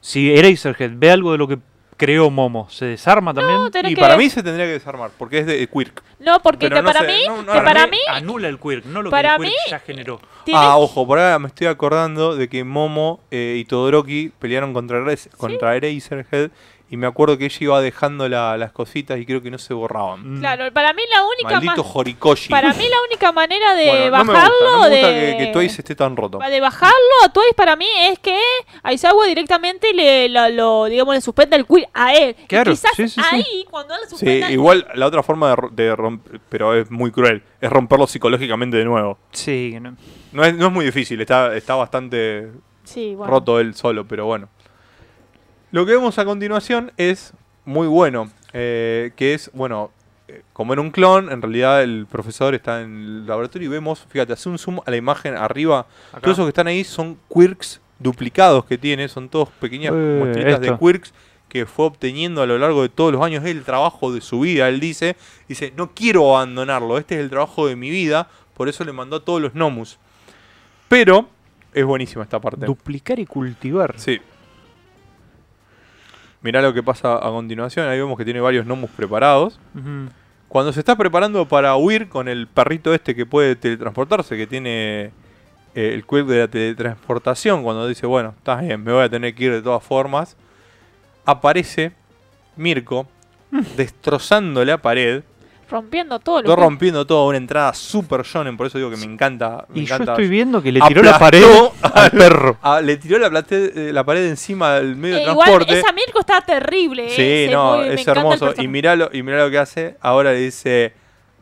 Si Eraserhead ve algo de lo que creó Momo, ¿se desarma también? No, tenés Y que- para mí se tendría que desarmar, porque es de Quirk. No, porque Pero te- no para mí, no, no, que no, para mí Anula el quirk, no lo Para que el quirk mí- ya generó. Ah, ojo, por ahora me estoy acordando de que Momo eh, y Todoroki pelearon contra, Res- contra Eraserhead y me acuerdo que ella iba dejando la- las cositas y creo que no se borraban. Mm. Claro, para mí la única Maldito ma- Horikoshi. para mí la única manera de Bueno, no me bajarlo gusta, no me gusta de que, que Twice esté tan roto. de bajarlo a Twice para mí es que Aizawa directamente le lo, lo, digamos le suspenda el quill a él. Y Claro, quizás sí, sí, sí. ahí cuando él suspenda igual la otra forma de, ro- de romper, pero es muy cruel, es romperlo psicológicamente de nuevo. Sí, no- No es, no es muy difícil, está, está bastante Sí, bueno. roto él solo, pero bueno. Lo que vemos a continuación es muy bueno, eh, que es, bueno, eh, como en un clon, en realidad el profesor está en el laboratorio y vemos, fíjate, hace un zoom a la imagen arriba, Acá. todos esos que están ahí son quirks duplicados que tiene, son todos pequeñas Eh, muestritas de quirks que fue obteniendo a lo largo de todos los años, es el trabajo de su vida, él dice, dice, no quiero abandonarlo, este es el trabajo de mi vida, por eso le mandó a todos los Nomus. Pero es buenísima esta parte. duplicar y cultivar. Sí. Mirá lo que pasa a continuación. Ahí vemos que tiene varios Nomus preparados. Cuando se está preparando para huir con el perrito este que puede teletransportarse, que tiene eh, el quick de la teletransportación, cuando dice, bueno, está bien, me voy a tener que ir de todas formas, aparece Mirko destrozando la pared Rompiendo todo lo Estoy que- rompiendo todo, una entrada super shonen, por eso digo que me encanta. Me Y yo estoy viendo que le tiró la pared al perro. Ah, le tiró la, plate- eh, la pared encima del medio Eh, de igual transporte. esa Mirko está terrible. eh, Sí, se no, muy- es hermoso. Y personaje. miralo, y mirá lo que hace. Ahora le dice,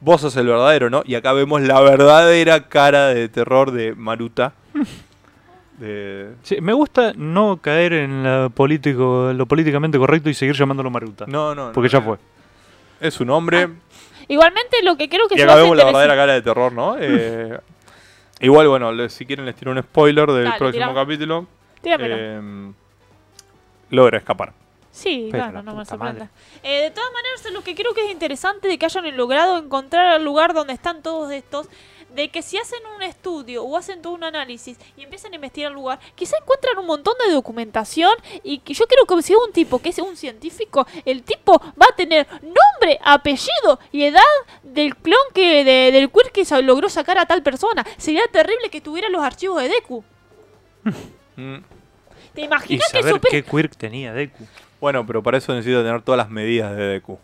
vos sos el verdadero, ¿no? Y acá vemos la verdadera cara de terror de Maruta. De- Sí, me gusta no caer en político, lo políticamente correcto y seguir llamándolo Maruta. No, no. porque no, ya no. fue. Es su nombre. Igualmente lo que creo que y se acá vemos la verdadera cara de terror, ¿no? Eh, igual, bueno, si quieren les tiro un spoiler del Dale, próximo tirame. capítulo. Eh, logra escapar. Sí, Pero claro, la no me sorprende. Eh, de todas maneras, lo que creo que es interesante de que hayan logrado encontrar el lugar donde están todos estos, de que si hacen un estudio o hacen todo un análisis y empiezan a investigar el lugar, quizá encuentran un montón de documentación y que yo creo que si es un tipo que es un científico, el tipo va a tener nombre, apellido y edad del clon que de- del queer que logró sacar a tal persona. Sería terrible que tuviera los archivos de Deku. Mm. ¿Te Y imaginas que saber super- qué quirk tenía Deku. Bueno, pero para eso necesito tener todas las medidas de Deku.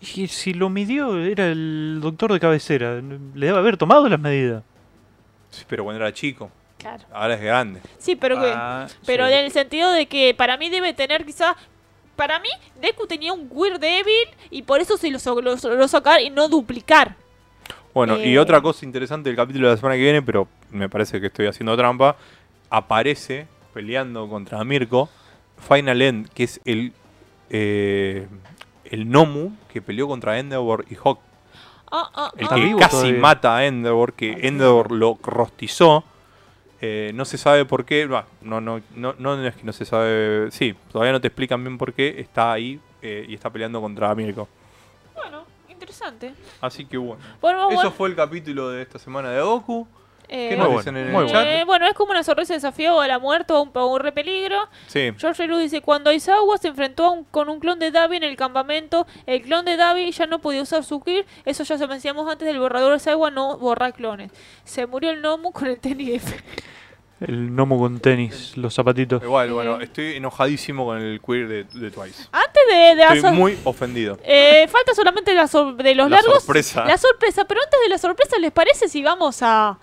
Y si lo midió, era el doctor de cabecera. Le debe haber tomado las medidas. Sí, pero cuando era chico. Claro. Ahora es grande. Sí, pero que... Ah, Pero sí. en el sentido de que para mí debe tener quizás... Para mí, Deku tenía un Weird débil y por eso se lo, so- lo, lo sacar y no duplicar. Bueno, y Eh. otra cosa interesante del capítulo de la semana que viene, pero me parece que estoy haciendo trampa, aparece peleando contra Mirko Final End, que es el eh, el Nomu que peleó contra Endeavor y Hawk. Ah, ah, El que casi todavía. mata a Endeavor, que Endeavor lo rostizó. Eh, no se sabe por qué. bah, No, no, no, no es que no se sabe. Sí, todavía no te explican bien por qué está ahí eh, y está peleando contra Mirko. Bueno, interesante. Así que bueno. Bueno, Eso bueno, fue el capítulo de esta semana de Goku. Eh, ¿Qué nos bueno, dicen en muy el bueno. chat? eh, bueno, es como una sorpresa de desafío a la muerte o a un, o un repeligro. Sí. George Luz dice, cuando Aizawa se enfrentó a un- con un clon de Davi en el campamento, el clon de Davi ya no podía usar su kill. Eso ya se mencionamos antes del borrador de Aizawa, no borrar clones. Se murió el Nomu con el tenis F. El gnomo con tenis, los zapatitos. Igual, Eh. bueno, estoy enojadísimo con el queer de, de Twice. Antes de, de Estoy muy ofendido. Eh, falta solamente la sor- de los La largos. sorpresa. La sorpresa, pero antes de la sorpresa, ¿les parece si vamos a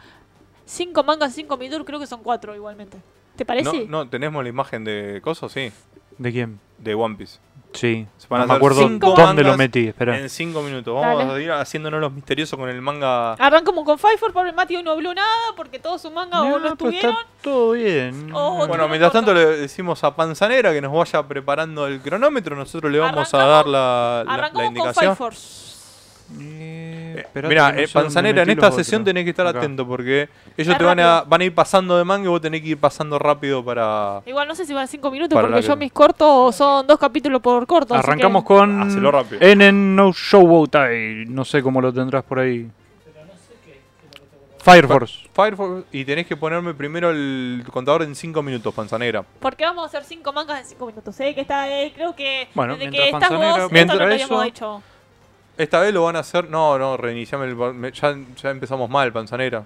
5 mangas, 5 midur? Creo que son 4 igualmente. ¿Te No, parece? no, tenemos la imagen de Coso, sí. ¿De quién? De One Piece. Sí. Se van a no me hacer acuerdo cinco dónde lo metí. Espera. En 5 minutos. Vamos Dale. a ir haciéndonos los misteriosos con el manga. Arrancamos con Five for pobre Mati hoy no habló nada porque todos sus mangas o no No, pero estuvieron. está todo bien. O- Bueno, mientras tanto corto. le decimos a Panzanera que nos vaya preparando el cronómetro. Nosotros le vamos a dar la, la- la Arrancamos con Five indicación. Force. Eh, Eh, Mira, eh, Panzanera, en esta sesión otros. tenés que estar Acá. atento porque ellos Es te van a, van a ir pasando de manga y vos tenés que ir pasando rápido para. Igual no sé si van 5 minutos porque yo que- mis cortos son dos capítulos por corto. así Arrancamos que- con Hacelo rápido. Enen no Showbotai. No sé cómo lo tendrás por ahí. Fire Force. Fire Force, y tenés que ponerme primero el contador en 5 minutos, Panzanera. Porque vamos a hacer 5 mangas en 5 minutos. Sé que está, eh, creo que Bueno, desde que mientras estás vos, Mientras esto no lo habíamos eso- hecho. Esta vez lo van a hacer. No, no, reiniciame el. me- Ya, ya empezamos mal, Panzanera.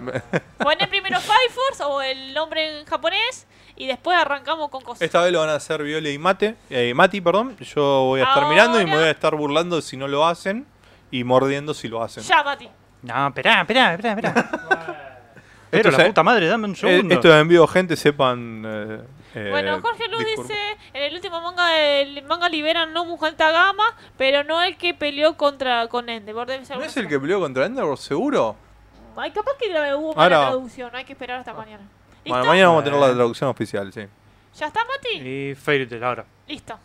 Poné primero Five Force o el nombre en japonés y después arrancamos con cosas. Esta vez lo van a hacer Viole y Mate. eh, Mati, perdón. Yo voy a estar mirando y me Ahora- voy a estar burlando si no lo hacen. Y mordiendo si lo hacen. Ya, Mati. No, esperá, esperá, esperá, esperá. Pero Esto la se- puta madre, dame un Eh, segundo. esto envío, gente, sepan. eh, eh, Bueno, Jorge Luz dice, en el último manga, el manga liberan no muy alta gama, pero no el que peleó contra con Endeavor. Debe ser ¿No es el que peleó contra Endeavor, seguro? Ay, capaz que la- hubo mala Ahora- traducción, hay que esperar hasta mañana. ¿Listo? Bueno, mañana vamos a tener la traducción oficial, sí. ¿Ya está, Mati? Y Fairy Tail ahora. Listo.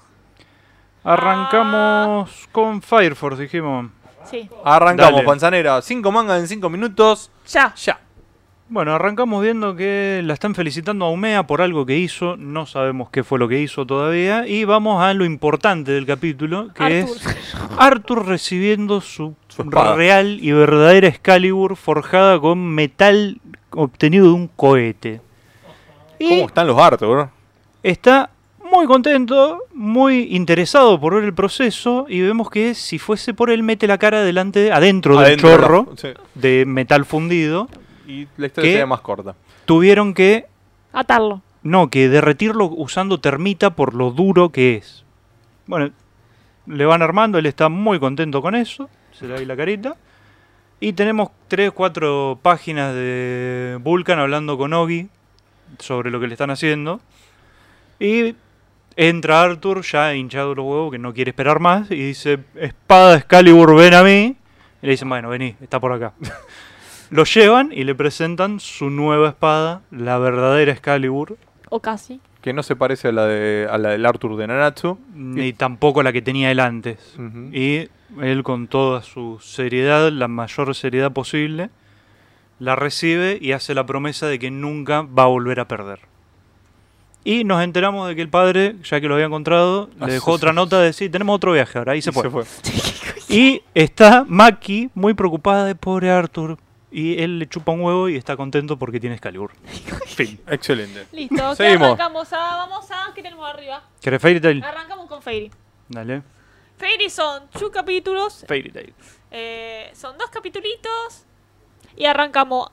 Arrancamos con Fire Force, dijimos. Sí. Arrancamos, Dale. Panzanera. 5 mangas en 5 minutos. Ya. Ya. Bueno, arrancamos viendo que la están felicitando a Umea por algo que hizo, no sabemos qué fue lo que hizo todavía, y vamos a lo importante del capítulo, que Arthur. es Arthur recibiendo su, real y verdadera Excalibur forjada con metal obtenido de un cohete. Y ¿Cómo están los Arthur? está muy contento, muy interesado por ver el proceso, y vemos que si fuese por él mete la cara delante, adentro, Adentro del de la- chorro sí. de metal fundido. Y la historia sería más corta. Tuvieron que Atarlo. No, que derretirlo usando termita por lo duro que es. Bueno, le van armando, él está muy contento con eso, se le da ahí la carita. Y tenemos tres, cuatro páginas de Vulcan hablando con Ogi sobre lo que le están haciendo. Y entra Arthur ya hinchado los huevos, que no quiere esperar más, y dice, espada Excalibur, ven a mí. Y le dicen, bueno, vení, está por acá. lo llevan y le presentan su nueva espada, la verdadera Excalibur, O casi. Que no se parece a la, de, a la del Arthur de Nanatsu. ni tampoco la que tenía él antes. Y él con toda su seriedad, la mayor seriedad posible, la recibe y hace la promesa de que nunca va a volver a perder. Y nos enteramos de que el padre, ya que lo había encontrado, Ah, le dejó sí, otra sí. nota de decir, tenemos otro viaje ahora, ahí se Y fue. se fue. Y está Maki muy preocupada de pobre Arthur. Y él le chupa un huevo y está contento porque tiene Excalibur. fin. Excelente. Listo, ¿qué Seguimos. arrancamos a, vamos a, ¿qué tenemos arriba? ¿Querés Fairy Tail? Arrancamos con Fairy. Dale. Fairy son two capítulos, Fairy Tail. eh, son dos capitulitos y arrancamos.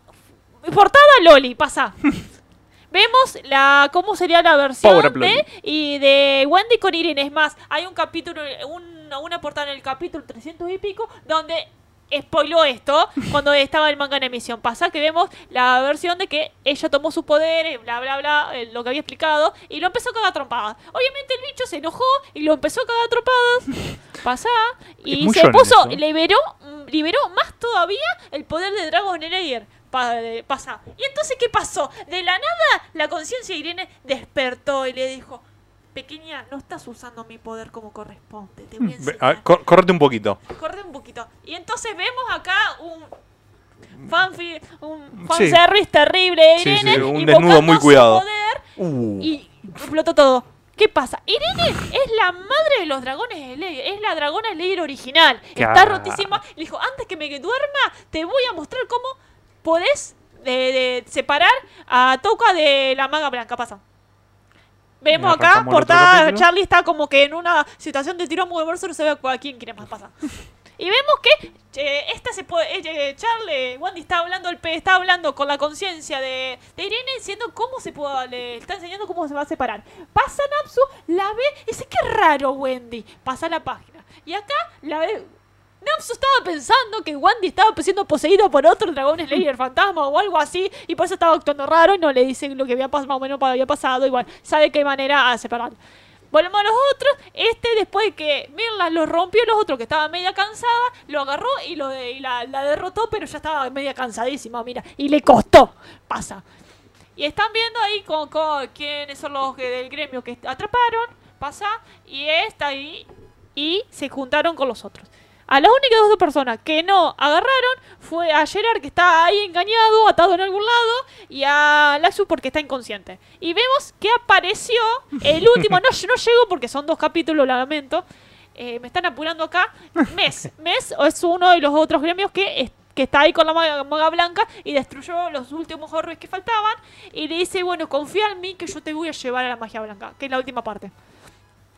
Portada Loli, pasa. Vemos la cómo sería la versión Power Up de Loli. y de Wendy con Irene. Es más, hay un capítulo, un- una portada en el capítulo 300 y pico donde spoiló esto cuando estaba el manga en emisión. Pasa que vemos la versión de que ella tomó su poder, eh, bla bla bla, eh, lo que había explicado, y lo empezó a cagar trompadas. Obviamente el bicho se enojó y lo empezó a cagar trompadas. Pasa y se puso, liberó, mm, liberó más todavía el poder de Dragon Slayer. Pa- pasa. ¿Y entonces qué pasó? De la nada, la conciencia de Irene despertó y le dijo: Pequeña, no estás usando mi poder como corresponde. Te voy a enseñar. a- cor- córrete un poquito. Corre un poquito. Y entonces vemos acá un fanfi, un Sí. fanservice terrible de Sí, Irene. sí, un desnudo muy cuidado. poder Uh. y explotó todo. ¿Qué pasa? Irene es la madre de los dragones de Slayer, es la dragona Slayer original. Está rotísima. Le dijo, antes que me duerma, te voy a mostrar cómo podés de, de separar a Toka de la maga blanca. Pasa. Vemos acá, portada. Charlie está como que en una situación de tirón muy no se ve a quién quiere más pasar. Y vemos que eh, esta se puede, eh, Charlie, Wendy está hablando el pe- está hablando con la conciencia de, de Irene diciendo cómo se puede, le está enseñando cómo se va a separar. Pasa Napsu, la ve y dice, qué raro Wendy. Pasa la página. Y acá la ve. Napsu estaba pensando que Wendy estaba siendo poseído por otro dragón Slayer fantasma o algo así, y por eso estaba actuando raro y no le dicen lo que había pasado, más o menos había pasado, igual, sabe qué manera a separar. Volvemos a los otros. Este, después de que Mirla los rompió, los otros que estaba media cansada, lo agarró y, lo de- y la, la derrotó, pero ya estaba media cansadísima, mira. Y le costó. Pasa. Y están viendo ahí con, con quiénes son los que del gremio que atraparon. Pasa. Y está ahí. Y se juntaron con los otros. A las únicas dos personas que no agarraron fue a Gerard, que está ahí engañado, atado en algún lado, y a Laxus porque está inconsciente. Y vemos que apareció el último, no, no llegó porque son dos capítulos, lo lamento. Eh, me están apurando acá. Mes. Mes es uno de los otros gremios que, es- que está ahí con la maga, maga blanca y destruyó los últimos orbes que faltaban. Y le dice, bueno, confía en mí que yo te voy a llevar a la magia blanca, que es la última parte.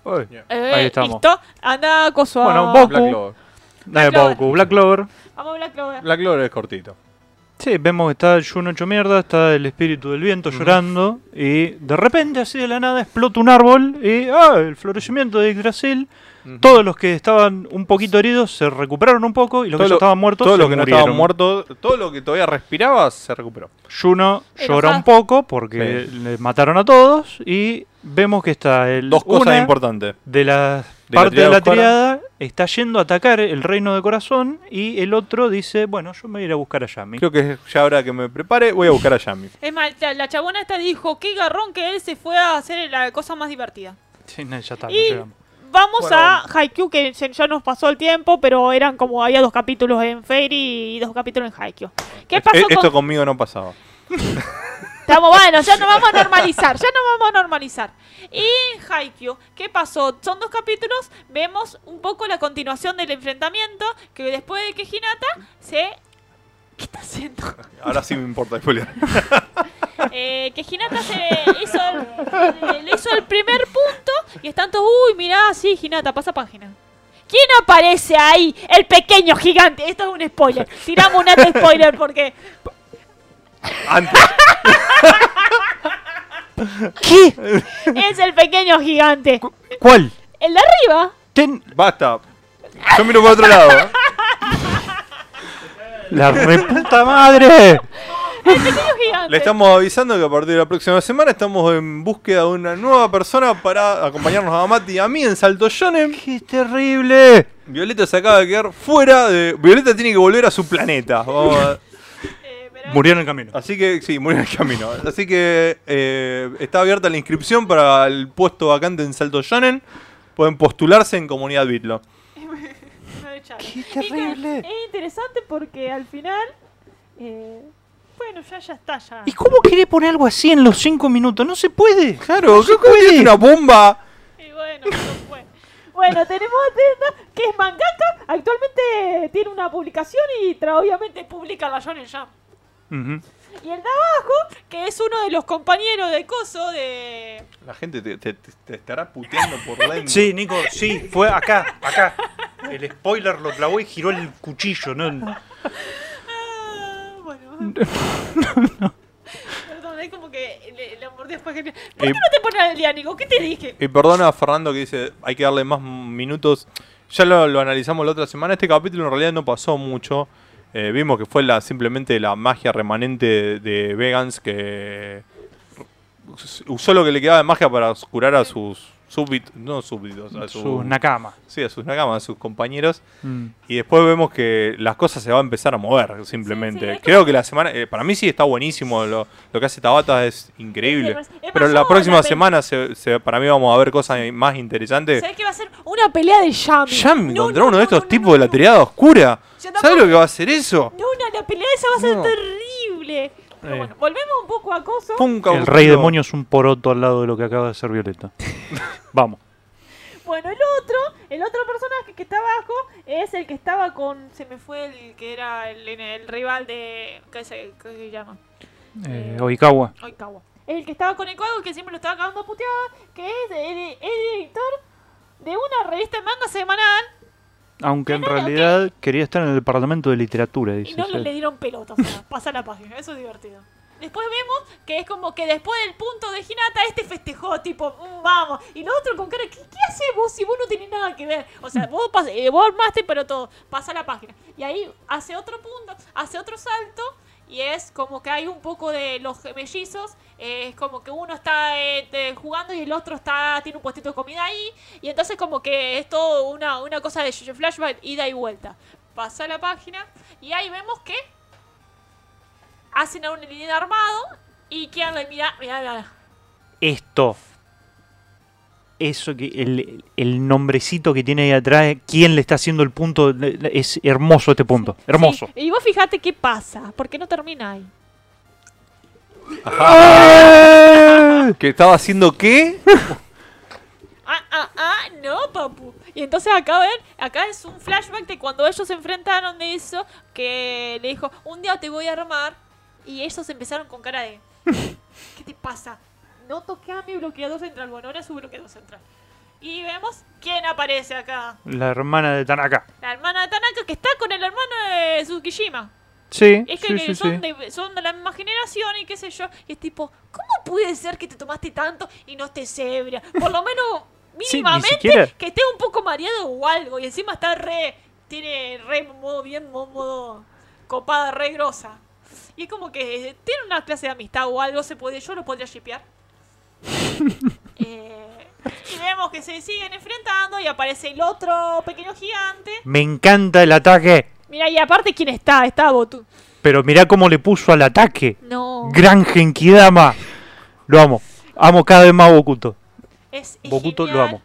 Uy. Eh, Ahí estamos. ¿Listo? Anda, coso. a- Bueno, Boku. Black Clover. Dale, Clover. Boku, Black Clover. Vamos a Black Clover. Black Clover es cortito. Sí, vemos que está Jun hecho mierda, está el espíritu del viento llorando y de repente así de la nada explota un árbol y ¡ah! el florecimiento de Yggdrasil. Todos los que estaban un poquito heridos se recuperaron un poco y los Todo que lo- estaban muertos Todo se lo que no murieron. estaba muerto, todo lo que todavía respiraba se recuperó. Juno llora un poco porque le mataron a todos y vemos que está el Dos cosas una importantes. de la parte de la oscura. triada está yendo a atacar el reino de corazón y el otro dice, bueno, yo me voy a ir a buscar a Yami. Creo que ya ahora que me prepare, voy a buscar a Yami. Es más, la, la chabona esta dijo, qué garrón que él se fue a hacer la cosa más divertida. Sí, no, ya está, no Y llegamos. Vamos Bueno. a Haikyuu, que ya nos pasó el tiempo, pero eran como, había dos capítulos en Fairy y dos capítulos en Haikyuu. ¿Qué pasó e- con...? Esto conmigo no pasaba. Estamos, bueno, ya nos vamos a normalizar, ya nos vamos a normalizar. Y Haikyuu, ¿qué pasó? Son dos capítulos, vemos un poco la continuación del enfrentamiento, que después de que Hinata se... ¿Qué está haciendo? Ahora sí me importa spoiler. Eh, que Hinata se hizo el, eh, le hizo el primer punto y están todos, uy, mirá, sí, Hinata, pasa página. ¿Quién aparece ahí? El pequeño gigante. Esto es un spoiler. Tiramos un alto spoiler porque... Antes. ¿Qué? Es el pequeño gigante. ¿Cuál? El de arriba. Ten- Basta. Yo miro por otro lado. ¿eh? ¡La reputa madre! Pequeño gigante. Le estamos avisando que a partir de la próxima semana estamos en búsqueda de una nueva persona para acompañarnos a Mati y a mí en Salto Shonen. ¡Qué terrible! Violeta se acaba de quedar fuera de. Violeta tiene que volver a su planeta. Vamos a- Eh, Murió en el camino. Así que, sí, murió en el camino. Así que eh, está abierta la inscripción para el puesto vacante en Salto Shonen. Pueden postularse en Comunidad Bitlo. ¡Qué terrible! Es interesante porque al final. eh, bueno, ya, ya está, ya. ¿Y cómo quiere poner algo así en los 5 minutos? No se puede. Claro, ¿qué puede? una bomba. Y bueno, no fue. Bueno, tenemos a Tenda, que es mangaka. Actualmente tiene una publicación y tra- obviamente publica la Shonen Jump. Ujú. Y el de abajo, que es uno de los compañeros de Coso de. La gente te, te- te- te estará puteando por dentro. Sí, Nico, sí, fue acá, acá. El spoiler lo clavó y giró el cuchillo, ¿no? Perdón, es como que mordí después que. ¿Por qué Eh, no te pones al día, Nico? ¿Qué te dije? Y perdona a Fernando que dice, hay que darle más minutos. Ya lo, lo analizamos la otra semana. Este capítulo en realidad no pasó mucho. Eh, vimos que fue la, simplemente la magia remanente de, de Vegans que usó lo que le quedaba de magia para curar a sus súbditos, no súbditos, a sus, Su Nakama. sí, a sus nakamas, a sus compañeros. Mm. Y después vemos que las cosas se van a empezar a mover simplemente. Sí, sí, es Creo que la semana, eh, para mí sí está buenísimo, lo, lo que hace Tabata es increíble. Pero yo la próxima la semana se, se- para mí vamos a ver cosas más interesantes. ¿Sabes que va a ser una pelea de Yami? Yami No, contra no, uno de estos no, tipos no, de la triada oscura. ¿Sabes lo que va a hacer eso? No, no, la pelea esa va a ser No. terrible. Pero Eh. bueno, volvemos un poco a Coso. El rey demonio es un poroto al lado de lo que acaba de hacer Violeta. Vamos. Bueno, el otro, el otro personaje que está abajo es el que estaba con. Se me fue el que era el, el rival de. ¿Qué se, qué se llama? Eh, Oikawa. Oikawa. Es el que estaba con Oikawa, el que siempre lo estaba cagando a puteada, que es el, el editor de una revista de manga semanal Aunque en realidad quería estar en el departamento de literatura, y no le dieron pelota. O sea, pasa la página, eso es divertido. Después vemos que es como que después del punto de Hinata, este festejó, tipo, "Mm, vamos. Y lo otro con cara, ¿qué, qué hacemos si vos no tenés nada que ver? O sea, vos, pas- eh, vos armaste, pero todo, pasa la página. Y ahí hace otro punto, hace otro salto. Y es como que hay un poco de los mellizos. eh, es como que uno está eh, te- jugando y el otro está tiene un puestito de comida ahí. Y entonces como que es todo una, una cosa de flashback, ida y vuelta. Pasa la página y ahí vemos que hacen a un línea armado y quedan la mira, mira, mira. Esto. Eso que el, el nombrecito que tiene ahí atrás, quién le está haciendo el punto, es hermoso este punto. Hermoso. Sí, Y vos fijate qué pasa, porque no termina ahí. ¿Que estaba haciendo qué? Ah, ah, ah, no, papu. Y entonces acá ven, acá es un flashback de cuando ellos se enfrentaron de eso, que le dijo, un día te voy a armar, y ellos empezaron con cara de, ¿qué te pasa? No toqué a mi bloqueador central, bueno, ahora su bloqueador central. Y vemos quién aparece acá. La hermana de Tanaka. La hermana de Tanaka que está con el hermano de Tsukishima. Sí, Es que, sí, que sí, son, sí. De, son de la misma generación y qué sé yo. Y es tipo, ¿cómo puede ser que te tomaste tanto y no estés ebria? Por lo menos, mínimamente, que esté un poco mareado o algo. Y encima está re, tiene re modo bien, mo- modo copada, re grosa. Y es como que tiene una clase de amistad o algo, se puede, yo lo podría shipear. Eh, y vemos que se siguen enfrentando y aparece el otro pequeño gigante. Me encanta el ataque. Mira, y aparte, ¿quién está? Está Botu. Pero mirá cómo le puso al ataque. No. Gran Genkidama. Lo amo. Amo cada vez más a Bokuto. Es, es Bokuto lo amo.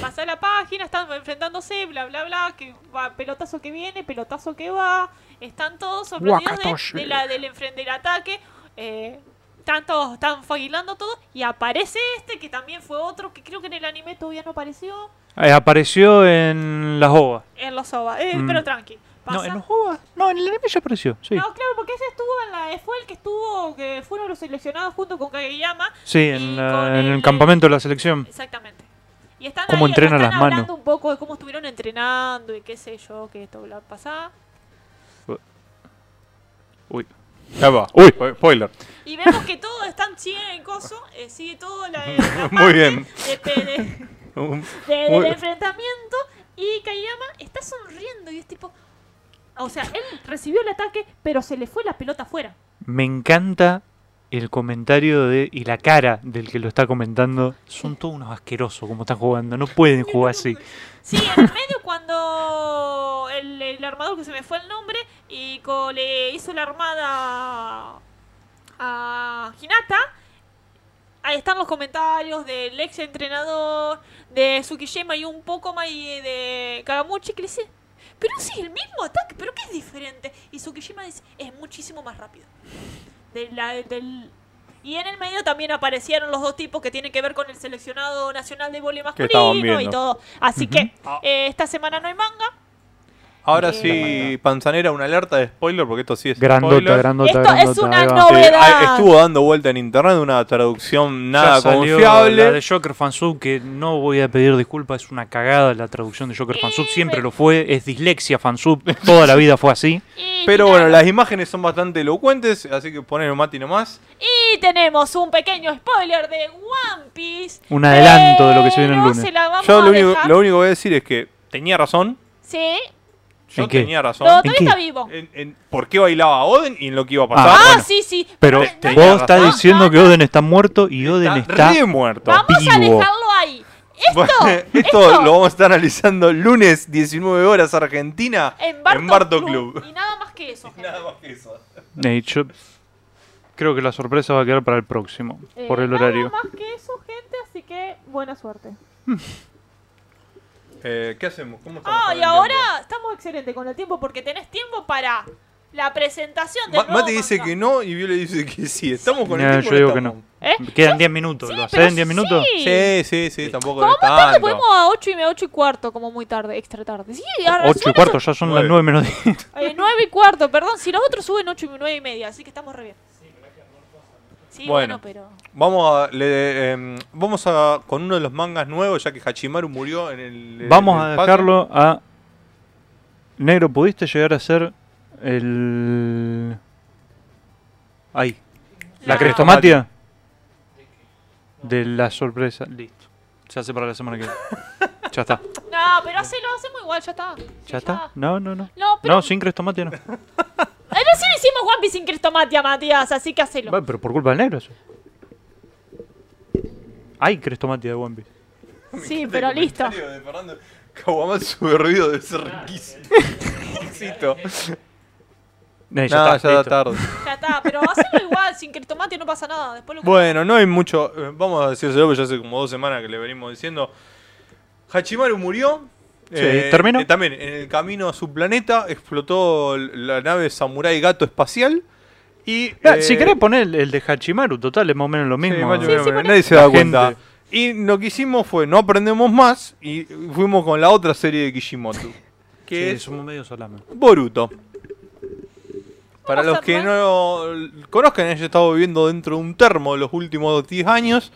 Pasa la página, están enfrentándose, bla, bla, bla, que va, pelotazo que viene, pelotazo que va. Están todos sorprendidos de, la, del, del ataque. Eh, están todos, están fagilando todo. Y aparece este, que también fue otro, que creo que en el anime todavía no apareció. Eh, apareció en las OVA. En los OVA. Eh, Mm. Pero tranqui. Pasa. No, en los OVA. No, en el anime ya apareció. Sí. No, claro, porque ese estuvo en la. Fue el que estuvo. Que fueron los seleccionados junto con Kageyama. Sí, en, la- con en el el- campamento de la selección. Exactamente. Y están Cómo ahí, entrenan están las manos. hablando un poco de cómo estuvieron entrenando y qué sé yo, que esto la pasada. Uy. Ya va. Uy. Spo- Spoiler. Y vemos que todos están, siguen en coso, eh, sigue todo la, la Muy parte bien. De, del enfrentamiento y Kayama está sonriendo y es tipo... O sea, él recibió el ataque, pero se le fue la pelota afuera. Me encanta el comentario de y la cara del que lo está comentando. Son todos unos asquerosos como están jugando. No pueden jugar así. Sí, en el medio cuando el, el armador, que se me fue el nombre, y le hizo la armada a Hinata, ahí están los comentarios del ex entrenador, de Tsukishima y un poco más y de Kagamuchi que le dice, pero si es el mismo ataque, pero ¿qué es diferente? Y Tsukishima dice, es muchísimo más rápido. De la- del... Y en el medio también aparecieron los dos tipos que tienen que ver con el seleccionado nacional de voleibol masculino y todo. Así que eh, esta semana no hay manga. Ahora sí, Panzanera, una alerta de spoiler, porque esto sí es Grandota, spoiler. grandota, Esto grandota. es una Eh, Novedad. estuvo dando vuelta en internet una traducción Ya nada salió confiable. La de Joker Fansub, que no voy a pedir disculpas, es una cagada la traducción de Joker Fansub. Siempre lo fue, es dislexia Fansub, toda la vida fue así. Pero bueno, las imágenes son bastante elocuentes, así que ponelo Mati nomás. Y tenemos un pequeño spoiler de One Piece. Un adelanto de lo que se viene el lunes. se la vamos Yo a lo único, lo único que voy a decir es que tenía razón. Sí, Yo ¿En qué? tenía razón. no, ¿En todavía qué? está vivo. En, en por qué bailaba Oden y en lo que iba a pasar. Ah, Ah, Bueno, sí, sí. Pero no- no- tenía vos razón. estás No, diciendo que. Oden está muerto y Oden está... re muerto. Vamos a dejarlo ahí. Esto, esto, esto lo vamos a estar analizando lunes 19 horas Argentina en Barto, en Barto Club. Club. Y nada más que eso, gente. Nada más que eso. Eh, yo creo que la sorpresa va a quedar para el próximo, Eh, por el horario. Nada más que eso, gente, así que buena suerte. Eh, ¿Qué hacemos? ¿Cómo estamos Ah, y el ahora tiempo? estamos excelente con el tiempo porque tenés tiempo para la presentación de Ma- Mati dice que no y Viole dice que sí. ¿Estamos con el No, tiempo? yo digo que no. ¿Eh? Quedan 10 minutos, Sí, ¿lo hacen en 10 minutos? sí. Sí, sí, sí, tampoco Como muy tarde tanto. podemos a 8 y media, 8 y cuarto, como muy tarde, extra tarde. Sí, ahora 8 y cuarto, ya son las Nueve. 9 menos 10. eso- eh, 9 y cuarto, perdón. Si los otros suben 8 y 9 y media, así que estamos re bien. Sí, Bueno. bueno, pero. Vamos a, le- em, vamos a con uno de los mangas nuevos, ya que Hachimaru murió en el. en Vamos el a dejarlo a... Negro, ¿pudiste llegar a ser el... Ahí. ¿La La- crestomatia? De la sorpresa. Listo. Se hace para la semana que viene. ya está. No, pero hacelo, hacemos igual, ya está. ¿Ya está? No, no, no. No, pero. No, sin crestomatia no. Recién hicimos One Piece sin Crestomatia, Matías, así que hacelo. Bueno, pero por culpa del negro eso. Hay crestomatia de One Piece. Sí, pero El listo. de Fernando Kawamatsu de ruido debe ser riquísimo. Éxito. Ya está, ya da tarde. Ya está, pero hacelo igual, sin Crestomatia no pasa nada. Después lo Bueno, no hay mucho. eh, Vamos a decírselo, porque ya hace como dos semanas que le venimos diciendo. Hachimaru murió. Eh, Sí, ¿terminó? eh, también en el camino a su planeta explotó la nave Samurai Gato Espacial. Y. Ah, eh, si querés poner el, el de Hachimaru, total, es más o menos lo mismo. Sí, nadie se da cuenta. gente. Y lo que hicimos fue no aprendemos más y fuimos con la otra serie de Kishimoto. Que Sí, es somos medio salame. Boruto. Para los que no conozcan, haya estado viviendo dentro de un termo los últimos 10 años.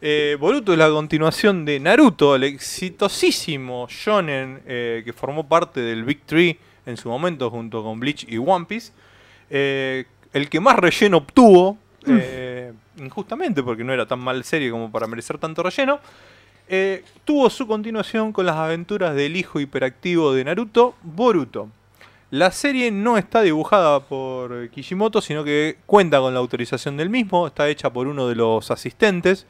Eh, Boruto es la continuación de Naruto, el exitosísimo shonen eh, que formó parte del Big Tree en su momento junto con Bleach y One Piece. Eh, el que más relleno obtuvo, eh, injustamente porque no era tan mal serie como para merecer tanto relleno, tuvo su continuación con las aventuras del hijo hiperactivo de Naruto, Boruto. La serie no está dibujada por Kishimoto, sino que cuenta con la autorización del mismo, está hecha por uno de los asistentes.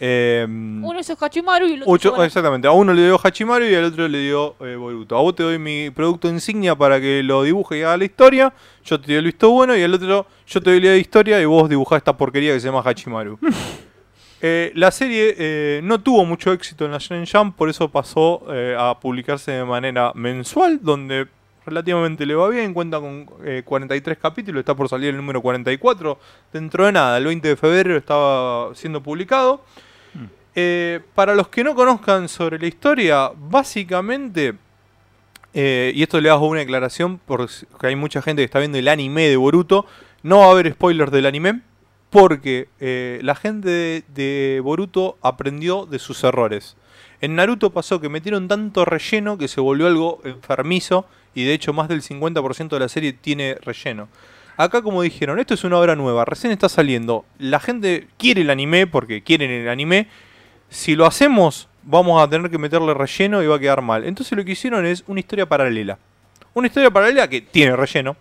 Eh, Uno hizo Hachimaru y el otro. ocho- exactamente, a uno le dio Hachimaru y al otro le dio eh, Boruto. A vos te doy mi producto insignia para que lo dibuje y haga la historia, yo te doy el visto bueno y al otro yo te doy la historia y vos dibujás esta porquería que se llama Hachimaru. Eh, la serie eh, no tuvo mucho éxito en la Shonen Jump, por eso pasó eh, a publicarse de manera mensual, donde relativamente le va bien, cuenta con eh, 43 capítulos, está por salir el número 44, dentro de nada, el 20 de febrero estaba siendo publicado. Eh, para los que no conozcan sobre la historia, básicamente, eh, y esto le hago una declaración porque hay mucha gente que está viendo el anime de Boruto, no va a haber spoilers del anime, porque eh, la gente de Boruto aprendió de sus errores. En Naruto pasó que metieron tanto relleno que se volvió algo enfermizo y de hecho más del 50% de la serie tiene relleno. Acá como dijeron, esto es una obra nueva, recién está saliendo. La gente quiere el anime porque quieren el anime. Si lo hacemos vamos a tener que meterle relleno y va a quedar mal. Entonces lo que hicieron es una historia paralela. Una historia paralela que tiene relleno,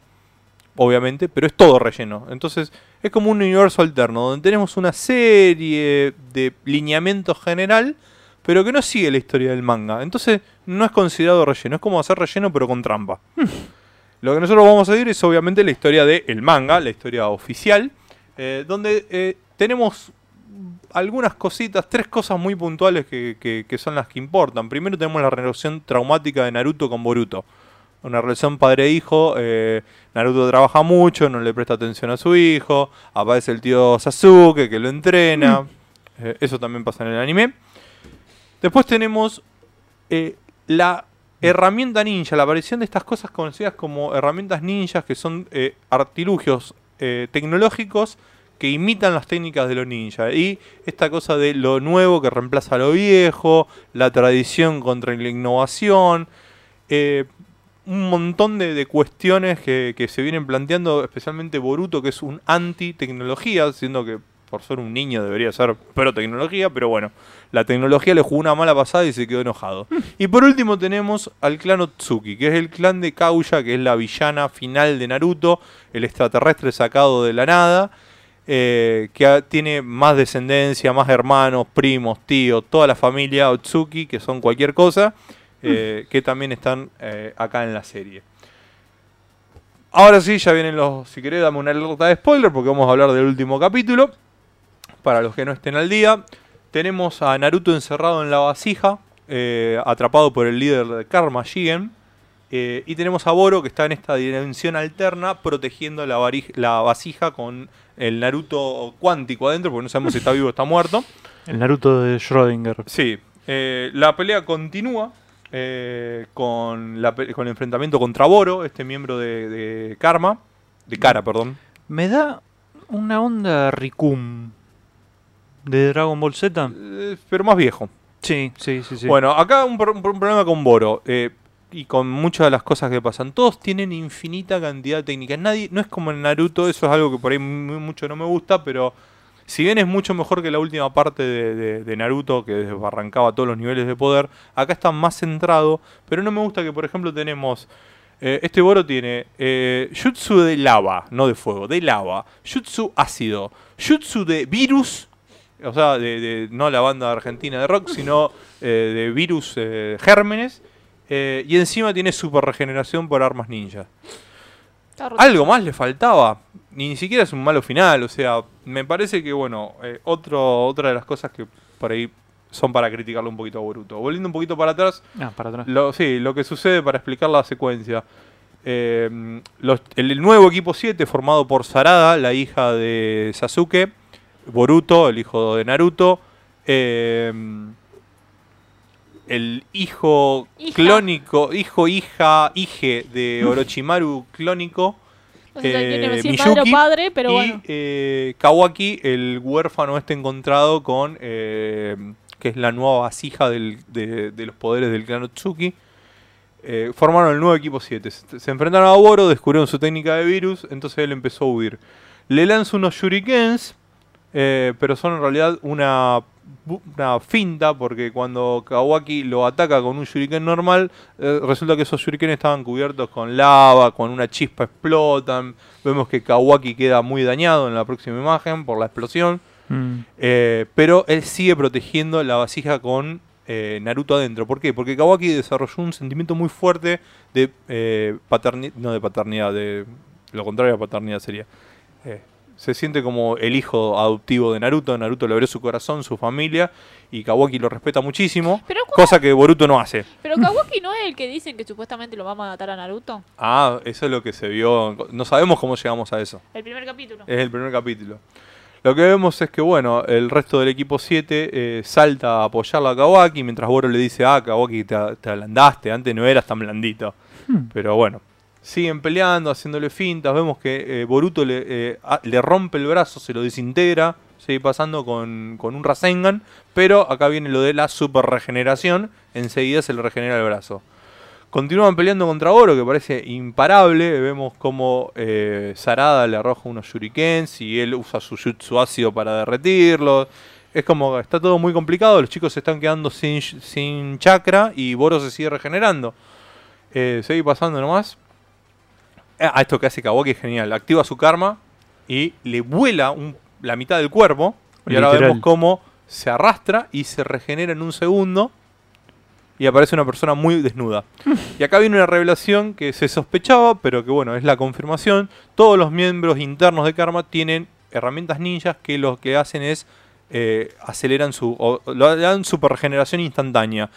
obviamente, pero es todo relleno. Entonces es como un universo alterno, donde tenemos una serie de lineamiento general, pero que no sigue la historia del manga. Entonces no es considerado relleno, es como hacer relleno pero con trampa. Lo que nosotros vamos a seguir es obviamente la historia del manga, la historia oficial, eh, donde eh, tenemos algunas cositas, tres cosas muy puntuales que, que- que son las que importan. Primero tenemos la relación traumática de Naruto con Boruto. Una relación padre-hijo. eh, Naruto trabaja mucho, no le presta atención a su hijo. Aparece el tío Sasuke que lo entrena. eh, eso también pasa en el anime. Después tenemos eh, la herramienta ninja, la aparición de estas cosas conocidas como herramientas ninjas, que son artilugios tecnológicos que imitan las técnicas de los ninjas. Y esta cosa de lo nuevo que reemplaza a lo viejo, la tradición contra la innovación, eh, un montón de, de cuestiones que, que se vienen planteando, especialmente Boruto, que es un anti-tecnología, siendo que por ser un niño debería ser pro tecnología, pero bueno, la tecnología le jugó una mala pasada y se quedó enojado. Y por último tenemos al clan Otsuki, que es el clan de Kauya, que es la villana final de Naruto, el extraterrestre sacado de la nada, eh, que ha- tiene más descendencia, más hermanos, primos, tíos, toda la familia Otsuki, que son cualquier cosa, eh, que también están eh, acá en la serie. Ahora sí, ya vienen los. Si querés, dame una alerta de spoiler, porque vamos a hablar del último capítulo. Para los que no estén al día, tenemos a Naruto encerrado en la vasija, atrapado por el líder de Karma Shigen. eh, y tenemos a Boro que está en esta dimensión alterna protegiendo la, la vasija con el Naruto cuántico adentro, porque no sabemos si está vivo o está muerto. El Naruto de Schrödinger. Sí, eh, la pelea continúa eh, con, la con el enfrentamiento contra Boro, este miembro de, de Karma, de Kara, perdón. Me da una onda Rikum de Dragon Ball Z. Eh, pero más viejo. Sí, sí, sí, sí. Bueno, acá un, pro- un problema con Boro eh, y con muchas de las cosas que pasan. Todos tienen infinita cantidad de técnicas. Nadie, no es como en Naruto, eso es algo que por ahí mu- mucho no me gusta, pero si bien es mucho mejor que la última parte de, de- Naruto, que desbarrancaba todos los niveles de poder, acá está más centrado, pero no me gusta que, por ejemplo, tenemos... eh, este Boro tiene eh, de lava, no de fuego, de lava. Jutsu ácido. Jutsu de virus o sea, de, de- no la banda argentina de rock, sino eh, de virus eh, gérmenes. Eh, y encima tiene super regeneración por armas ninja. Algo más le faltaba. Ni siquiera es un malo final. O sea, me parece que, bueno, eh, otro, otra de las cosas que por ahí son para criticarlo un poquito a Boruto. Volviendo un poquito para atrás, Ah, para atrás. lo, sí, lo que sucede para explicar la secuencia. Eh, los- el, el nuevo equipo 7 formado por Sarada, la hija de Sasuke, Boruto, el hijo de Naruto, eh, el hijo Hija. clónico, hijo, hija, hije de Orochimaru clónico, No sé si quiere eh, decir madre o Miyuki, padre, pero y bueno. eh, Kawaki, el huérfano este encontrado con, eh, que es la nueva vasija del- de, de los poderes del clan Otsuki. Eh, formaron el nuevo equipo 7. Se, se enfrentaron a Boro, descubrieron su técnica de virus, entonces él empezó a huir. Le lanza unos shurikens, eh, pero son en realidad una, una finta, porque cuando Kawaki lo ataca con un shuriken normal, eh, resulta que esos shurikens estaban cubiertos con lava, con una chispa explotan. Vemos que Kawaki queda muy dañado en la próxima imagen por la explosión. Mm. Eh, pero él sigue protegiendo la vasija con eh, Naruto adentro. ¿Por qué? Porque Kawaki desarrolló un sentimiento muy fuerte de paternidad, no de paternidad, de lo contrario a paternidad sería. Se siente como el hijo adoptivo de Naruto. Naruto le abrió su corazón, su familia, y Kawaki lo respeta muchísimo, Pero, ¿cu- cosa que Boruto no hace. pero Kawaki no es el que dicen que supuestamente lo va a matar a Naruto. Ah, eso es lo que se vio. No sabemos cómo llegamos a eso. El primer capítulo. Es el primer capítulo. Lo que vemos es que, bueno, el resto del equipo 7 eh, salta a apoyarlo a Kawaki, mientras Boro le dice, ah, Kawaki, te, te ablandaste, antes no eras tan blandito. Hmm. Pero bueno, siguen peleando, haciéndole fintas, vemos que eh, Boruto le, eh, le rompe el brazo, se lo desintegra, sigue pasando con, con un Rasengan, pero acá viene lo de la super regeneración, enseguida se le regenera el brazo. Continúan peleando contra Oro, que parece imparable. Vemos como eh, Sarada le arroja unos shurikens y él usa su jutsu ácido para derretirlos. Es como, está todo muy complicado, los chicos se están quedando sin, sin chakra y Boro se sigue regenerando. Eh, sigue pasando nomás. Ah, esto que hace Kawaki es genial. Activa su karma y le vuela un- la mitad del cuerpo. Y ahora vemos cómo se arrastra y se regenera en un segundo. Y aparece una persona muy desnuda. y acá viene una revelación que se sospechaba, pero que bueno, es la confirmación. Todos los miembros internos de Karma tienen herramientas ninjas que lo que hacen es eh, aceleran su. o lo dan super regeneración instantánea.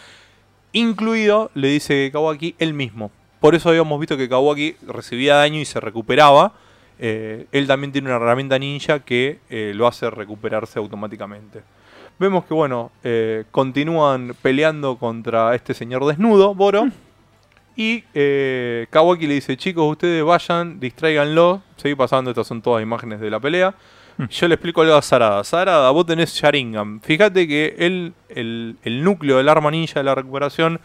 Incluido, le dice Kawaki, él mismo. Por eso habíamos visto que Kawaki recibía daño y se recuperaba. Eh, él también tiene una herramienta ninja que eh, lo hace recuperarse automáticamente. Vemos que, bueno, eh, continúan peleando contra este señor desnudo, Boro. Y eh, Kawaki le dice, chicos, ustedes vayan, distráiganlo. Seguí pasando, estas son todas imágenes de la pelea. Yo le explico algo a Sarada. Sarada, vos tenés Sharingan. Fíjate que él, el, el núcleo del arma ninja de la recuperación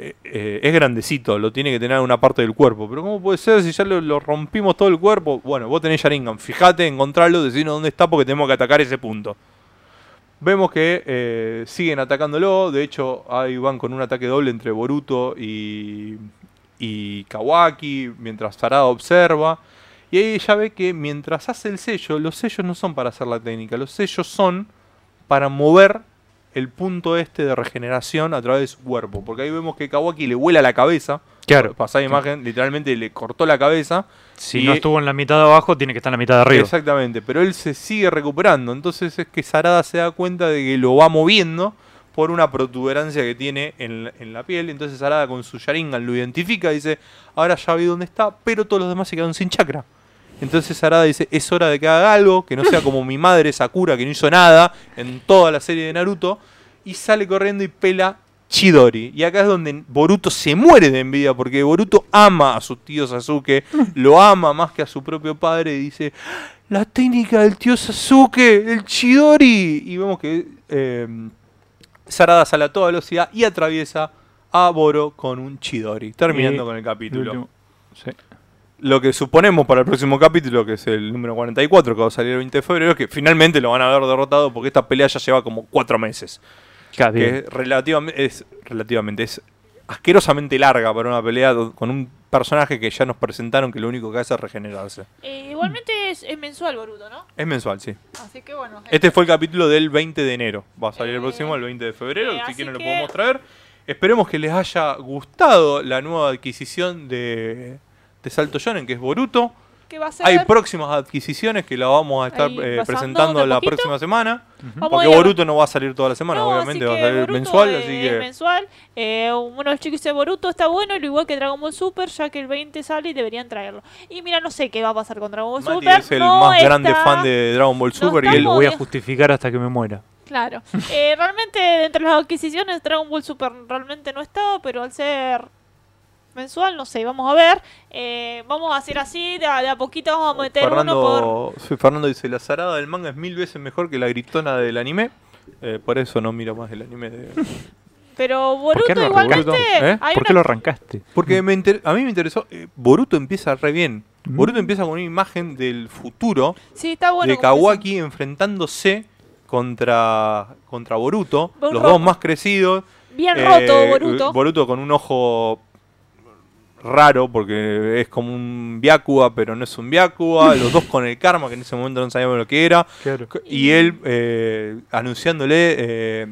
eh, eh, es grandecito, lo tiene que tener en una parte del cuerpo. Pero ¿cómo puede ser si ya lo, rompimos todo el cuerpo? Bueno, vos tenés Sharingan. Fíjate, encontrarlo, decirnos dónde está porque tenemos que atacar ese punto. Vemos que eh, siguen atacándolo. De hecho, ahí van con un ataque doble entre Boruto y, y Kawaki. Mientras Sarada observa. Y ahí ella ve que mientras hace el sello, los sellos no son para hacer la técnica. Los sellos son para mover el punto este de regeneración a través de su cuerpo. Porque ahí vemos que Kawaki le vuela la cabeza. Claro. Pasada imagen, literalmente le cortó la cabeza. Si Y- no estuvo en la mitad de abajo, tiene que estar en la mitad de arriba. Exactamente, pero él se sigue recuperando. Entonces es que Sarada se da cuenta de que lo va moviendo por una protuberancia que tiene en, la- en la piel. Entonces Sarada con su Sharingan lo identifica y dice, ahora ya vi dónde está, pero todos los demás se quedaron sin chakra. Entonces Sarada dice, es hora de que haga algo, que no sea como mi madre Sakura, que no hizo nada en toda la serie de Naruto. Y sale corriendo y pela Chidori. Y acá es donde Boruto se muere de envidia, porque Boruto ama a su tío Sasuke, lo ama más que a su propio padre, y dice, la técnica del tío Sasuke, el Chidori. Y vemos que eh, Sarada sale a toda velocidad y atraviesa a Boro con un Chidori, terminando Y con el capítulo. sí. Lo que suponemos para el próximo capítulo, que es el número 44, que va a salir el 20 de febrero, es que finalmente lo van a haber derrotado porque esta pelea ya lleva como cuatro meses. Claro, Que es relativamente, es relativamente, es asquerosamente larga para una pelea con un personaje que ya nos presentaron que lo único que hace es regenerarse. Eh, igualmente es, es mensual Boruto, ¿no? Es mensual, sí. Así que bueno. Este fue el capítulo del 20 de enero. Va a salir el Eh, próximo, el 20 de febrero. eh, si quieren lo podemos traer. Esperemos que les haya gustado la nueva adquisición de, de Salto Shonen, que es Boruto. ¿Qué va a ser? Hay próximas adquisiciones que la vamos a estar Ahí eh, presentando la poquito. próxima semana. Porque a Boruto no va a salir toda la semana, No, obviamente va a salir Boruto, mensual, eh, así es que mensual. Eh, uno de los chicos dice Boruto está bueno, al igual que Dragon Ball Super, ya que el 20 sale y deberían traerlo. Y mira, no sé qué va a pasar con Dragon Ball Mati Super. es el no más grande fan de Dragon Ball Super y él Lo voy a justificar hasta que me muera. Claro. Eh, realmente, entre las adquisiciones, Dragon Ball Super realmente no estaba, pero al ser mensual, no sé, vamos a ver. Eh, vamos a hacer así, de a, de a poquito vamos a meter uno por... Fernando, sí, Fernando dice, la zarada del manga es mil veces mejor que la gritona del anime. Eh, por eso no miro más el anime. de- Pero ¿Por qué Boruto lo igualmente... ¿Eh? ¿Por una- qué lo arrancaste? Porque me inter- a mí me interesó, eh, Boruto empieza re bien. Mm. Boruto empieza con una imagen del futuro Sí, está bueno. de Kawaki enfrentándose contra, contra Boruto, Bon los rojo. dos más crecidos. Bien Eh, roto, Boruto. Boruto con un ojo raro porque es como un Byakuya, pero no es un Byakuya. los dos con el karma, que en ese momento no sabíamos lo que era. Claro. Y él eh, anunciándole, eh,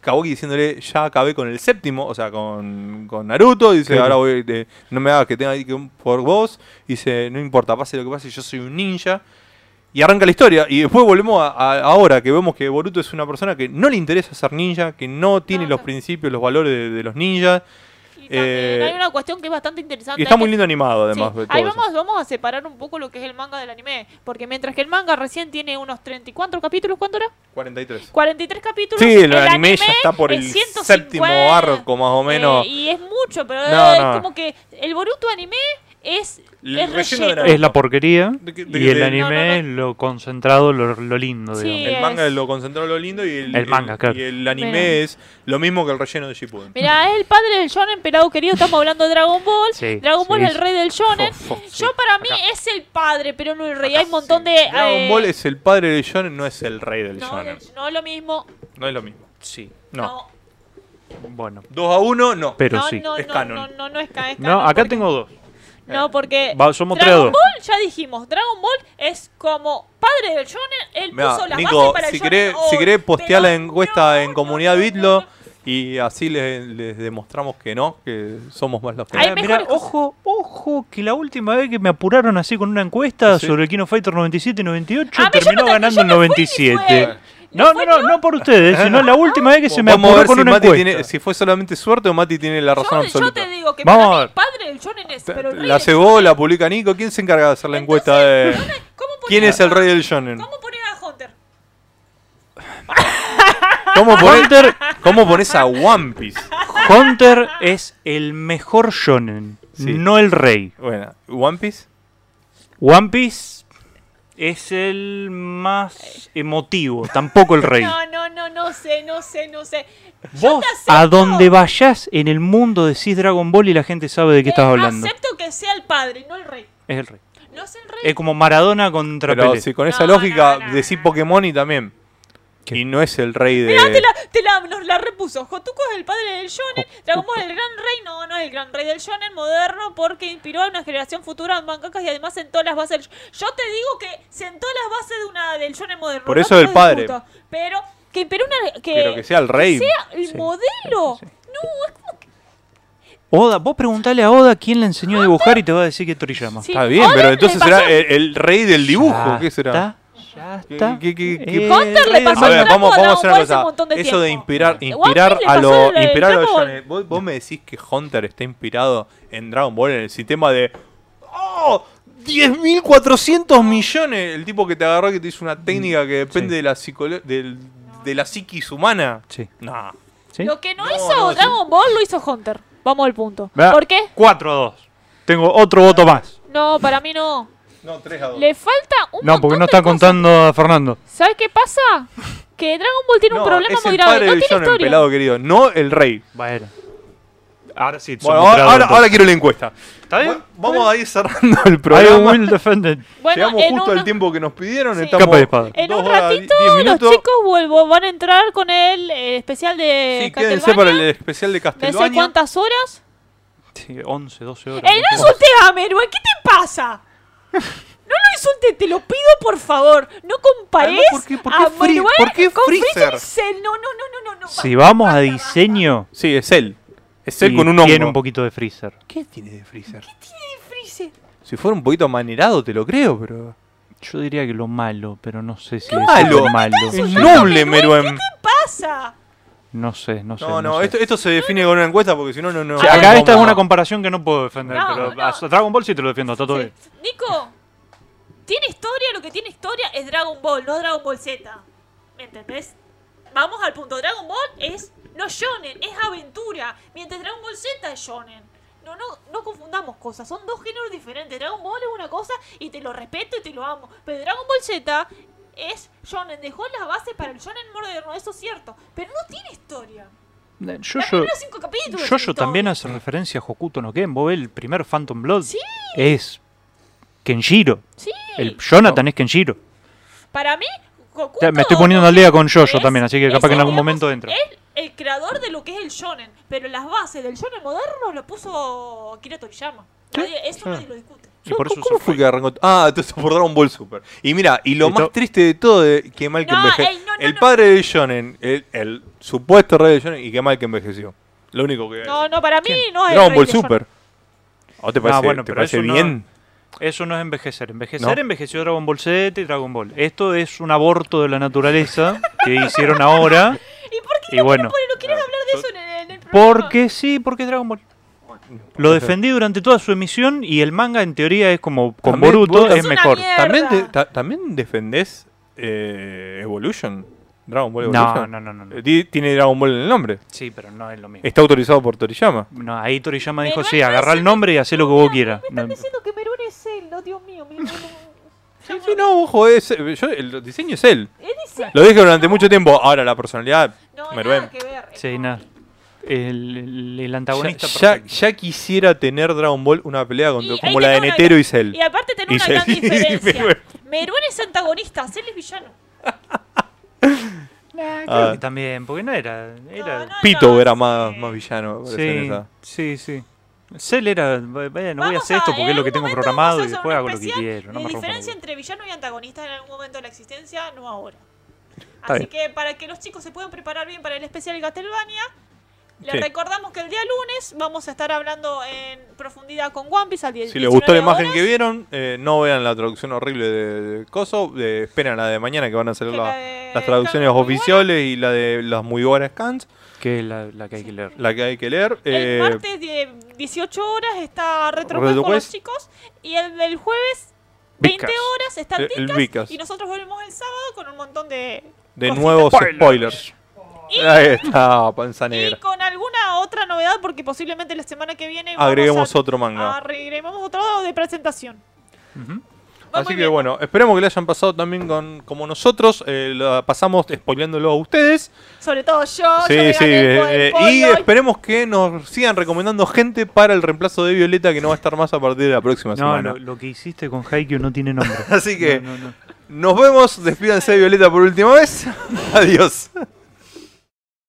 Kawaki diciéndole, ya acabé con el séptimo, o sea, con, con Naruto. Dice, Claro. ahora voy, de- no me hagas que tenga que por vos. Dice, no importa, pase lo que pase, yo soy un ninja. Y arranca la historia. Y después volvemos a, a- ahora que vemos que Boruto es una persona que no le interesa ser ninja, que no tiene No, los no. principios, los valores de, de los ninjas. Eh, hay una cuestión que es bastante interesante. Y está muy que- lindo animado, además. Sí, Ahí eso. vamos, vamos a separar un poco lo que es el manga del anime. Porque mientras que el manga recién tiene unos 34 capítulos, ¿cuánto era? 43. 43 capítulos. Sí, el, anime, ya está por el es 150, séptimo arco, más o menos. eh, y es mucho, pero No, es no. como que el Boruto anime es El el relleno de relleno. la- Es la porquería De que- de y que- el de- anime No, no, no. es lo concentrado, lo, lo lindo, Sí. digamos. El manga es- lo concentrado lo lindo y el, El manga, claro. y el anime Mira. es lo mismo que el relleno de Shippuden. Mira, es el padre del shonen, pelado querido, estamos hablando de Dragon Ball. Sí, Dragon Ball sí, es el sí. rey del shonen. Fo, fo, sí, Yo para mí acá. es el padre, pero no el rey. Hay un montón de... Dragon eh, Ball es el padre del shonen, no es el rey del no, shonen. no es lo mismo. No es lo mismo. Sí. No. No, Bueno, 2 a 1, no. pero no, sí. no, Es no, canon. no, no, no es, ca- es No, canon acá porque- tengo dos. No, porque Va, somos Dragon. Ball, ya dijimos, Dragon Ball es como padre del shonen, él Mirá, puso las Nico, bases para el si shonen querés, hoy, si querés postear la pero encuesta no, en no, comunidad no, Bitlo no, y así les, les demostramos que no, que somos más los que Hay Eh, cosas. ojo, ojo, que la última vez que me apuraron así con una encuesta Sí. sobre el Kino Fighter 97 y 98 A mí yo terminó no- ganando el no fui ni 97. No, ¿No no, no, por ustedes, sino la última vez que se me Vamos a apuró ver con si una Mati encuesta. tiene, si fue solamente suerte o Mati tiene la razón Yo, yo absoluta. te digo que Vamos a ver. padre del shonen es, pero el rey La del cebó, la publica Nico. ¿Quién se encarga de hacer la encuesta de Entonces, ¿cómo quién es el rey del shonen? ¿Cómo pones a Hunter? ¿Cómo pones, ¿Cómo pones a One Piece? Hunter es el mejor shonen, Sí. no el rey. Bueno, ¿One Piece? One Piece es el más emotivo, tampoco el rey. No, no, no, no sé, no sé, no sé. Vos a donde vayas en el mundo decís Dragon Ball y la gente sabe de qué estás Eh, hablando. Acepto que sea el padre, no el rey. Es el rey. No es el rey. Es como Maradona contra Pero Pelé. si con esa No, lógica no, no, decís no. Pokémon y también. ¿Qué? Y no es el rey de. Mirá, te la, te la, nos la repuso. Hotuko es el padre del shonen. Dragon Ball es el gran rey. No, no es el gran rey del shonen moderno porque inspiró a una generación futura de mangakas y además sentó las bases del Yo te digo que sentó las bases de una del shonen moderno. Por no eso te el lo padre. discuto. Pero que inspiró una... Que, Pero que sea el rey. sea el Sí, modelo. sí, sí. No, es como que... Oda, vos preguntale a Oda quién le enseñó a dibujar y te va a decir que es Toriyama. Sí. Está bien, pero entonces será el, el rey del dibujo. Ya ¿Qué será? está, ya ¿Qué- está. qué- qué- qué- Eh, Hunter le pasó A ver, trapo vamos, a vamos a hacer una cosa. de Eso de inspirar, inspirar a lo, el- inspirar a. ¿Vos, vos me decís que Hunter está inspirado en Dragon Ball en el sistema de ¡Oh! 10.400 millones. El tipo que te agarró que te hizo una técnica que depende Sí. de la psicolo- del- de la psiquis humana. Sí. No. ¿Sí? Lo que no, No, hizo no, sí. Dragon Ball lo hizo Hunter. Vamos al punto. ¿Por qué? 4 a 2. Tengo otro voto más. No, para mí no. No, 3 a 2. Le falta un No, porque montón no de está cosas. contando a Fernando. ¿Sabes qué pasa? Que Dragon Ball tiene un problema es muy el grave. padre No del tiene shonen, historia. pelado querido. No el rey. Bueno. Ahora sí. Bueno, ahora, ahora, ahora quiero la encuesta. ¿Está bien? Bueno, vamos a ir cerrando el I programa. will defend it. Bueno, Llegamos en, justo una- al tiempo que nos pidieron. Sí. Estamos Capa y espada. en dos un horas, ratito diez los minutos. chicos vuelvo, van a entrar con el eh, especial de Sí, quédense para Castlevania. el especial de No sé cuántas horas. Sí, 11, 12 horas. ¡Ey, no insultes a Meruel! ¿Qué te pasa? No lo insultes, te lo pido por favor. No compares Además, ¿por qué- por qué a Free- Meruel por qué con Freezer? Cell. No, no, no, no, no. no. Si vamos a diseño, Sí, es él. Es él con un hongo. tiene un poquito de freezer. ¿Qué tiene de Freezer? Tiene Freezer. Si fuera un poquito amanerado, te lo creo, pero. Yo diría que lo malo, pero no sé si ¿Qué es malo? lo malo. Es noble, Meruem. ¿Qué pasa? No sé, no sé. No, no, sé. esto, esto se define con una encuesta porque si no, no. no acá esta es una comparación que no puedo defender, No, pero no. a Dragon Ball sí te lo defiendo, está todo Sí. bien. Nico, tiene historia, lo que tiene historia es Dragon Ball, no Dragon Ball Z. ¿Me entendés? Vamos al punto. Dragon Ball es no shonen, es aventura. Mientras Dragon Ball Z es shonen. No, no, no confundamos cosas, son dos géneros diferentes. Dragon Ball es una cosa y te lo respeto y te lo amo. Pero Dragon Ball Z es shonen, dejó las bases para el shonen moderno, eso es cierto. Pero no tiene historia. Capítulos. Yoyo tienen también hace referencia a Hokuto no Ken. Vos ves el primer Phantom Blood Sí, es Kenshiro. sí. El Jonathan es Kenshiro. Para mí, Hokuto me estoy poniendo al día con Yoyo es- también, así que capaz que en algún momento entra. Es el creador de lo que es el shonen, pero las bases del shonen moderno lo puso Akira Toriyama. Sí, eso nadie lo discute. Y por eso ¿Cómo se fue que arrancó? Ah, entonces por Dragon Ball Super. Y mira, y lo más triste de todo, de, que mal que No, envejeció. ey, no, no, el no. padre de Shonen, el, el supuesto rey de Shonen, y qué mal que envejeció. Lo único que. No, no, para mí ¿Quién? no es Dragon Ball de Super. ¿O te parece, Ah, bueno, te pero parece eso no- bien? Eso no es envejecer. Envejecer No. envejeció Dragon Ball Z y Dragon Ball. Esto es un aborto de la naturaleza que hicieron ahora. ¿Y por qué Y no, bueno. quieres, no quieres hablar de eso en el, en el programa? Porque sí, porque es Dragon Ball. Lo defendí durante toda su emisión y el manga en teoría es como con También, Boruto vos- es Es una mejor. mierda. ¿También, te- ta- ¿También defendés eh, Evolution? Dragon Ball No, Evolution. no, no, no. no. Eh, ti- Tiene Dragon Ball en el nombre. Sí, pero no es lo mismo. Está autorizado por Toriyama. No, ahí Toriyama dijo, Pero sí, no agarrá es el nombre y hacé lo que vos quieras. Me están No, diciendo que Merún es Zelda, Dios mío. me- me- me- Sí, sí, no, ojo, es, eh, yo- el diseño es él. Él dice- Lo dije durante mucho tiempo. Ahora, la personalidad, No, Meruem. nada que ver. Sí, no. nada. El, el- el Ya, antagonista ya, perfecto. ya quisiera tener Dragon Ball una pelea hay como la de Netero y Cell. Y aparte tener Y una gran diferencia. Meruem es antagonista, Cell es villano. Nah, Ah. que también, porque no era... era No, no, Pito no, era sí. más, más villano, en sí, esa. sí, sí. Cell era, bueno, voy a hacer esto porque es lo que tengo programado y después hago lo que quiero. No los diferencia entre villano y antagonista en algún momento de la existencia, no ahora. Está Así bien. que para que los chicos se puedan preparar bien para el especial Castlevania, les Sí. recordamos que el día lunes vamos a estar hablando en profundidad con One Piece al 10 Si les gustó la 19 imagen horas, que vieron, eh, no vean la traducción horrible de, de Coso. eh, esperen la de mañana que van a salir que la- la las traducciones oficiales y la de las muy buenas scans, Que es la, la que hay que leer. la que hay que leer. El eh, martes de 18 horas está Retro con los chicos y el del jueves 20 Vicas. horas está El- Vicas, Vicas. y nosotros volvemos el sábado con un montón de de cositas. nuevos spoilers. Y- Ahí está, panza Y negra. con alguna otra novedad, porque posiblemente la semana que viene Agreguemos a- otro manga. Agreguemos otro de presentación. Así que bien. bueno, esperemos que le hayan pasado también con, como nosotros. eh, la pasamos spoileándolo a ustedes. Sobre todo yo. Sí, yo sí. eh, pollo y esperemos que nos sigan recomendando gente para el reemplazo de Violeta que no va a estar más a partir de la próxima No, semana. lo, lo que hiciste con Haikyuu no tiene nombre. Así que No, no, no. nos vemos. Despídanse de Violeta por última vez. Adiós.